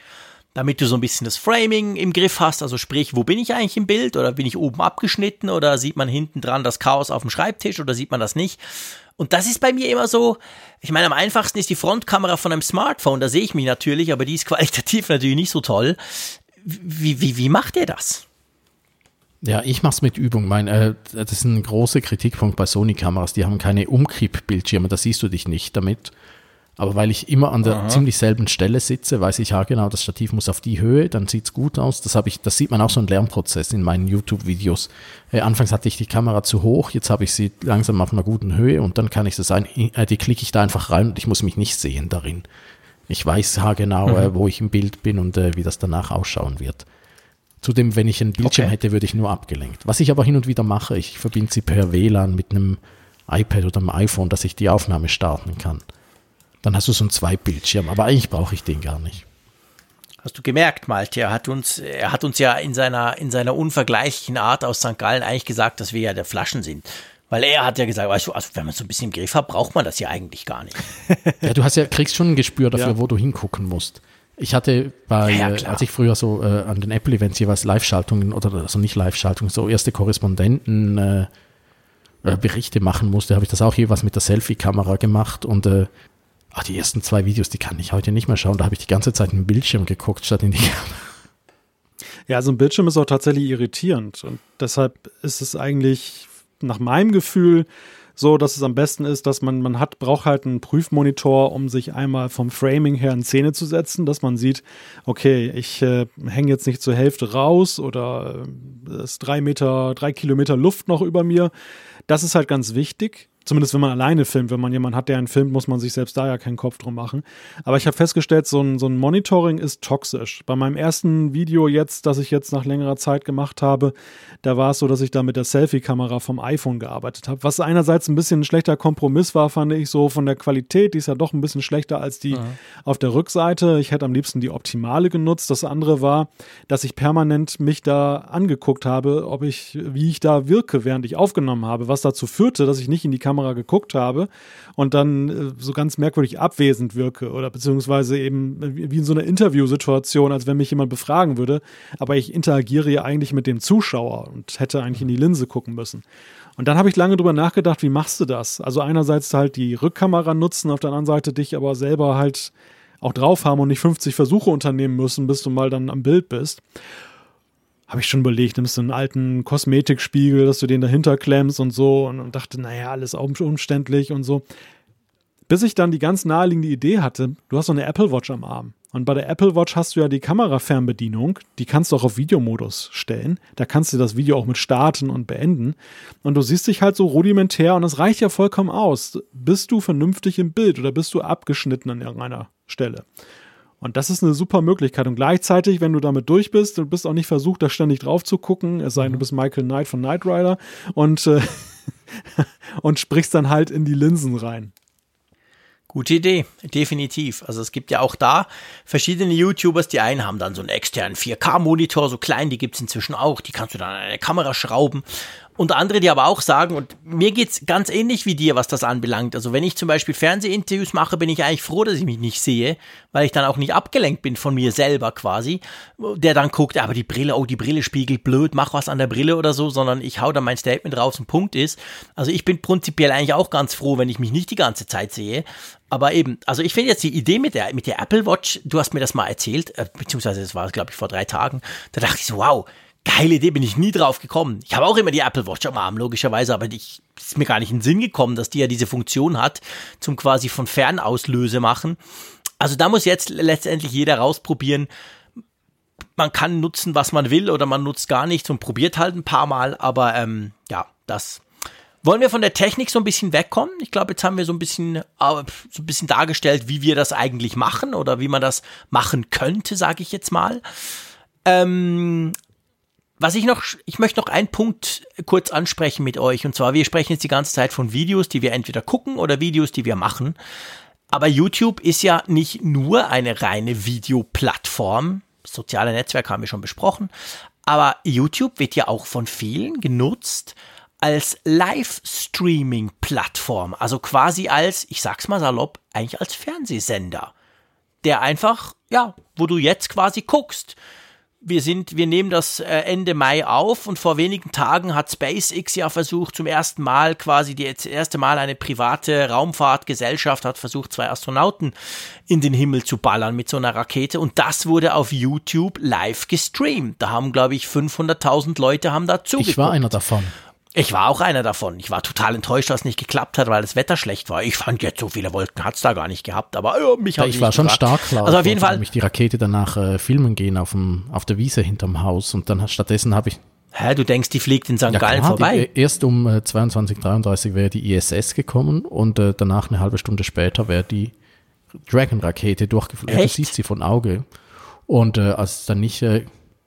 damit du so ein bisschen das Framing im Griff hast. Also sprich, wo bin ich eigentlich im Bild oder bin ich oben abgeschnitten oder sieht man hinten dran das Chaos auf dem Schreibtisch oder sieht man das nicht? Und das ist bei mir immer so, ich meine, am einfachsten ist die Frontkamera von einem Smartphone, da sehe ich mich natürlich, aber die ist [laughs] qualitativ natürlich nicht so toll. Wie, wie, wie macht ihr das? Ja, ich mache es mit Übung. Mein, äh, das ist ein großer Kritikpunkt bei Sony-Kameras. Die haben keine Umkipp-Bildschirme, da siehst du dich nicht damit. Aber weil ich immer an der Aha. ziemlich selben Stelle sitze, weiß ich ja genau, das Stativ muss auf die Höhe, dann sieht's gut aus. Das habe ich, das sieht man auch so ein Lernprozess in meinen YouTube-Videos. Äh, anfangs hatte ich die Kamera zu hoch, jetzt habe ich sie langsam auf einer guten Höhe und dann kann ich das ein, äh, die klicke ich da einfach rein und ich muss mich nicht sehen darin. Ich weiß haargenau, mhm. äh, wo ich im Bild bin und äh, wie das danach ausschauen wird. Zudem, wenn ich einen Bildschirm okay. hätte, würde ich nur abgelenkt. Was ich aber hin und wieder mache, ich verbinde sie per WLAN mit einem iPad oder einem iPhone, dass ich die Aufnahme starten kann. Dann hast du so einen Zwei-Bildschirm, aber eigentlich brauche ich den gar nicht. Hast du gemerkt, Malte, er hat uns, er hat uns ja in seiner, in seiner unvergleichlichen Art aus St. Gallen eigentlich gesagt, dass wir ja der Flaschen sind. Weil er hat ja gesagt, weißt du, also wenn man es so ein bisschen im Griff hat, braucht man das ja eigentlich gar nicht. ja, du hast ja, kriegst schon ein Gespür dafür, ja. wo du hingucken musst. Ich hatte bei, ja, ja, als ich früher so äh, an den Apple-Events jeweils Live-Schaltungen oder also nicht Live-Schaltungen, so erste Korrespondenten äh, äh, Berichte machen musste, habe ich das auch jeweils mit der Selfie-Kamera gemacht und äh, Ach, die ersten zwei Videos, die kann ich heute nicht mehr schauen. Da habe ich die ganze Zeit in Bildschirm geguckt, statt in die Kamera. Ja, so ein Bildschirm ist auch tatsächlich irritierend. Und deshalb ist es eigentlich nach meinem Gefühl so, dass es am besten ist, dass man, man hat, braucht halt einen Prüfmonitor, um sich einmal vom Framing her in Szene zu setzen, dass man sieht, okay, ich äh, hänge jetzt nicht zur Hälfte raus oder äh, ist drei Meter, drei Kilometer Luft noch über mir. Das ist halt ganz wichtig. Zumindest wenn man alleine filmt. Wenn man jemanden hat, der einen filmt, muss man sich selbst da ja keinen Kopf drum machen. Aber ich habe festgestellt, so ein, so ein Monitoring ist toxisch. Bei meinem ersten Video jetzt, das ich jetzt nach längerer Zeit gemacht habe, da war es so, dass ich da mit der Selfie-Kamera vom iPhone gearbeitet habe. Was einerseits ein bisschen ein schlechter Kompromiss war, fand ich so von der Qualität. Die ist ja doch ein bisschen schlechter als die ja. auf der Rückseite. Ich hätte am liebsten die optimale genutzt. Das andere war, dass ich permanent mich da angeguckt habe, ob ich, wie ich da wirke, während ich aufgenommen habe, was dazu führte, dass ich nicht in die Kamera Kamera geguckt habe und dann äh, so ganz merkwürdig abwesend wirke oder beziehungsweise eben wie in so einer Interviewsituation, als wenn mich jemand befragen würde. Aber ich interagiere ja eigentlich mit dem Zuschauer und hätte eigentlich in die Linse gucken müssen. Und dann habe ich lange drüber nachgedacht, wie machst du das? Also einerseits halt die Rückkamera nutzen, auf der anderen Seite dich aber selber halt auch drauf haben und nicht 50 Versuche unternehmen müssen, bis du mal dann am Bild bist. Habe ich schon überlegt, nimmst du einen alten Kosmetikspiegel, dass du den dahinter klemmst und so und, und dachte, naja, alles umständlich und so. Bis ich dann die ganz naheliegende Idee hatte, du hast so eine Apple Watch am Arm. Und bei der Apple Watch hast du ja die Kamerafernbedienung, die kannst du auch auf Videomodus stellen. Da kannst du das Video auch mit starten und beenden. Und du siehst dich halt so rudimentär und das reicht ja vollkommen aus. Bist du vernünftig im Bild oder bist du abgeschnitten an irgendeiner Stelle? Und das ist eine super Möglichkeit. Und gleichzeitig, wenn du damit durch bist, du bist auch nicht versucht, da ständig drauf zu gucken, es sei denn, du bist Michael Knight von Knight Rider und, äh, [laughs] und sprichst dann halt in die Linsen rein. Gute Idee, definitiv. Also es gibt ja auch da verschiedene YouTubers, die einen haben dann so einen externen 4K-Monitor, so klein, die gibt es inzwischen auch, die kannst du dann an eine Kamera schrauben und andere, die aber auch sagen, und mir geht's ganz ähnlich wie dir, was das anbelangt. Also wenn ich zum Beispiel Fernsehinterviews mache, bin ich eigentlich froh, dass ich mich nicht sehe, weil ich dann auch nicht abgelenkt bin von mir selber quasi, der dann guckt, aber die Brille, oh, die Brille spiegelt blöd, mach was an der Brille oder so, sondern ich hau dann mein Statement raus und Punkt ist. Also ich bin prinzipiell eigentlich auch ganz froh, wenn ich mich nicht die ganze Zeit sehe. Aber eben, also ich finde jetzt die Idee mit der, mit der Apple Watch, du hast mir das mal erzählt, äh, beziehungsweise das war, glaube ich, vor drei Tagen, da dachte ich so, wow, geile Idee, bin ich nie drauf gekommen. Ich habe auch immer die Apple Watch am Arm, logischerweise, aber ich ist mir gar nicht in den Sinn gekommen, dass die ja diese Funktion hat, zum quasi von Fernauslöse machen. Also da muss jetzt letztendlich jeder rausprobieren. Man kann nutzen, was man will, oder man nutzt gar nichts und probiert halt ein paar Mal, aber ähm, ja, das. Wollen wir von der Technik so ein bisschen wegkommen? Ich glaube, jetzt haben wir so ein bisschen, äh, so ein bisschen dargestellt, wie wir das eigentlich machen oder wie man das machen könnte, sage ich jetzt mal. Ähm, was ich noch, ich möchte noch einen Punkt kurz ansprechen mit euch. Und zwar, wir sprechen jetzt die ganze Zeit von Videos, die wir entweder gucken oder Videos, die wir machen. Aber YouTube ist ja nicht nur eine reine Videoplattform. Soziale Netzwerke haben wir schon besprochen. Aber YouTube wird ja auch von vielen genutzt als Livestreaming-Plattform. Also quasi als, ich sag's mal salopp, eigentlich als Fernsehsender. Der einfach, ja, wo du jetzt quasi guckst wir sind, wir nehmen das äh, Ende Mai auf und vor wenigen Tagen hat SpaceX ja versucht, zum ersten Mal quasi die erste Mal eine private Raumfahrtgesellschaft hat versucht, zwei Astronauten in den Himmel zu ballern mit so einer Rakete und das wurde auf YouTube live gestreamt. Da haben, glaube ich, 500.000 Leute haben da zugeguckt. Ich war einer davon. Ich war auch einer davon. Ich war total enttäuscht, dass es nicht geklappt hat, weil das Wetter schlecht war. Ich fand jetzt so viele Wolken hat es da gar nicht gehabt, aber ja, mich hat Ich war schon stark klar. Also auf jeden Fall. mich die Rakete danach äh, filmen gehen auf, dem, auf der Wiese hinterm Haus und dann stattdessen habe ich. Hä, du denkst, die fliegt in St. Ja, Gallen klar, vorbei? Die, erst um äh, 22.33 wäre die ISS gekommen und äh, danach eine halbe Stunde später wäre die Dragon-Rakete durchgeflogen. Ja, du siehst sie von Auge. Und äh, als es dann nicht äh,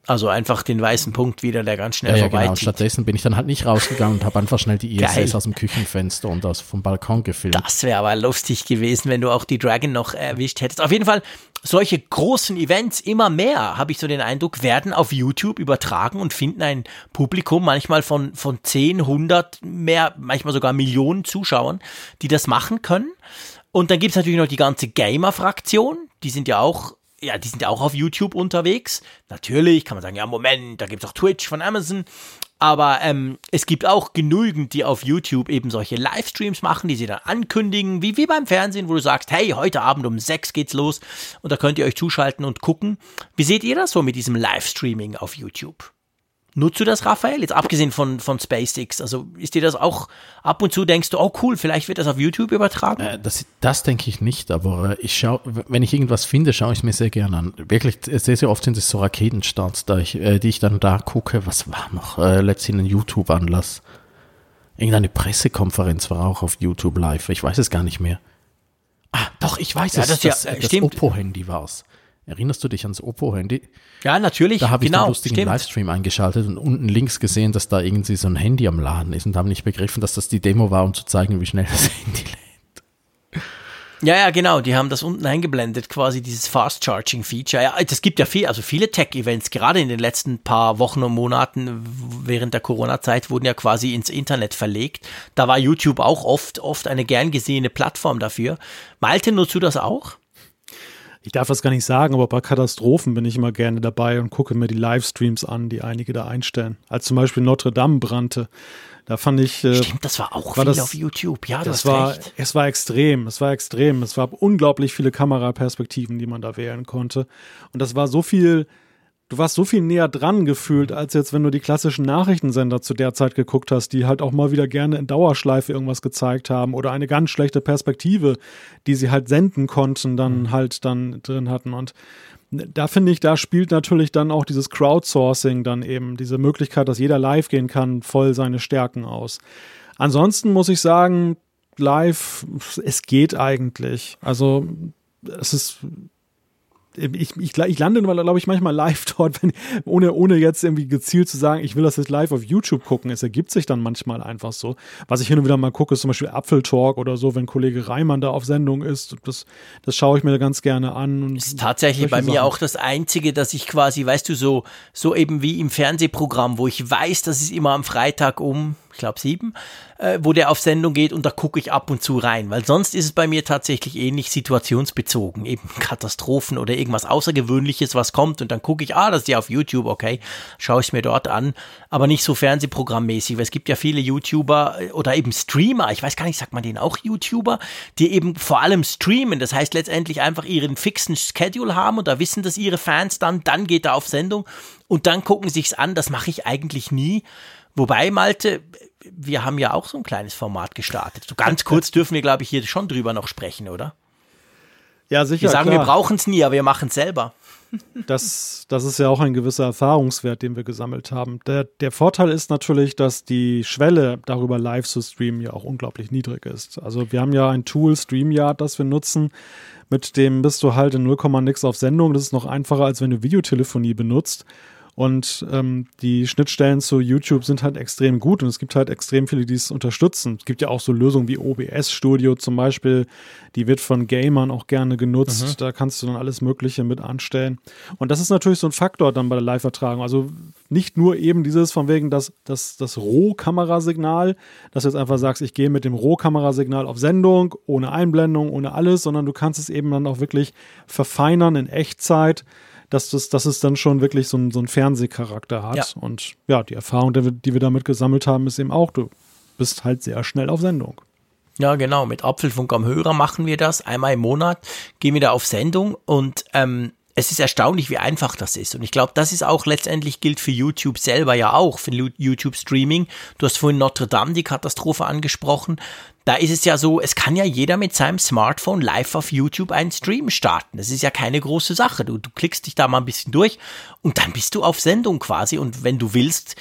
also einfach den weißen Punkt wieder, der ganz schnell ja, ja, genau. Stattdessen bin ich dann halt nicht rausgegangen und habe einfach schnell die ISS Geil. aus dem Küchenfenster und aus vom Balkon gefilmt. Das wäre aber lustig gewesen, wenn du auch die Dragon noch erwischt hättest. Auf jeden Fall, solche großen Events, immer mehr, habe ich so den Eindruck, werden auf YouTube übertragen und finden ein Publikum manchmal von, von 10, 100, mehr, manchmal sogar Millionen Zuschauern, die das machen können. Und dann gibt es natürlich noch die ganze Gamer-Fraktion, die sind ja auch ja, die sind ja auch auf YouTube unterwegs. Natürlich kann man sagen, ja, Moment, da gibt es auch Twitch von Amazon. Aber ähm, es gibt auch genügend, die auf YouTube eben solche Livestreams machen, die sie dann ankündigen, wie, wie beim Fernsehen, wo du sagst, hey, heute Abend um sechs geht's los und da könnt ihr euch zuschalten und gucken. Wie seht ihr das so mit diesem Livestreaming auf YouTube? Nutzt du das, Raphael? Jetzt abgesehen von, von SpaceX. Also ist dir das auch ab und zu denkst du, oh cool, vielleicht wird das auf YouTube übertragen? Äh, das, das denke ich nicht, aber äh, ich schaue, wenn ich irgendwas finde, schaue ich es mir sehr gerne an. Wirklich, sehr, sehr oft sind es so Raketenstarts, da ich, äh, die ich dann da gucke, was war noch äh, letztlich ein YouTube-Anlass? Irgendeine Pressekonferenz war auch auf YouTube live, ich weiß es gar nicht mehr. Ah, doch, ich weiß ja, es. Das, das, ja, das, das Oppo-Handy war es. Erinnerst du dich ans Oppo-Handy? Ja, natürlich. Da habe ich genau, einen lustigen stimmt. Livestream eingeschaltet und unten links gesehen, dass da irgendwie so ein Handy am Laden ist und habe nicht begriffen, dass das die Demo war, um zu zeigen, wie schnell das [laughs] Handy lädt. Ja, ja, genau. Die haben das unten eingeblendet, quasi dieses Fast Charging Feature. Ja, das gibt ja viel, also viele Tech-Events, gerade in den letzten paar Wochen und Monaten während der Corona-Zeit wurden ja quasi ins Internet verlegt. Da war YouTube auch oft, oft eine gern gesehene Plattform dafür. Malte, nutzt du das auch? Ich darf das gar nicht sagen, aber bei Katastrophen bin ich immer gerne dabei und gucke mir die Livestreams an, die einige da einstellen. Als zum Beispiel Notre Dame brannte, da fand ich. Äh, Stimmt, das war auch war viel das, auf YouTube. Ja, das war. Recht. Es war extrem. Es war extrem. Es war unglaublich viele Kameraperspektiven, die man da wählen konnte. Und das war so viel. Du warst so viel näher dran gefühlt, als jetzt, wenn du die klassischen Nachrichtensender zu der Zeit geguckt hast, die halt auch mal wieder gerne in Dauerschleife irgendwas gezeigt haben oder eine ganz schlechte Perspektive, die sie halt senden konnten, dann mhm. halt dann drin hatten. Und da finde ich, da spielt natürlich dann auch dieses Crowdsourcing dann eben, diese Möglichkeit, dass jeder live gehen kann, voll seine Stärken aus. Ansonsten muss ich sagen, live, es geht eigentlich. Also es ist ich, ich, ich lande, glaube ich, manchmal live [laughs] dort, wenn, ohne, ohne jetzt irgendwie gezielt zu sagen, ich will das jetzt live auf YouTube gucken. Es ergibt sich dann manchmal einfach so. Was ich hin und wieder mal gucke, ist zum Beispiel Apfeltalk oder so, wenn Kollege Reimann da auf Sendung ist. Das, das schaue ich mir ganz gerne an. Und ist tatsächlich bei mir Sachen. auch das Einzige, dass ich quasi, weißt du, so, so eben wie im Fernsehprogramm, wo ich weiß, dass es immer am Freitag um ich glaube sieben, äh, wo der auf Sendung geht und da gucke ich ab und zu rein, weil sonst ist es bei mir tatsächlich ähnlich situationsbezogen, eben [laughs] Katastrophen oder irgendwas Außergewöhnliches, was kommt und dann gucke ich, ah, das ist ja auf YouTube, okay, schaue ich mir dort an, aber nicht so Fernsehprogrammmäßig, weil es gibt ja viele YouTuber äh, oder eben Streamer, ich weiß gar nicht, sagt man denen auch YouTuber, die eben vor allem streamen, das heißt letztendlich einfach ihren fixen Schedule haben und da wissen das ihre Fans dann, dann geht er auf Sendung und dann gucken sich's an, das mache ich eigentlich nie. Wobei, Malte, wir haben ja auch so ein kleines Format gestartet. So ganz kurz dürfen wir, glaube ich, hier schon drüber noch sprechen, oder? Ja, sicher. Wir sagen, klar. wir brauchen es nie, aber wir machen es selber. Das, das ist ja auch ein gewisser Erfahrungswert, den wir gesammelt haben. Der, der Vorteil ist natürlich, dass die Schwelle, darüber live zu streamen, ja auch unglaublich niedrig ist. Also wir haben ja ein Tool, StreamYard, das wir nutzen. Mit dem bist du halt in 0, nix auf Sendung. Das ist noch einfacher, als wenn du Videotelefonie benutzt. Und ähm, die Schnittstellen zu YouTube sind halt extrem gut und es gibt halt extrem viele, die es unterstützen. Es gibt ja auch so Lösungen wie OBS Studio zum Beispiel, die wird von Gamern auch gerne genutzt. Mhm. Da kannst du dann alles Mögliche mit anstellen. Und das ist natürlich so ein Faktor dann bei der Live-Vertragung. Also nicht nur eben dieses von wegen das, das, das Rohkamerasignal, dass du jetzt einfach sagst, ich gehe mit dem Rohkamerasignal auf Sendung, ohne Einblendung, ohne alles, sondern du kannst es eben dann auch wirklich verfeinern in Echtzeit dass, das, dass es dann schon wirklich so, ein, so einen Fernsehcharakter hat. Ja. Und ja, die Erfahrung, die wir, die wir damit gesammelt haben, ist eben auch, du bist halt sehr schnell auf Sendung. Ja, genau. Mit Apfelfunk am Hörer machen wir das. Einmal im Monat gehen wir da auf Sendung und ähm, es ist erstaunlich, wie einfach das ist. Und ich glaube, das ist auch letztendlich gilt für YouTube selber ja auch, für YouTube Streaming. Du hast vorhin Notre Dame die Katastrophe angesprochen. Da ist es ja so, es kann ja jeder mit seinem Smartphone live auf YouTube einen Stream starten. Das ist ja keine große Sache. Du, du klickst dich da mal ein bisschen durch und dann bist du auf Sendung quasi. Und wenn du willst,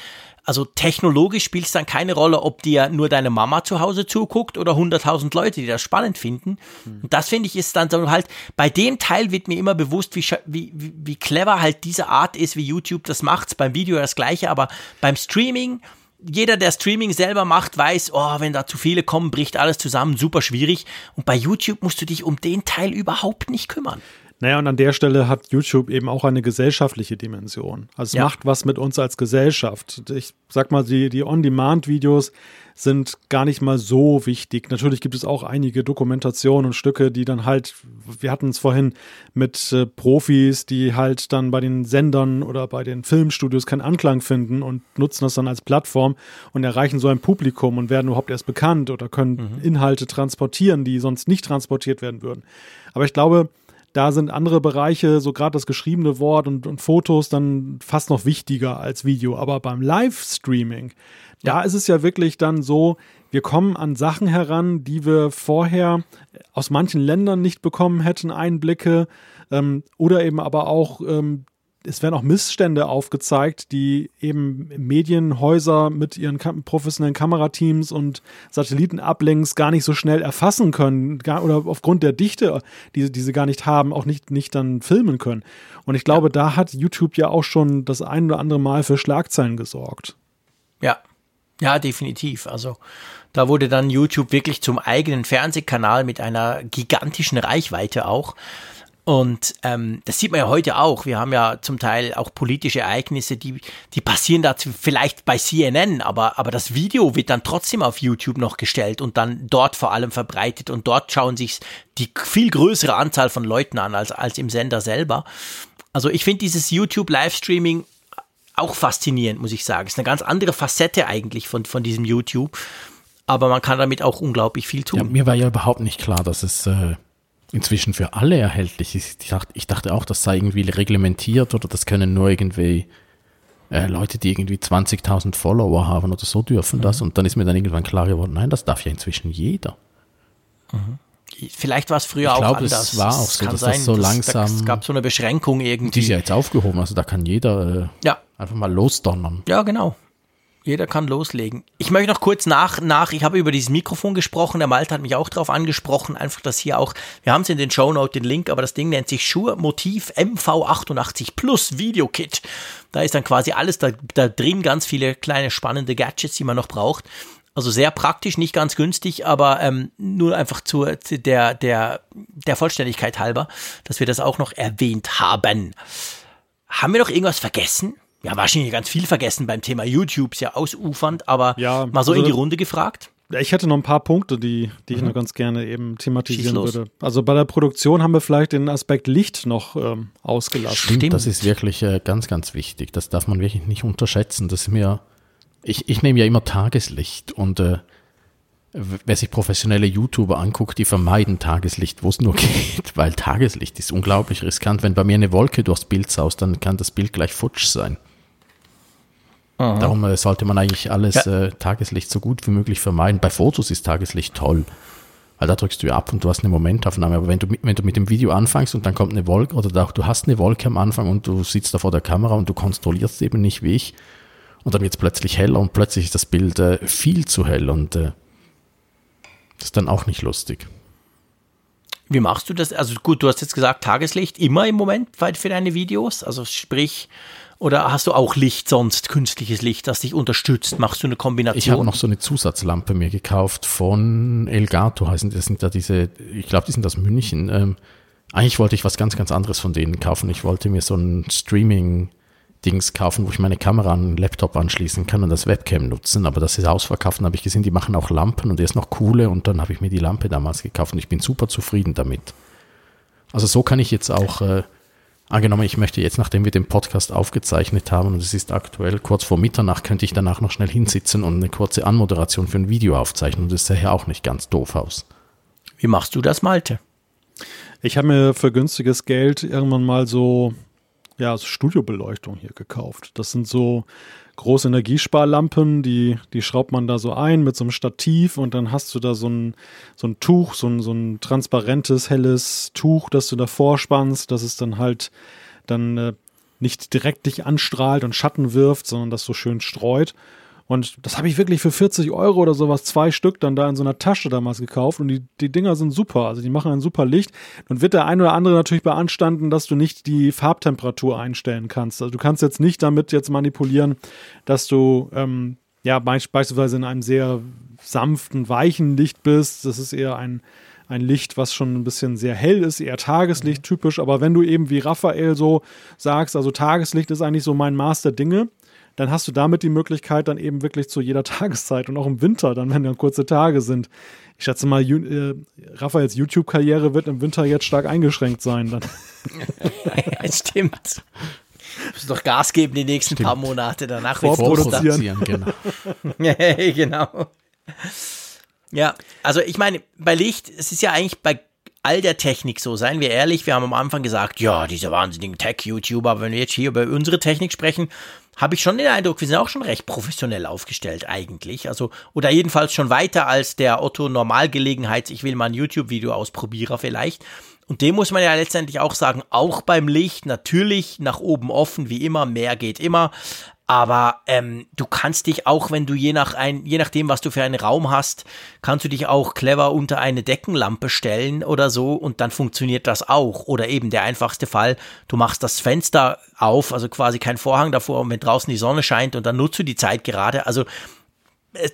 also technologisch spielt es dann keine Rolle, ob dir nur deine Mama zu Hause zuguckt oder 100.000 Leute, die das spannend finden. Mhm. Und das finde ich ist dann so halt, bei dem Teil wird mir immer bewusst, wie, wie, wie clever halt diese Art ist, wie YouTube das macht. Beim Video das gleiche, aber beim Streaming, jeder, der Streaming selber macht, weiß, oh, wenn da zu viele kommen, bricht alles zusammen, super schwierig. Und bei YouTube musst du dich um den Teil überhaupt nicht kümmern. Naja, und an der Stelle hat YouTube eben auch eine gesellschaftliche Dimension. Also es ja. macht was mit uns als Gesellschaft. Ich sag mal, die, die On-Demand-Videos sind gar nicht mal so wichtig. Natürlich gibt es auch einige Dokumentationen und Stücke, die dann halt, wir hatten es vorhin mit äh, Profis, die halt dann bei den Sendern oder bei den Filmstudios keinen Anklang finden und nutzen das dann als Plattform und erreichen so ein Publikum und werden überhaupt erst bekannt oder können mhm. Inhalte transportieren, die sonst nicht transportiert werden würden. Aber ich glaube, da sind andere Bereiche, so gerade das geschriebene Wort und, und, Fotos, dann fast noch wichtiger als Video. Aber beim Livestreaming, da ist es ja wirklich dann so, wir kommen an Sachen heran, die wir vorher aus manchen Ländern nicht bekommen hätten, Einblicke. Ähm, oder eben aber auch ähm, es werden auch Missstände aufgezeigt, die eben Medienhäuser mit ihren professionellen Kamerateams und Satellitenablinks gar nicht so schnell erfassen können gar, oder aufgrund der Dichte, die, die sie gar nicht haben, auch nicht, nicht dann filmen können. Und ich glaube, ja. da hat YouTube ja auch schon das ein oder andere Mal für Schlagzeilen gesorgt. Ja, ja, definitiv. Also Da wurde dann YouTube wirklich zum eigenen Fernsehkanal mit einer gigantischen Reichweite auch. Und ähm, das sieht man ja heute auch. Wir haben ja zum Teil auch politische Ereignisse, die, die passieren da vielleicht bei CNN, aber, aber das Video wird dann trotzdem auf YouTube noch gestellt und dann dort vor allem verbreitet und dort schauen sich die viel größere Anzahl von Leuten an als, als im Sender selber. Also ich finde dieses YouTube-Livestreaming auch faszinierend, muss ich sagen. Ist eine ganz andere Facette eigentlich von, von diesem YouTube. Aber man kann damit auch unglaublich viel tun. Ja, mir war ja überhaupt nicht klar, dass es äh, inzwischen für alle erhältlich ist. Ich dachte, ich dachte auch, das sei irgendwie reglementiert oder das können nur irgendwie äh, Leute, die irgendwie 20.000 Follower haben oder so dürfen mhm. das. Und dann ist mir dann irgendwann klar geworden, nein, das darf ja inzwischen jeder. Mhm. Vielleicht war es früher ich glaub, auch anders. Es war auch so, dass sein, das so langsam. Es gab so eine Beschränkung irgendwie. Die ist ja jetzt aufgehoben, also da kann jeder äh, ja. einfach mal losdonnern. Ja, genau. Jeder kann loslegen. Ich möchte noch kurz nach, nach, ich habe über dieses Mikrofon gesprochen, der Malte hat mich auch darauf angesprochen, einfach das hier auch, wir haben es in den Show Note, den Link, aber das Ding nennt sich Shure Motiv MV88 Plus Video Kit. Da ist dann quasi alles da, da drin, ganz viele kleine spannende Gadgets, die man noch braucht. Also sehr praktisch, nicht ganz günstig, aber ähm, nur einfach zur der, der, der Vollständigkeit halber, dass wir das auch noch erwähnt haben. Haben wir noch irgendwas vergessen? Ja, wahrscheinlich ganz viel vergessen beim Thema YouTube, ist ja ausufernd, aber ja, mal so also, in die Runde gefragt. Ich hätte noch ein paar Punkte, die, die mhm. ich noch ganz gerne eben thematisieren würde. Also bei der Produktion haben wir vielleicht den Aspekt Licht noch ähm, ausgelassen. Stimmt, das ist wirklich äh, ganz, ganz wichtig. Das darf man wirklich nicht unterschätzen. Das ist mir, ich, ich nehme ja immer Tageslicht und äh, wer sich professionelle YouTuber anguckt, die vermeiden Tageslicht, wo es nur [laughs] geht, weil Tageslicht ist unglaublich riskant. Wenn bei mir eine Wolke durchs Bild saust, dann kann das Bild gleich futsch sein. Aha. Darum äh, sollte man eigentlich alles ja. äh, Tageslicht so gut wie möglich vermeiden. Bei Fotos ist Tageslicht toll. Weil da drückst du ja ab und du hast eine Momentaufnahme. Aber wenn du, wenn du mit dem Video anfängst und dann kommt eine Wolke oder auch du hast eine Wolke am Anfang und du sitzt da vor der Kamera und du kontrollierst eben nicht wie ich und dann wird es plötzlich heller und plötzlich ist das Bild äh, viel zu hell und äh, das ist dann auch nicht lustig. Wie machst du das? Also gut, du hast jetzt gesagt Tageslicht immer im Moment für deine Videos. Also sprich, oder hast du auch Licht sonst, künstliches Licht, das dich unterstützt? Machst du eine Kombination? Ich habe noch so eine Zusatzlampe mir gekauft von Elgato heißen. Das sind da diese, ich glaube, die sind aus München. Ähm, eigentlich wollte ich was ganz, ganz anderes von denen kaufen. Ich wollte mir so ein Streaming Dings kaufen, wo ich meine Kamera an den Laptop anschließen kann und das Webcam nutzen. Aber das ist ausverkauft und habe ich gesehen, die machen auch Lampen und der ist noch coole und dann habe ich mir die Lampe damals gekauft und ich bin super zufrieden damit. Also so kann ich jetzt auch äh, Angenommen, ich möchte jetzt, nachdem wir den Podcast aufgezeichnet haben und es ist aktuell kurz vor Mitternacht, könnte ich danach noch schnell hinsitzen und eine kurze Anmoderation für ein Video aufzeichnen und das sähe ja auch nicht ganz doof aus. Wie machst du das, Malte? Ich habe mir für günstiges Geld irgendwann mal so, ja, so Studiobeleuchtung hier gekauft. Das sind so große Energiesparlampen, die, die schraubt man da so ein mit so einem Stativ und dann hast du da so ein, so ein Tuch, so ein, so ein transparentes, helles Tuch, das du da vorspannst, dass es dann halt dann äh, nicht direkt dich anstrahlt und Schatten wirft, sondern das so schön streut. Und das habe ich wirklich für 40 Euro oder sowas, zwei Stück dann da in so einer Tasche damals gekauft. Und die, die Dinger sind super. Also die machen ein super Licht. Nun wird der ein oder andere natürlich beanstanden, dass du nicht die Farbtemperatur einstellen kannst. Also du kannst jetzt nicht damit jetzt manipulieren, dass du ähm, ja beispielsweise in einem sehr sanften, weichen Licht bist. Das ist eher ein, ein Licht, was schon ein bisschen sehr hell ist, eher Tageslicht typisch. Aber wenn du eben wie Raphael so sagst, also Tageslicht ist eigentlich so mein Master Dinge, dann hast du damit die Möglichkeit, dann eben wirklich zu jeder [laughs] Tageszeit und auch im Winter, dann wenn dann kurze Tage sind. Ich schätze mal, äh, Raphaels YouTube-Karriere wird im Winter jetzt stark eingeschränkt sein. Dann. [laughs] ja, stimmt. Du musst doch Gas geben die nächsten Stimmt. paar Monate danach. Vorproduzieren. Genau. [laughs] genau. Ja, also ich meine, bei Licht, es ist ja eigentlich bei all der Technik so, seien wir ehrlich, wir haben am Anfang gesagt, ja, diese wahnsinnigen Tech-YouTuber, wenn wir jetzt hier über unsere Technik sprechen, habe ich schon den Eindruck, wir sind auch schon recht professionell aufgestellt eigentlich. Also, oder jedenfalls schon weiter als der Otto Normalgelegenheits, ich will mal ein YouTube-Video ausprobierer vielleicht. Und dem muss man ja letztendlich auch sagen, auch beim Licht natürlich nach oben offen, wie immer, mehr geht immer. Aber ähm, du kannst dich auch, wenn du je nach ein, je nachdem, was du für einen Raum hast, kannst du dich auch clever unter eine Deckenlampe stellen oder so und dann funktioniert das auch. Oder eben der einfachste Fall, du machst das Fenster auf, also quasi kein Vorhang davor und wenn draußen die Sonne scheint und dann nutzt du die Zeit gerade. Also äh,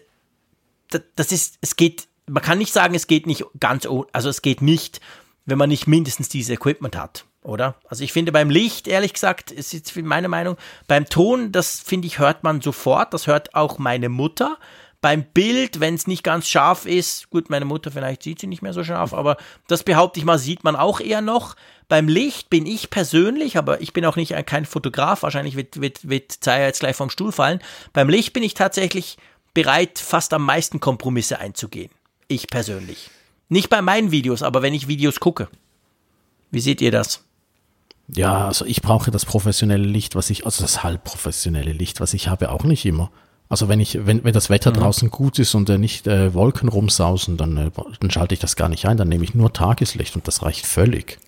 das ist, es geht, man kann nicht sagen, es geht nicht ganz, also es geht nicht, wenn man nicht mindestens dieses Equipment hat, oder? Also ich finde beim Licht, ehrlich gesagt, ist jetzt meine Meinung, beim Ton, das finde ich, hört man sofort, das hört auch meine Mutter. Beim Bild, wenn es nicht ganz scharf ist, gut, meine Mutter vielleicht sieht sie nicht mehr so scharf, aber das behaupte ich mal, sieht man auch eher noch. Beim Licht bin ich persönlich, aber ich bin auch nicht kein Fotograf, wahrscheinlich wird, wird, wird Zaya jetzt gleich vom Stuhl fallen. Beim Licht bin ich tatsächlich bereit, fast am meisten Kompromisse einzugehen. Ich persönlich. Nicht bei meinen Videos, aber wenn ich Videos gucke. Wie seht ihr das? Ja, also ich brauche das professionelle Licht, was ich, also das halbprofessionelle Licht, was ich habe, auch nicht immer. Also wenn ich, wenn, wenn das Wetter mhm. draußen gut ist und äh, nicht äh, Wolken rumsausen, dann, äh, dann schalte ich das gar nicht ein, dann nehme ich nur Tageslicht und das reicht völlig.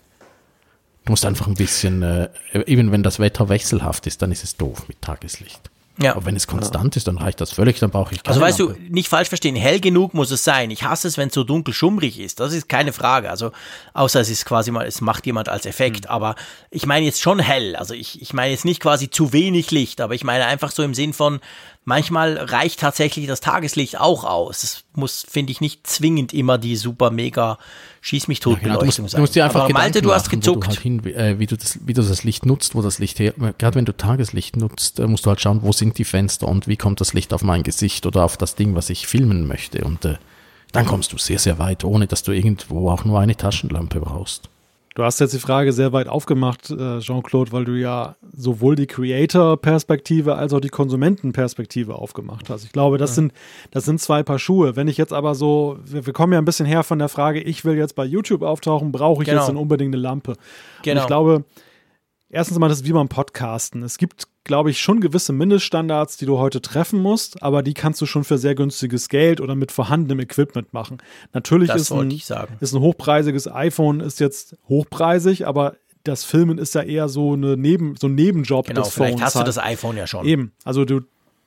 Du musst einfach ein bisschen, äh, eben wenn das Wetter wechselhaft ist, dann ist es doof mit Tageslicht. Ja. Aber wenn es konstant ja. ist, dann reicht das völlig, dann brauche ich keine Also weißt Lampe. du, nicht falsch verstehen, hell genug muss es sein. Ich hasse es, wenn es so dunkel schummrig ist. Das ist keine Frage. Also, außer es ist quasi mal, es macht jemand als Effekt. Mhm. Aber ich meine jetzt schon hell. Also ich, ich meine jetzt nicht quasi zu wenig Licht, aber ich meine einfach so im Sinn von, manchmal reicht tatsächlich das Tageslicht auch aus. Es muss, finde ich, nicht zwingend immer die super mega Schieß mich tot ja, genau, Beleuchtung sein. Du musst dir einfach Aber Malte, du hast gezuckt. Du halt hin, äh, wie, du das, wie du das Licht nutzt, wo das Licht her, gerade wenn du Tageslicht nutzt, äh, musst du halt schauen, wo sind die Fenster und wie kommt das Licht auf mein Gesicht oder auf das Ding, was ich filmen möchte. Und äh, dann kommst du sehr, sehr weit, ohne dass du irgendwo auch nur eine Taschenlampe brauchst. Du hast jetzt die Frage sehr weit aufgemacht, äh, Jean-Claude, weil du ja sowohl die Creator-Perspektive als auch die Konsumentenperspektive aufgemacht hast. Ich glaube, das, ja. sind, das sind zwei Paar Schuhe. Wenn ich jetzt aber so, wir, wir, kommen ja ein bisschen her von der Frage, ich will jetzt bei YouTube auftauchen, brauche ich genau. jetzt dann unbedingt eine Lampe? Genau. Und ich glaube, erstens mal, das ist wie beim Podcasten. Es gibt, glaube ich, schon gewisse Mindeststandards, die du heute treffen musst, aber die kannst du schon für sehr günstiges Geld oder mit vorhandenem Equipment machen. Natürlich ist ein, ist ein hochpreisiges iPhone ist jetzt hochpreisig, aber das Filmen ist ja eher so eine Neben, so ein Nebenjob genau, des vielleicht Phones. hast du halt. das iPhone ja schon. Eben, also du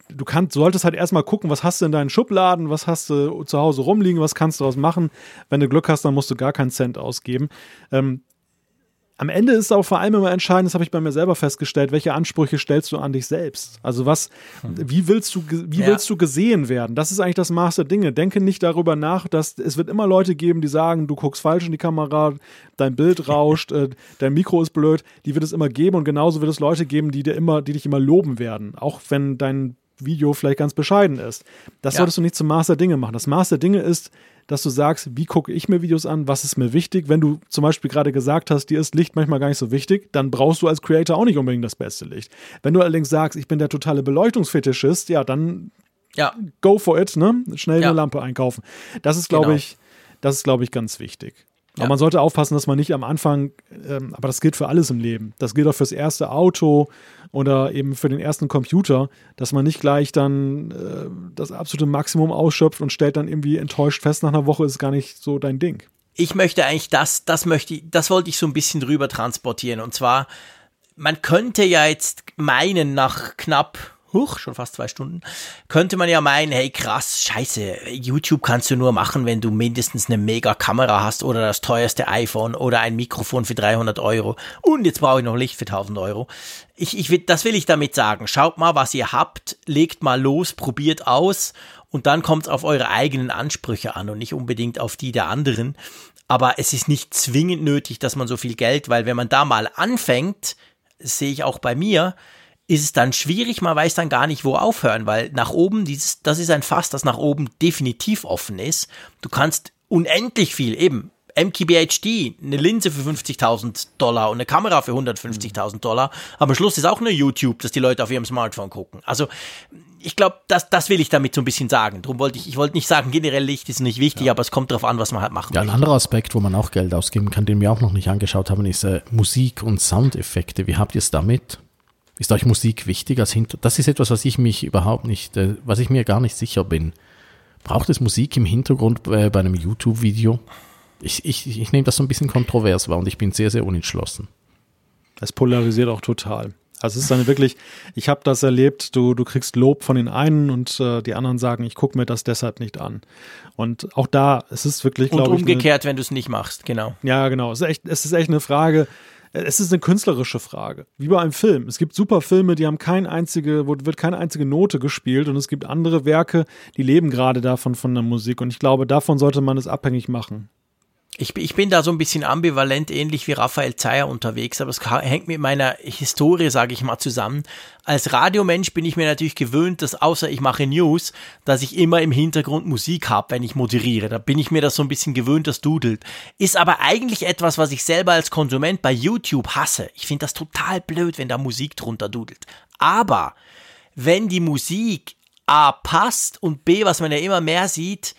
du kannst, solltest halt erstmal gucken, was hast du in deinen Schubladen, was hast du zu Hause rumliegen, was kannst du daraus machen. Wenn du Glück hast, dann musst du gar keinen Cent ausgeben. Ähm, am Ende ist auch vor allem immer entscheidend, das habe ich bei mir selber festgestellt, welche Ansprüche stellst du an dich selbst? Also was, wie willst du, wie ja. willst du gesehen werden? Das ist eigentlich das Maß der Dinge. Denke nicht darüber nach, dass es wird immer Leute geben, die sagen, du guckst falsch in die Kamera, dein Bild rauscht, äh, dein Mikro ist blöd. Die wird es immer geben und genauso wird es Leute geben, die dir immer, die dich immer loben werden, auch wenn dein Video vielleicht ganz bescheiden ist. Das ja. solltest du nicht zum Maß der Dinge machen. Das Maß der Dinge ist, dass du sagst, wie gucke ich mir Videos an, was ist mir wichtig. Wenn du zum Beispiel gerade gesagt hast, dir ist Licht manchmal gar nicht so wichtig, dann brauchst du als Creator auch nicht unbedingt das beste Licht. Wenn du allerdings sagst, ich bin der totale Beleuchtungsfetischist, ja, dann ja. go for it, ne? Schnell ja. eine Lampe einkaufen. Das ist, glaube genau. ich, das ist, glaube ich, ganz wichtig. Ja. Aber man sollte aufpassen, dass man nicht am Anfang, ähm, aber das gilt für alles im Leben. Das gilt auch fürs erste Auto oder eben für den ersten Computer, dass man nicht gleich dann äh, das absolute Maximum ausschöpft und stellt dann irgendwie enttäuscht fest, nach einer Woche ist gar nicht so dein Ding. Ich möchte eigentlich das, das möchte ich, das wollte ich so ein bisschen drüber transportieren. Und zwar, man könnte ja jetzt meinen, nach knapp huch, schon fast zwei Stunden, könnte man ja meinen, hey krass, scheiße, YouTube kannst du nur machen, wenn du mindestens eine mega Kamera hast oder das teuerste iPhone oder ein Mikrofon für 300 Euro und jetzt brauche ich noch Licht für 1000 Euro. Ich, ich das will ich damit sagen. Schaut mal, was ihr habt, legt mal los, probiert aus und dann kommt es auf eure eigenen Ansprüche an und nicht unbedingt auf die der anderen. Aber es ist nicht zwingend nötig, dass man so viel Geld, weil wenn man da mal anfängt, sehe ich auch bei mir, ist es dann schwierig, man weiß dann gar nicht, wo aufhören, weil nach oben, dieses, das ist ein Fass, das nach oben definitiv offen ist. Du kannst unendlich viel, eben MKBHD, eine Linse für 50.000 Dollar und eine Kamera für 150.000 Dollar. Aber am Schluss ist auch nur YouTube, dass die Leute auf ihrem Smartphone gucken. Also ich glaube, das, das will ich damit so ein bisschen sagen. Darum wollte ich, ich wollte nicht sagen, generell Licht ist nicht wichtig, ja. aber es kommt darauf an, was man halt machen Ja, ein anderer Aspekt, wo man auch Geld ausgeben kann, den wir auch noch nicht angeschaut haben, ist äh, Musik und Soundeffekte. Wie habt ihr es damit? Ist euch Musik wichtig als Hintergrund? Das ist etwas, was ich mich überhaupt nicht, äh, was ich mir gar nicht sicher bin. Braucht es Musik im Hintergrund äh, bei einem YouTube-Video? Ich, ich, ich nehme das so ein bisschen kontrovers wahr und ich bin sehr, sehr unentschlossen. Es polarisiert auch total. Also es ist dann wirklich, ich habe das erlebt, du, du kriegst Lob von den einen und äh, die anderen sagen, ich gucke mir das deshalb nicht an. Und auch da, es ist wirklich, glaube ich. Und umgekehrt, eine, wenn du es nicht machst, genau. Ja, genau. Es ist echt, es ist echt eine Frage, es ist eine künstlerische Frage. Wie bei einem Film. Es gibt super Filme, die haben keine einzige, wo wird keine einzige Note gespielt und es gibt andere Werke, die leben gerade davon von der Musik und ich glaube, davon sollte man es abhängig machen. Ich, ich bin da so ein bisschen ambivalent, ähnlich wie Raphael Zeyer unterwegs, aber es hängt mit meiner Historie, sage ich mal, zusammen. Als Radiomensch bin ich mir natürlich gewöhnt, dass außer ich mache News, dass ich immer im Hintergrund Musik habe, wenn ich moderiere. Da bin ich mir das so ein bisschen gewöhnt, das dudelt. Ist aber eigentlich etwas, was ich selber als Konsument bei YouTube hasse. Ich finde das total blöd, wenn da Musik drunter dudelt. Aber wenn die Musik A passt und B, was man ja immer mehr sieht,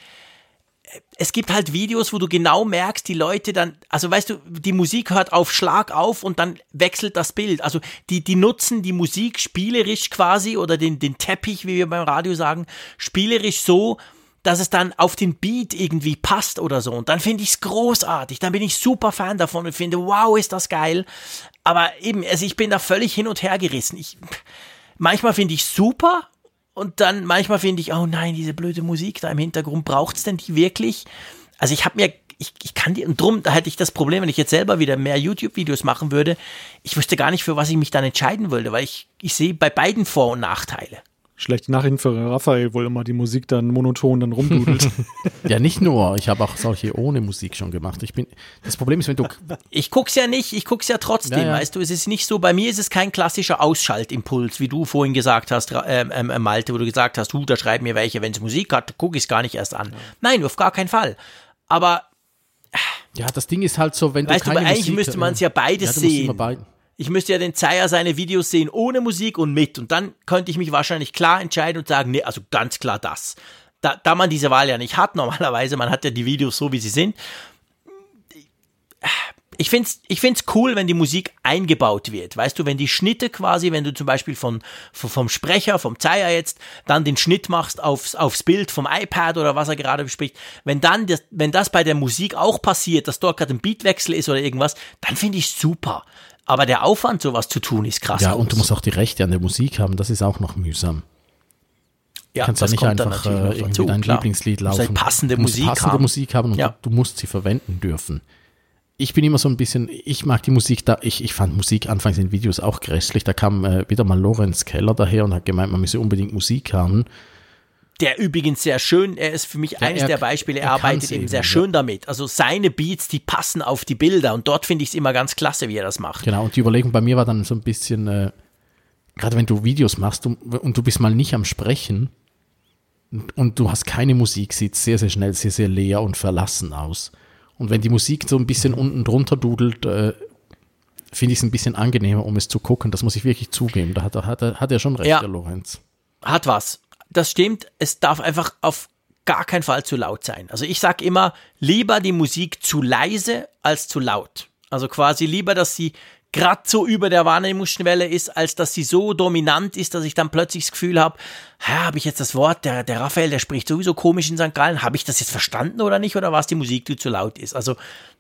es gibt halt Videos, wo du genau merkst, die Leute dann, also weißt du, die Musik hört auf Schlag auf und dann wechselt das Bild. Also die, die nutzen die Musik spielerisch quasi oder den, den Teppich, wie wir beim Radio sagen, spielerisch so, dass es dann auf den Beat irgendwie passt oder so. Und dann finde ich es großartig. Dann bin ich super Fan davon und finde, wow, ist das geil. Aber eben, also ich bin da völlig hin und her gerissen. Ich, manchmal finde ich super und dann manchmal finde ich, oh nein, diese blöde Musik da im Hintergrund, braucht es denn die wirklich? Also ich habe mir, ich, ich kann die, und drum, da hätte ich das Problem, wenn ich jetzt selber wieder mehr YouTube-Videos machen würde, ich wüsste gar nicht, für was ich mich dann entscheiden würde, weil ich, ich sehe bei beiden Vor- und Nachteile schlechte Nachrichten für Raphael, wo immer die Musik dann monoton dann rumdudelt. [laughs] [laughs] ja, nicht nur. Ich habe auch solche ohne Musik schon gemacht. Ich bin, das Problem ist, wenn du. Ich guck's ja nicht, ich guck's ja trotzdem, ja, ja. weißt du, es ist nicht so, bei mir ist es kein klassischer Ausschaltimpuls, wie du vorhin gesagt hast, ähm, ähm, äh, Malte, wo du gesagt hast, hu, da schreiben mir welche, wenn es Musik hat, gucke ich es gar nicht erst an. Ja. Nein, auf gar keinen Fall. Aber. Ja, das Ding ist halt so, wenn weißt du. Weißt du, eigentlich Musik, müsste man es ja beides sehen. Ich müsste ja den Zeier seine Videos sehen ohne Musik und mit. Und dann könnte ich mich wahrscheinlich klar entscheiden und sagen, nee, also ganz klar das. Da, da man diese Wahl ja nicht hat, [laughs] normalerweise, man hat ja die Videos so, wie sie sind. Ich finde es ich find's cool, wenn die Musik eingebaut wird. Weißt du, wenn die Schnitte quasi, wenn du zum Beispiel von, vom Sprecher, vom Zeier jetzt, dann den Schnitt machst aufs, aufs Bild vom iPad oder was er gerade bespricht, wenn dann das, wenn das bei der Musik auch passiert, dass dort gerade ein Beatwechsel ist oder irgendwas, dann finde ich super. Aber der Aufwand, sowas zu tun, ist krass. Ja, groß. und du musst auch die Rechte an der Musik haben, das ist auch noch mühsam. Ja, kannst ja nicht einfach äh, irgendwie dein klar. Lieblingslied laufen. Halt passende du musst Musik passende haben. Musik haben und ja. du, du, musst sie verwenden dürfen. Ich bin immer so ein bisschen, ich mag die Musik da, ich, ich fand Musik anfangs in Videos auch grässlich. Da kam äh, wieder mal Lorenz Keller daher und hat gemeint, man müsse unbedingt Musik haben der übrigens sehr schön, er ist für mich ja, eines er, der Beispiele, er, er arbeitet eben sehr schön damit. Also seine Beats, die passen auf die Bilder und dort finde ich es immer ganz klasse, wie er das macht. Genau, und die Überlegung bei mir war dann so ein bisschen, äh, gerade wenn du Videos machst und, und, du bist mal nicht am Sprechen und, und du hast keine Musik, sieht sehr, sehr schnell sehr, sehr leer und verlassen aus. Und wenn die Musik so ein bisschen unten drunter dudelt, äh, finde ich es ein bisschen angenehmer, um es zu gucken. Das muss ich wirklich zugeben. Da hat, hat, hat er schon recht, ja. der Lorenz. Hat was das stimmt, es darf einfach auf gar keinen Fall zu laut sein. Also ich sage immer, lieber die Musik zu leise als zu laut. Also quasi lieber, dass sie gerade so über der Wahrnehmungsschwelle ist, als dass sie so dominant ist, dass ich dann plötzlich das Gefühl habe, habe ich jetzt das Wort, der, der Raphael, der spricht sowieso komisch in St. Gallen, habe ich das jetzt verstanden oder nicht, oder was die Musik, die zu laut ist? Also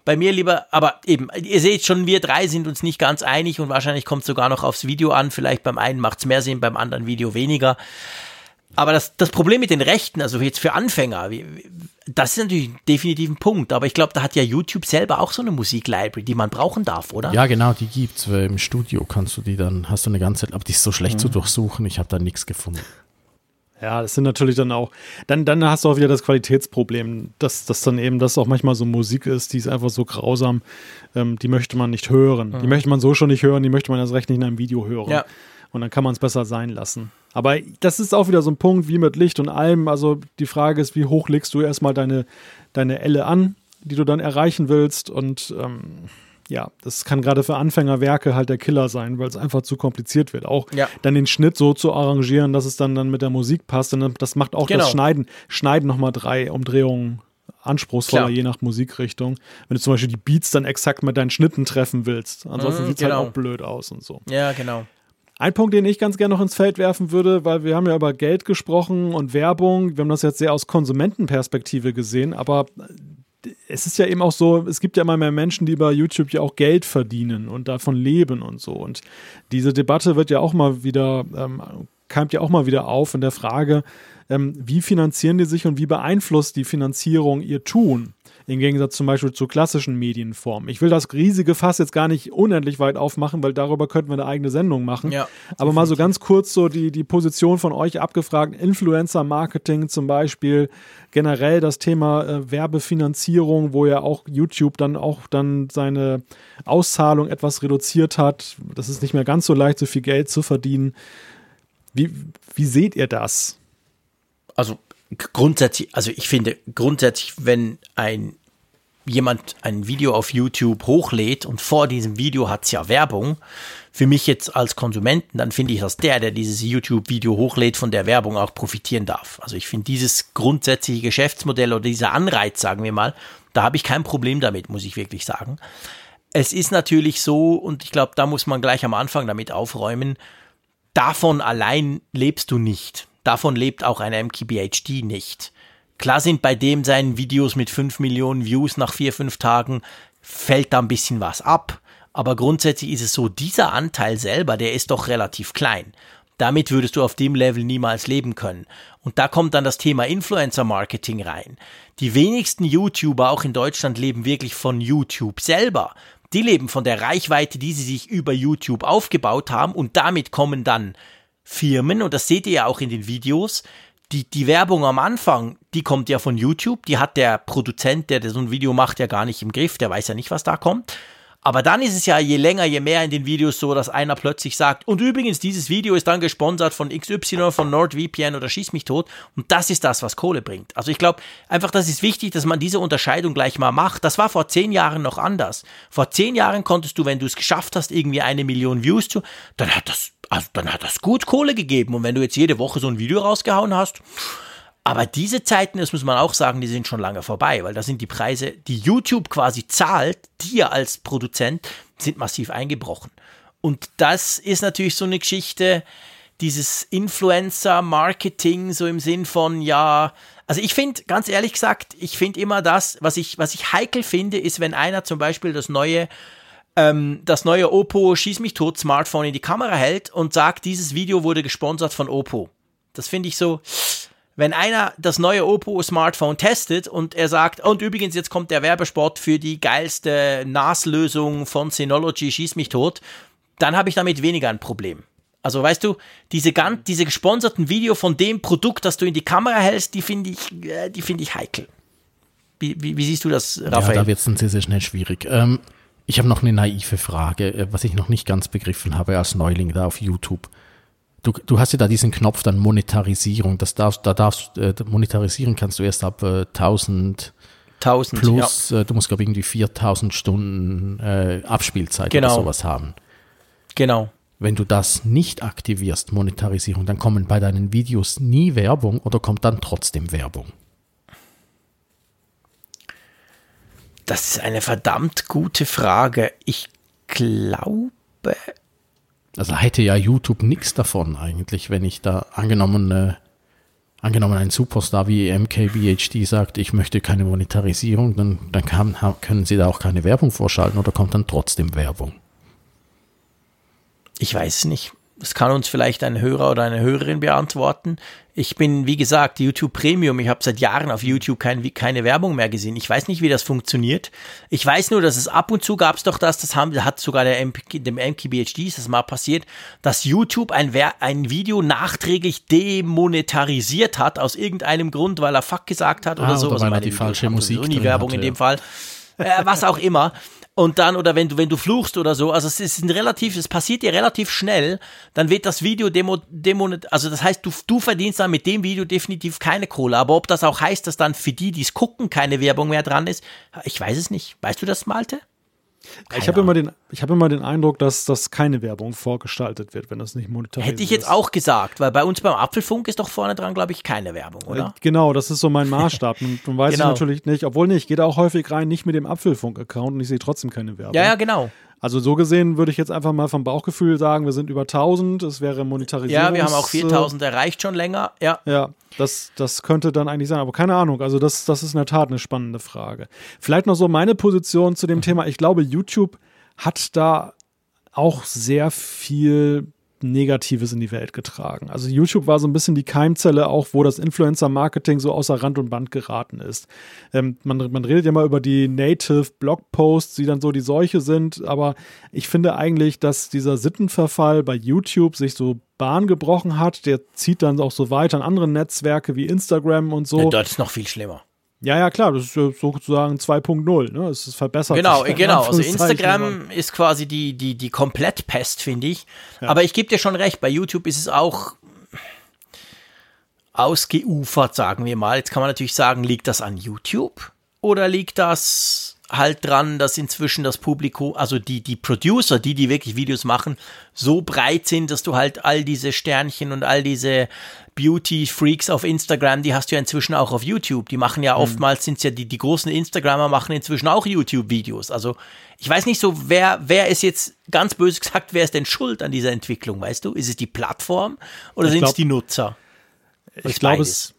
bei mir lieber, aber eben, ihr seht schon, wir drei sind uns nicht ganz einig und wahrscheinlich kommt es sogar noch aufs Video an, vielleicht beim einen macht es mehr Sinn, beim anderen Video weniger. Aber das, das Problem mit den Rechten, also jetzt für Anfänger, das ist natürlich definitiv ein Punkt. Aber ich glaube, da hat ja YouTube selber auch so eine Musiklibrary, die man brauchen darf, oder? Ja, genau, die gibt's. Im Studio kannst du die dann, hast du eine ganze Zeit, aber die ist so schlecht mhm. zu durchsuchen, ich habe da nichts gefunden. Ja, das sind natürlich dann auch, dann, dann hast du auch wieder das Qualitätsproblem, dass, dass dann eben das auch manchmal so Musik ist, die ist einfach so grausam, ähm, die möchte man nicht hören. Mhm. Die möchte man so schon nicht hören, die möchte man erst recht nicht in einem Video hören. Ja. Und dann kann man es besser sein lassen. Aber das ist auch wieder so ein Punkt wie mit Licht und allem. Also die Frage ist, wie hoch legst du erstmal deine, deine Elle an, die du dann erreichen willst. Und ähm, ja, das kann gerade für Anfängerwerke halt der Killer sein, weil es einfach zu kompliziert wird. Auch ja. dann den Schnitt so zu arrangieren, dass es dann, dann mit der Musik passt. Und das macht auch genau. das Schneiden, Schneiden nochmal drei Umdrehungen anspruchsvoller, Klar. je nach Musikrichtung. Wenn du zum Beispiel die Beats dann exakt mit deinen Schnitten treffen willst. Ansonsten mhm, sieht es halt genau. halt auch blöd aus und so. Ja, genau. Ein Punkt, den ich ganz gerne noch ins Feld werfen würde, weil wir haben ja über Geld gesprochen und Werbung. Wir haben das jetzt sehr aus Konsumentenperspektive gesehen, aber es ist ja eben auch so, es gibt ja immer mehr Menschen, die bei YouTube ja auch Geld verdienen und davon leben und so. Und diese Debatte wird ja auch mal wieder, ähm, keimt ja auch mal wieder auf in der Frage, ähm, wie finanzieren die sich und wie beeinflusst die Finanzierung ihr Tun? Im Gegensatz zum Beispiel zu klassischen Medienformen. Ich will das riesige Fass jetzt gar nicht unendlich weit aufmachen, weil darüber könnten wir eine eigene Sendung machen. Ja, Aber mal so ganz kurz so die, die Position von euch abgefragt. Influencer-Marketing zum Beispiel, generell das Thema äh, Werbefinanzierung, wo ja auch YouTube dann auch dann seine Auszahlung etwas reduziert hat. Das ist nicht mehr ganz so leicht, so viel Geld zu verdienen. Wie, wie seht ihr das? Also grundsätzlich, also ich finde grundsätzlich, wenn ein jemand ein Video auf YouTube hochlädt und vor diesem Video hat es ja Werbung, für mich jetzt als Konsumenten, dann finde ich, dass der, der dieses YouTube-Video hochlädt, von der Werbung auch profitieren darf. Also ich finde dieses grundsätzliche Geschäftsmodell oder dieser Anreiz, sagen wir mal, da habe ich kein Problem damit, muss ich wirklich sagen. Es ist natürlich so, und ich glaube, da muss man gleich am Anfang damit aufräumen, davon allein lebst du nicht. Davon lebt auch ein MKBHD nicht. Klar sind bei dem seinen Videos mit 5 Millionen Views nach 4, 5 Tagen, fällt da ein bisschen was ab. Aber grundsätzlich ist es so, dieser Anteil selber, der ist doch relativ klein. Damit würdest du auf dem Level niemals leben können. Und da kommt dann das Thema Influencer Marketing rein. Die wenigsten YouTuber auch in Deutschland leben wirklich von YouTube selber. Die leben von der Reichweite, die sie sich über YouTube aufgebaut haben und damit kommen dann Firmen, und das seht ihr ja auch in den Videos, die, die Werbung am Anfang, die kommt ja von YouTube, die hat der Produzent, der so ein Video macht, ja gar nicht im Griff, der weiß ja nicht, was da kommt. Aber dann ist es ja je länger, je mehr in den Videos so, dass einer plötzlich sagt, und übrigens, dieses Video ist dann gesponsert von XY, von NordVPN oder Schieß mich tot. Und das ist das, was Kohle bringt. Also ich glaube einfach, das ist wichtig, dass man diese Unterscheidung gleich mal macht. Das war vor zehn Jahren noch anders. Vor zehn Jahren konntest du, wenn du es geschafft hast, irgendwie eine Million Views zu, dann hat das, also dann hat das gut Kohle gegeben. Und wenn du jetzt jede Woche so ein Video rausgehauen hast, aber diese Zeiten, das muss man auch sagen, die sind schon lange vorbei, weil da sind die Preise, die YouTube quasi zahlt, dir als Produzent, sind massiv eingebrochen. Und das ist natürlich so eine Geschichte, dieses Influencer-Marketing, so im Sinn von, ja, also ich finde, ganz ehrlich gesagt, ich finde immer das, was ich, was ich heikel finde, ist, wenn einer zum Beispiel das neue ähm, das neue Oppo Schieß mich tot Smartphone in die Kamera hält und sagt, dieses Video wurde gesponsert von Oppo. Das finde ich so, wenn einer das neue Oppo Smartphone testet und er sagt, und übrigens jetzt kommt der Werbespot für die geilste NAS-Lösung von Synology, schieß mich tot, dann habe ich damit weniger ein Problem. Also weißt du, diese ganz, diese gesponserten Video von dem Produkt, das du in die Kamera hältst, die finde ich, äh, die finde ich heikel. Wie, wie, wie, siehst du das, Raphael? Ja, da wird es dann sehr, sehr schnell schwierig. Ähm, ich habe noch eine naive Frage, äh, was ich noch nicht ganz begriffen habe als Neuling da auf YouTube. Du, du hast ja da diesen Knopf dann Monetarisierung. Das darfst, da darfst äh, monetarisieren kannst du erst ab äh, 1000 1000 plus. Ja. Äh, du musst glaube irgendwie 4000 Stunden äh, Abspielzeit genau. oder sowas haben. Genau. Wenn du das nicht aktivierst, Monetarisierung, dann kommen bei deinen Videos nie Werbung oder kommt dann trotzdem Werbung? Das ist eine verdammt gute Frage. Ich glaube, also hätte ja YouTube nichts davon eigentlich, wenn ich da angenommen, äh, angenommen ein Superstar wie MKBHD sagt, ich möchte keine Monetarisierung, dann, dann kann, können sie da auch keine Werbung vorschalten oder kommt dann trotzdem Werbung? Ich weiß nicht. Das kann uns vielleicht ein Hörer oder eine Hörerin beantworten. Ich bin, wie gesagt, YouTube Premium. Ich habe seit Jahren auf YouTube kein, keine Werbung mehr gesehen. Ich weiß nicht, wie das funktioniert. Ich weiß nur, dass es ab und zu gab es doch das, das haben, hat sogar der MP, dem MKBHD ist das mal passiert, dass YouTube ein, ein Video nachträglich demonetarisiert hat aus irgendeinem Grund, weil er Fuck gesagt hat oder ah, so. Oder also weil er die falsche Musik Uni-Werbung in dem Fall. Äh, was auch immer und dann, oder wenn du, wenn du fluchst oder so, also es ist ein relativ, es passiert dir relativ schnell, dann wird das Video demo, demo, also das heißt, du, du verdienst dann mit dem Video definitiv keine Kohle, aber ob das auch heißt, dass dann für die, die es gucken, keine Werbung mehr dran ist, ich weiß es nicht. Weißt du das, Malte? Keine ich habe immer, den, hab immer den Eindruck, dass das keine Werbung vorgestaltet wird, wenn das nicht monetarisiert Hätte ich jetzt auch gesagt, weil bei uns beim Apfelfunk ist doch vorne dran, glaube ich, keine Werbung, oder? Äh, genau, das ist so mein Maßstab. [laughs] Und dann weiß genau. ich natürlich nicht, obwohl nicht, ich gehe da auch häufig rein, nicht mit dem Apfelfunk-Account und ich sehe trotzdem keine Werbung. Ja, ja, genau. Also so gesehen würde ich jetzt einfach mal vom Bauchgefühl sagen, wir sind über 1000, es wäre monetarisiert. Ja, wir haben auch 4000 erreicht schon länger, ja. Ja, das, das könnte dann eigentlich sein, aber keine Ahnung, also das, das ist in der Tat eine spannende Frage. Vielleicht noch so meine Position zu dem Thema, ich glaube, YouTube hat da auch sehr viel Negatives in die Welt getragen. Also YouTube war so ein bisschen die Keimzelle auch, wo das Influencer-Marketing so außer Rand und Band geraten ist. Ähm, man, man redet ja mal über die Native Blogposts, die dann so die Seuche sind, aber ich finde eigentlich, dass dieser Sittenverfall bei YouTube sich so Bahn gebrochen hat. Der zieht dann auch so weiter an andere Netzwerke wie Instagram und so. Ja, dort ist noch viel schlimmer. Ja, ja, klar, das ist sozusagen 2.0, ne? Es ist verbessert. Genau, genau. Also Instagram ist quasi die, die, die Komplettpest, finde ich. Ja. Aber ich gebe dir schon recht, bei YouTube ist es auch ausgeufert, sagen wir mal. Jetzt kann man natürlich sagen, liegt das an YouTube oder liegt das halt dran, dass inzwischen das Publikum, also die, die Producer, die, die wirklich Videos machen, so breit sind, dass du halt all diese Sternchen und all diese Beauty-Freaks auf Instagram, die hast du ja inzwischen auch auf YouTube. Die machen ja mhm. oftmals, sind ja die, die großen Instagrammer machen inzwischen auch YouTube-Videos. Also ich weiß nicht so, wer, wer ist jetzt ganz böse gesagt, wer ist denn schuld an dieser Entwicklung, weißt du? Ist es die Plattform oder sind es die Nutzer? ich glaube, es,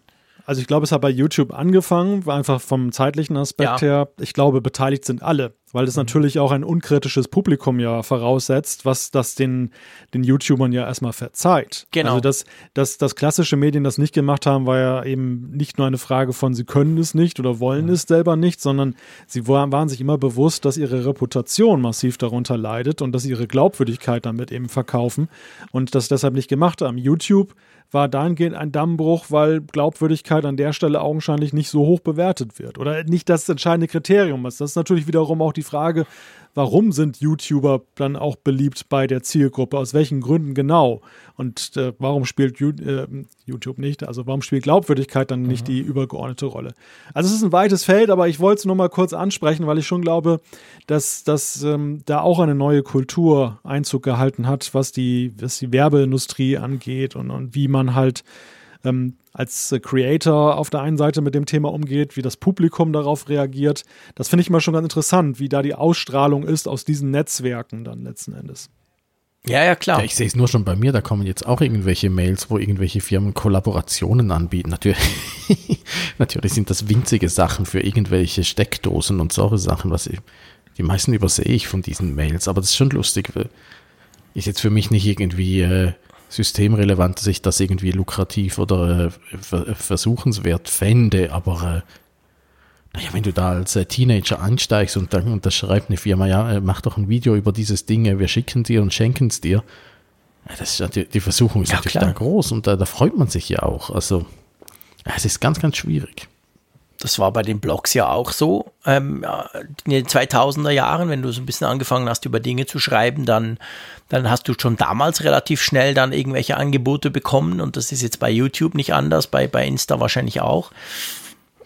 also ich glaube, es hat bei YouTube angefangen, einfach vom zeitlichen Aspekt ja. her. Ich glaube, beteiligt sind alle, weil es mhm. natürlich auch ein unkritisches Publikum ja voraussetzt, was das den, den YouTubern ja erstmal verzeiht. Genau. Also dass, dass, dass klassische Medien das nicht gemacht haben, war ja eben nicht nur eine Frage von, sie können es nicht oder wollen mhm. es selber nicht, sondern sie waren, waren sich immer bewusst, dass ihre Reputation massiv darunter leidet und dass sie ihre Glaubwürdigkeit damit eben verkaufen und das deshalb nicht gemacht haben. YouTube war dahingehend ein Dammbruch, weil Glaubwürdigkeit an der Stelle augenscheinlich nicht so hoch bewertet wird oder nicht das entscheidende Kriterium ist. Das ist natürlich wiederum auch die Frage, warum sind YouTuber dann auch beliebt bei der Zielgruppe? Aus welchen Gründen genau? Und äh, warum spielt äh, YouTube nicht? Also warum spielt Glaubwürdigkeit dann nicht mhm. die übergeordnete Rolle? Also es ist ein weites Feld, aber ich wollte es nur mal kurz ansprechen, weil ich schon glaube, dass, dass ähm, da auch eine neue Kultur Einzug gehalten hat, was die, was die Werbeindustrie angeht und, und wie man halt ähm, als äh, Creator auf der einen Seite mit dem Thema umgeht, wie das Publikum darauf reagiert. Das finde ich mal schon ganz interessant, wie da die Ausstrahlung ist aus diesen Netzwerken dann letzten Endes. Ja, ja, klar. Ja, ich sehe es nur schon bei mir, da kommen jetzt auch irgendwelche Mails, wo irgendwelche Firmen Kollaborationen anbieten. Natürlich, [laughs] natürlich sind das winzige Sachen für irgendwelche Steckdosen und solche Sachen, was ich, die meisten übersehe ich von diesen Mails, aber das ist schon lustig. Ist jetzt für mich nicht irgendwie äh, systemrelevant, dass ich das irgendwie lukrativ oder äh, versuchenswert fände, aber äh, naja, wenn du da als äh, Teenager einsteigst und dann unterschreibt eine Firma, ja, äh, mach doch ein Video über dieses Ding, wir schicken dir und schenken es dir. Ja, das ist, die, die Versuchung ist ja, natürlich klar. da groß und da, da freut man sich ja auch. Also, es ist ganz, ganz schwierig das war bei den Blogs ja auch so. Ähm, in den 2000er Jahren, wenn du so ein bisschen angefangen hast, über Dinge zu schreiben, dann, dann hast du schon damals relativ schnell dann irgendwelche Angebote bekommen und das ist jetzt bei YouTube nicht anders, bei, bei Insta wahrscheinlich auch.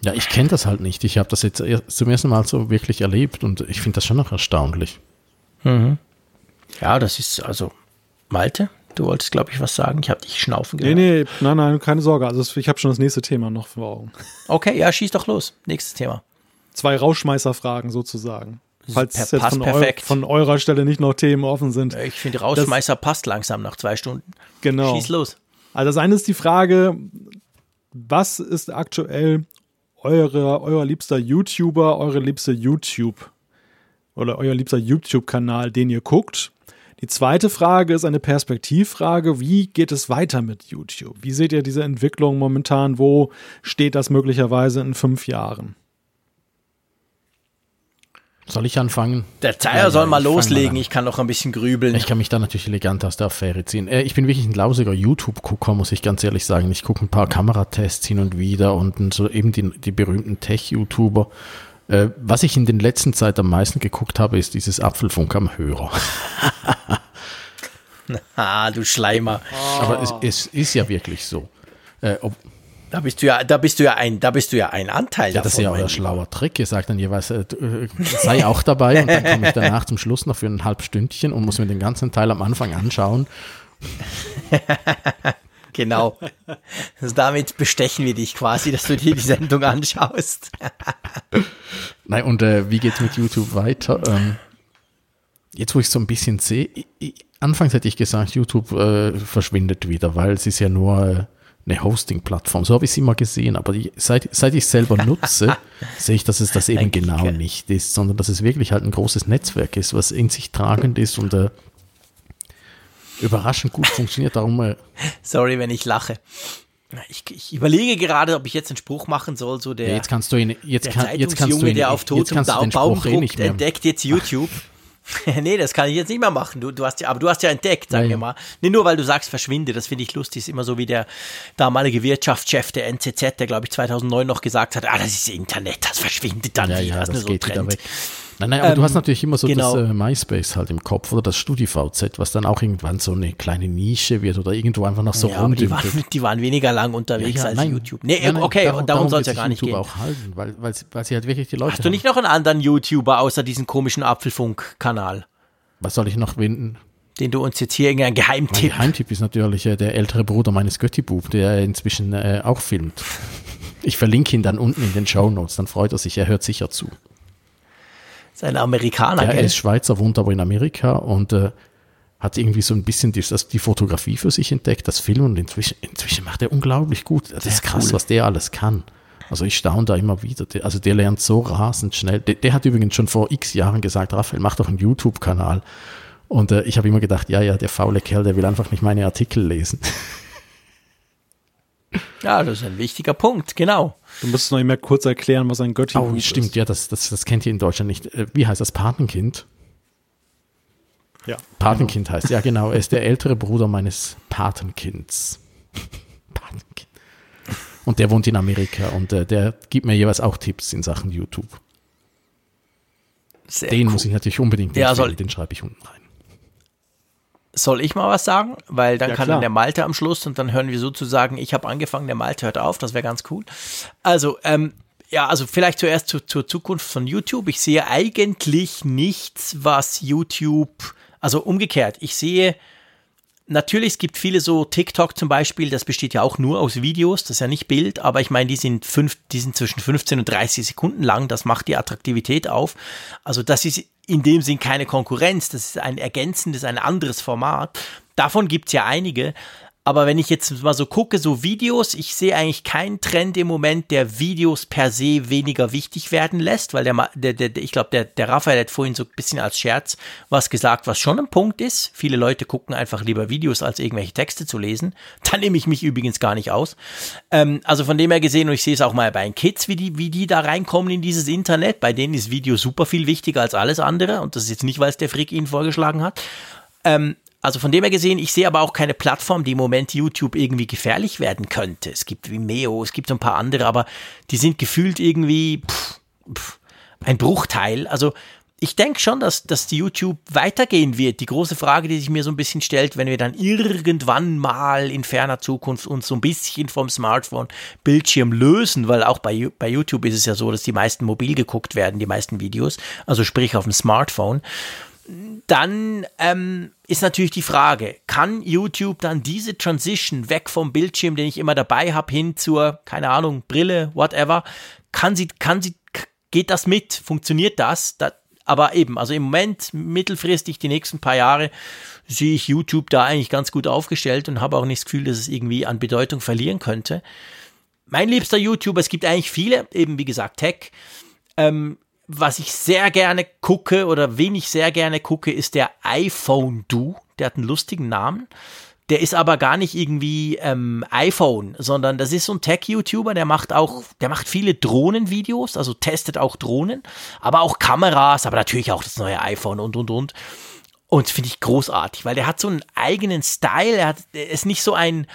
Ja, ich kenne das halt nicht. Ich habe das jetzt zum ersten Mal so wirklich erlebt und ich finde das schon noch erstaunlich. Mhm. Ja, das ist also Malte. Du wolltest, glaube ich, was sagen. Ich habe dich schnaufen gehört. Nee, nee, nein, nein, keine Sorge. Also ich habe schon das nächste Thema noch vor Augen. Okay, ja, schieß doch los. Nächstes Thema. Zwei Rausschmeißerfragen sozusagen. Falls per, jetzt von, eu von, eurer Stelle nicht noch Themen offen sind. Ich finde, Rausschmeißer das, passt langsam nach zwei Stunden. Genau. Schieß los. Also das eine ist die Frage, was ist aktuell eure, euer liebster YouTuber, eure liebste YouTube oder euer liebster YouTube-Kanal, den ihr guckt? Die zweite Frage ist eine Perspektivfrage. Wie geht es weiter mit YouTube? Wie seht ihr diese Entwicklung momentan? Wo steht das möglicherweise in fünf Jahren? Soll ich anfangen? Der Zeier soll mal loslegen, mal ich kann noch ein bisschen grübeln. Ich kann mich da natürlich elegant aus der Affäre ziehen. Äh, ich bin wirklich ein lausiger YouTube-Gucker, muss ich ganz ehrlich sagen. Ich gucke ein paar Kameratests hin und wieder und so eben die, die berühmten Tech-YouTuber. Äh, was ich in den letzten Zeit am meisten geguckt habe, ist dieses Apfelfunk am Hörer. [laughs] ah, du Schleimer. Aber es, es, ist ja wirklich so. Äh, ob, da bist du ja, da bist du ja ein, da bist du ja ein Anteil ja, davon. Das ist ja euer schlauer Trick. Ihr sagt dann jeweils, äh, äh, sei auch dabei und dann komme ich danach zum Schluss noch für ein halb Stündchen und muss mir den ganzen Teil am Anfang anschauen. [laughs] Genau. Also damit bestechen wir dich quasi, dass du dir die Sendung anschaust. [laughs] Nein, und äh, wie geht es mit YouTube weiter? Ähm, jetzt, wo ich so ein bisschen sehe, anfangs hätte ich gesagt, YouTube äh, verschwindet wieder, weil es ist ja nur äh, eine Hosting-Plattform. So habe ich es immer gesehen, aber die, seit, seit ich es selber nutze, [laughs] sehe ich, dass es das eben genau nicht ist, sondern dass es wirklich halt ein großes Netzwerk ist, was in sich tragend ist und äh, überraschend gut funktioniert. Darum. Äh, Sorry, wenn ich lache. Ich, ich, überlege gerade, ob ich jetzt einen Spruch machen soll, so der, ja, jetzt kannst du ihn, jetzt, der kann, jetzt kannst du ihn, der auf Tod und Baum druckt, eh entdeckt jetzt YouTube. [laughs] nee, das kann ich jetzt nicht mehr machen. Du, du hast ja, aber du hast ja entdeckt, sagen wir mal. Nicht nur, weil du sagst, verschwinde, das finde ich lustig, ist immer so wie der damalige Wirtschaftschef der NZZ, der glaube ich 2009 noch gesagt hat, ah, das ist Internet, das verschwindet dann ja, wieder, ja, das, das so geht Trend. Nein, nein, aber ähm, du hast natürlich immer so genau. das äh, MySpace halt im Kopf oder das StudiVZ, was dann auch irgendwann so eine kleine Nische wird oder irgendwo einfach noch so ja, die waren, die waren weniger lang unterwegs ja, ja, als nein, YouTube. Nee, nein, okay, darum, darum soll es ja gar nicht YouTube gehen. auch halten, weil, weil, weil sie halt wirklich die Leute Hast du nicht noch einen anderen YouTuber außer diesen komischen Apfelfunk-Kanal? Was soll ich noch winden? Den du uns jetzt hier irgendein Geheimtipp. Mein Geheimtipp ist natürlich äh, der ältere Bruder meines Göttibub, der inzwischen äh, auch filmt. Ich verlinke ihn dann unten in den Show Notes, dann freut er sich, er hört sicher zu. Ist ein Amerikaner, ja, gell? er ist Schweizer, wohnt aber in Amerika und äh, hat irgendwie so ein bisschen die, das, die Fotografie für sich entdeckt, das Film und inzwischen, inzwischen macht er unglaublich gut. Das ist krass, cool. was der alles kann. Also ich staune da immer wieder. Der, also der lernt so rasend schnell. Der, der, hat übrigens schon vor x Jahren gesagt, Raphael, mach doch einen YouTube-Kanal. Und äh, ich habe immer gedacht, ja, ja, der faule Kerl, der will einfach nicht meine Artikel lesen. Ja, das ist ein wichtiger Punkt, genau. Du musst noch mehr kurz erklären, was ein Götti oh, stimmt, ist. ja, das, das, das kennt ihr in Deutschland nicht. Wie heißt das? Patenkind? Ja. Patenkind heißt, ja genau, er ist der ältere Bruder meines Patenkinds. [laughs] Patenkind. Und der wohnt in Amerika und äh, der gibt mir jeweils auch Tipps in Sachen YouTube. Sehr den cool. muss ich natürlich unbedingt Ja, empfehlen, soll- den schreibe ich unten rein. Soll ich mal was sagen? Weil dann Ja, kann klar. dann der Malte am Schluss und dann hören wir sozusagen, ich habe angefangen, der Malte hört auf, das wäre ganz cool. Also, ähm, ja, also vielleicht zuerst zu, zur Zukunft von YouTube. Ich sehe eigentlich nichts, was YouTube, also umgekehrt, ich sehe Natürlich, es gibt viele so TikTok zum Beispiel, das besteht ja auch nur aus Videos, das ist ja nicht Bild, aber ich meine, die sind, fünf, die sind zwischen 15 und 30 Sekunden lang, das macht die Attraktivität auf. Also das ist in dem Sinn keine Konkurrenz, das ist ein ergänzendes, ein anderes Format. Davon gibt es ja einige, aber wenn ich jetzt mal so gucke, so Videos, ich sehe eigentlich keinen Trend im Moment, der Videos per se weniger wichtig werden lässt, weil der, der der- ich glaube, der, der Raphael hat vorhin so ein bisschen als Scherz was gesagt, was schon ein Punkt ist. Viele Leute gucken einfach lieber Videos, als irgendwelche Texte zu lesen. [laughs] Da nehme ich mich übrigens gar nicht aus. Ähm, also von dem her gesehen, und ich sehe es auch mal bei den Kids, wie die, wie die da reinkommen in dieses Internet. Bei denen ist Video super viel wichtiger als alles andere. Und das ist jetzt nicht, weil es der Frick ihnen vorgeschlagen hat. Ähm, also von dem her gesehen, ich sehe aber auch keine Plattform, die im Moment YouTube irgendwie gefährlich werden könnte. Es gibt Vimeo, es gibt so ein paar andere, aber die sind gefühlt irgendwie pff, pff, ein Bruchteil. Also ich denke schon, dass, dass die YouTube weitergehen wird. Die große Frage, die sich mir so ein bisschen stellt, wenn wir dann irgendwann mal in ferner Zukunft uns so ein bisschen vom Smartphone-Bildschirm lösen, weil auch bei, bei YouTube ist es ja so, dass die meisten mobil geguckt werden, die meisten Videos, also sprich auf dem Smartphone dann ähm, ist natürlich die Frage, kann YouTube dann diese Transition weg vom Bildschirm, den ich immer dabei habe, hin zur, keine Ahnung, Brille, whatever, kann sie, kann sie, geht das mit? Funktioniert das? da, aber eben, also im Moment, mittelfristig, die nächsten paar Jahre, sehe ich YouTube da eigentlich ganz gut aufgestellt und habe auch nicht das Gefühl, dass es irgendwie an Bedeutung verlieren könnte. Mein liebster YouTuber, es gibt eigentlich viele, eben wie gesagt Tech, ähm, was ich sehr gerne gucke oder wen ich sehr gerne gucke, ist der iPhone Do. Der hat einen lustigen Namen. Der ist aber gar nicht irgendwie ähm, iPhone, sondern das ist so ein Tech-YouTuber, der macht auch, der macht viele Drohnenvideos, also testet auch Drohnen, aber auch Kameras, aber natürlich auch das neue iPhone und und und. Und finde ich großartig, weil der hat so einen eigenen Style, er hat, er ist nicht so ein,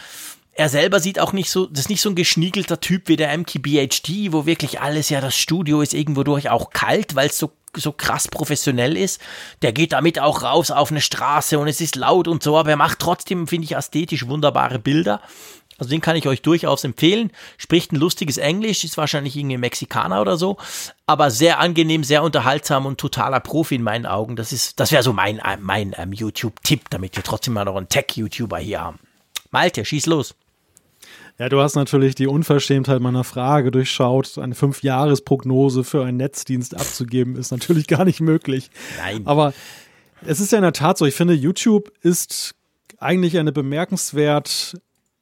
er selber sieht auch nicht so, das ist nicht so ein geschniegelter Typ wie der MKBHD, wo wirklich alles ja, das Studio ist irgendwo durch auch kalt, weil es so, so krass professionell ist. Der geht damit auch raus auf eine Straße und es ist laut und so, aber er macht trotzdem, finde ich, ästhetisch wunderbare Bilder. Also den kann ich euch durchaus empfehlen. Spricht ein lustiges Englisch, ist wahrscheinlich irgendwie Mexikaner oder so, aber sehr angenehm, sehr unterhaltsam und totaler Profi in meinen Augen. Das ist, das wäre so mein, mein ähm, YouTube-Tipp, damit wir trotzdem mal noch einen Tech-YouTuber hier haben. Malte, schieß los. Ja, du hast natürlich die Unverschämtheit meiner Frage durchschaut. Eine Fünfjahresprognose für einen Netzdienst abzugeben, ist natürlich gar nicht möglich. Nein. Aber es ist ja in der Tat so, ich finde, YouTube ist eigentlich eine bemerkenswert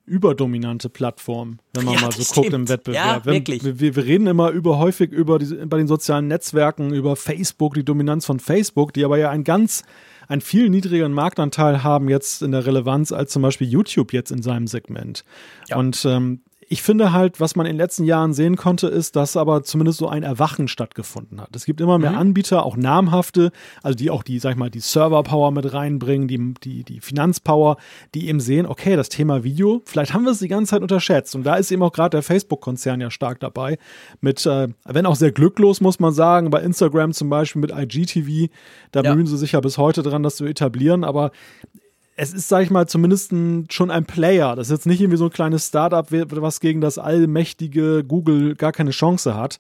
überdominante Plattform, wenn man Ja, mal so guckt stimmt. im Wettbewerb. Ja, Wenn- wirklich. Wir, wir reden immer über häufig über die, bei den sozialen Netzwerken, über Facebook, die Dominanz von Facebook, die aber ja ein ganz einen viel niedrigeren Marktanteil haben jetzt in der Relevanz als zum Beispiel YouTube jetzt in seinem Segment. Ja. Und ähm, ich finde halt, was man in den letzten Jahren sehen konnte, ist, dass aber zumindest so ein Erwachen stattgefunden hat. Es gibt immer mehr mhm. Anbieter, auch namhafte, also die auch die, sag ich mal, die Server-Power mit reinbringen, die, die, die Finanzpower, die eben sehen, okay, das Thema Video, vielleicht haben wir es die ganze Zeit unterschätzt. Und da ist eben auch gerade der Facebook-Konzern ja stark dabei. Mit, äh, wenn auch sehr glücklos, muss man sagen, bei Instagram zum Beispiel mit IGTV, da ja. bemühen sie sich ja bis heute dran, das zu etablieren. Aber es ist, sag ich mal, zumindest ein, schon ein Player. Das ist jetzt nicht irgendwie so ein kleines Startup, was gegen das allmächtige Google gar keine Chance hat.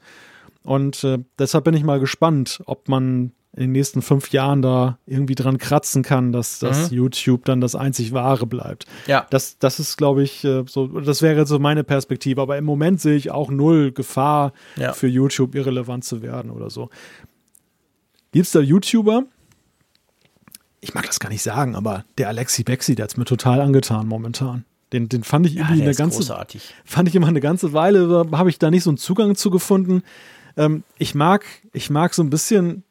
Und äh, deshalb bin ich mal gespannt, ob man in den nächsten fünf Jahren da irgendwie dran kratzen kann, dass, dass mhm. YouTube dann das einzig wahre bleibt. Ja. Das, das ist, glaube ich, äh, so, das wäre so meine Perspektive. Aber im Moment sehe ich auch null Gefahr ja. für YouTube irrelevant zu werden oder so. Gibt es da YouTuber, ich mag das gar nicht sagen, aber der Alexi Bexi, der hat mir total angetan momentan. Den, den fand ich irgendwie ja, eine ganze, großartig. fand ich immer eine ganze Weile, habe ich da nicht so einen Zugang zu gefunden. Ähm, ich mag, ich mag so ein bisschen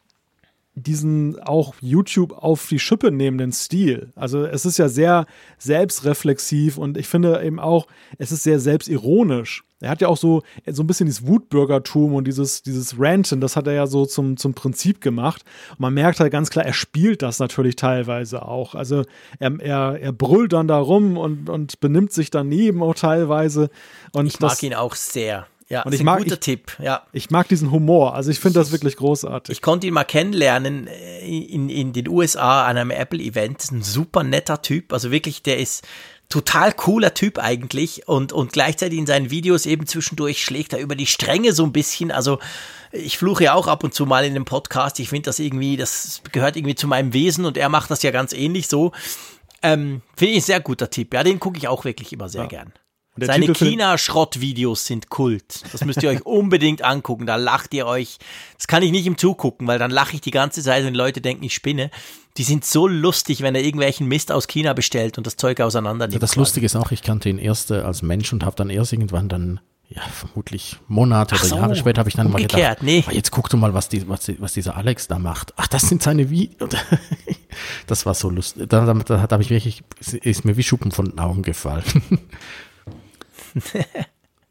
diesen auch YouTube auf die Schippe nehmenden Stil. Also es ist ja sehr selbstreflexiv und ich finde eben auch, es ist sehr selbstironisch. Er hat ja auch so, so ein bisschen dieses Wutbürgertum und dieses, dieses Ranten, das hat er ja so zum, zum Prinzip gemacht. Und man merkt halt ganz klar, er spielt das natürlich teilweise auch. Also er, er, er brüllt dann da rum und, und benimmt sich daneben auch teilweise. Und ich mag ihn auch sehr. Ja, und ich mag, guter ich, Tipp. Ja. Ich mag diesen Humor. Also ich finde das wirklich großartig. Ich konnte ihn mal kennenlernen äh, in, in den USA an einem Apple-Event. Ist ein super netter Typ. Also wirklich, der ist total cooler Typ eigentlich und, und gleichzeitig in seinen Videos eben zwischendurch schlägt er über die Stränge so ein bisschen. Also ich fluche ja auch ab und zu mal in dem Podcast. Ich finde das irgendwie, das gehört irgendwie zu meinem Wesen und er macht das ja ganz ähnlich so. Ähm, finde ich ein sehr guter Tipp. Ja, den gucke ich auch wirklich immer sehr ja. gern. Seine China-Schrott-Videos sind Kult. Das müsst ihr euch [laughs] unbedingt angucken. Da lacht ihr euch. Das kann ich nicht im Zugucken, weil dann lache ich die ganze Zeit und die Leute denken, ich spinne. Die sind so lustig, wenn er irgendwelchen Mist aus China bestellt und das Zeug auseinander nimmt. Ja, das Lustige ist auch, ich kannte ihn erst äh, als Mensch und habe dann erst irgendwann dann ja, vermutlich Monate oder so, Jahre später habe ich dann mal gedacht, nee. Oh, jetzt guck du mal, was, die, was, was dieser Alex da macht. Ach, das sind seine Videos. [laughs] das war so lustig. Da, da, da habe ich wirklich, ist mir wie Schuppen von den Augen gefallen. [laughs]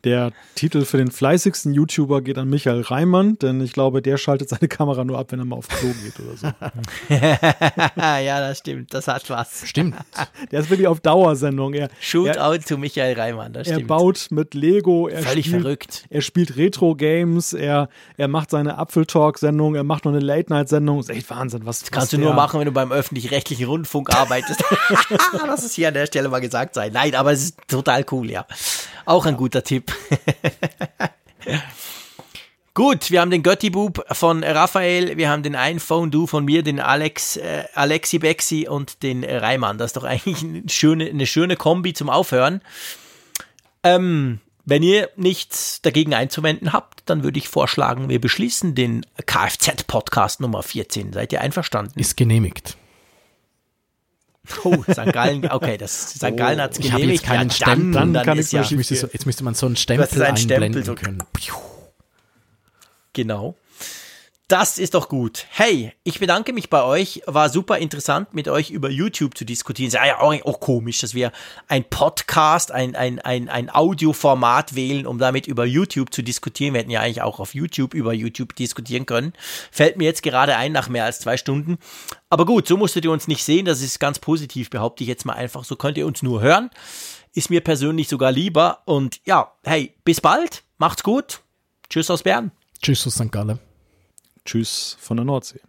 Der Titel für den fleißigsten YouTuber geht an Michael Reimann, denn ich glaube, der schaltet seine Kamera nur ab, wenn er mal auf Klo geht oder so. [laughs] ja, das stimmt. Das hat was. Stimmt. [laughs] Der ist wirklich auf Dauersendung. Er, Shootout er, zu Michael Reimann, das er stimmt. Er baut mit Lego. Er Völlig spielt, verrückt. Er spielt Retro-Games. Er, er macht seine Apfeltalk-Sendung. Er macht noch eine Late-Night-Sendung. Das ist echt Wahnsinn. Was, das kannst was du nur machen, wenn du beim öffentlich-rechtlichen Rundfunk arbeitest. [laughs] Lass es hier an der Stelle mal gesagt sein. Nein, aber es ist total cool, ja. Auch ein guter Tipp. [laughs] Gut, wir haben den Götti-Bub von Raphael, wir haben den iPhone Du von mir, den Alex, äh, Alexi Bexi und den Reimann. Das ist doch eigentlich eine schöne, eine schöne Kombi zum Aufhören. Ähm, wenn ihr nichts dagegen einzuwenden habt, dann würde ich vorschlagen, wir beschließen den Kfz-Podcast Nummer 14. Seid ihr einverstanden? Ist genehmigt. Oh, St. Gallen, okay, das [laughs] St. Gallen hat es genehmigt. Ich habe jetzt keinen ja, Stempel. Dann, dann kann ich ja, jetzt, müsste so, jetzt müsste man so einen Stempel einblenden Stempel, können. Genau. Das ist doch gut. Hey, ich bedanke mich bei euch. War super interessant, mit euch über YouTube zu diskutieren. Ist ja auch, auch komisch, dass wir ein Podcast, ein, ein, ein, ein Audioformat wählen, um damit über YouTube zu diskutieren. Wir hätten ja eigentlich auch auf YouTube über YouTube diskutieren können. Fällt mir jetzt gerade ein nach mehr als zwei Stunden. Aber gut, so musstet ihr uns nicht sehen. Das ist ganz positiv, behaupte ich jetzt mal einfach. So könnt ihr uns nur hören. Ist mir persönlich sogar lieber. Und ja, hey, bis bald. Macht's gut. Tschüss aus Bern. Tschüss aus St. Gallen. Tschüss von der Nordsee.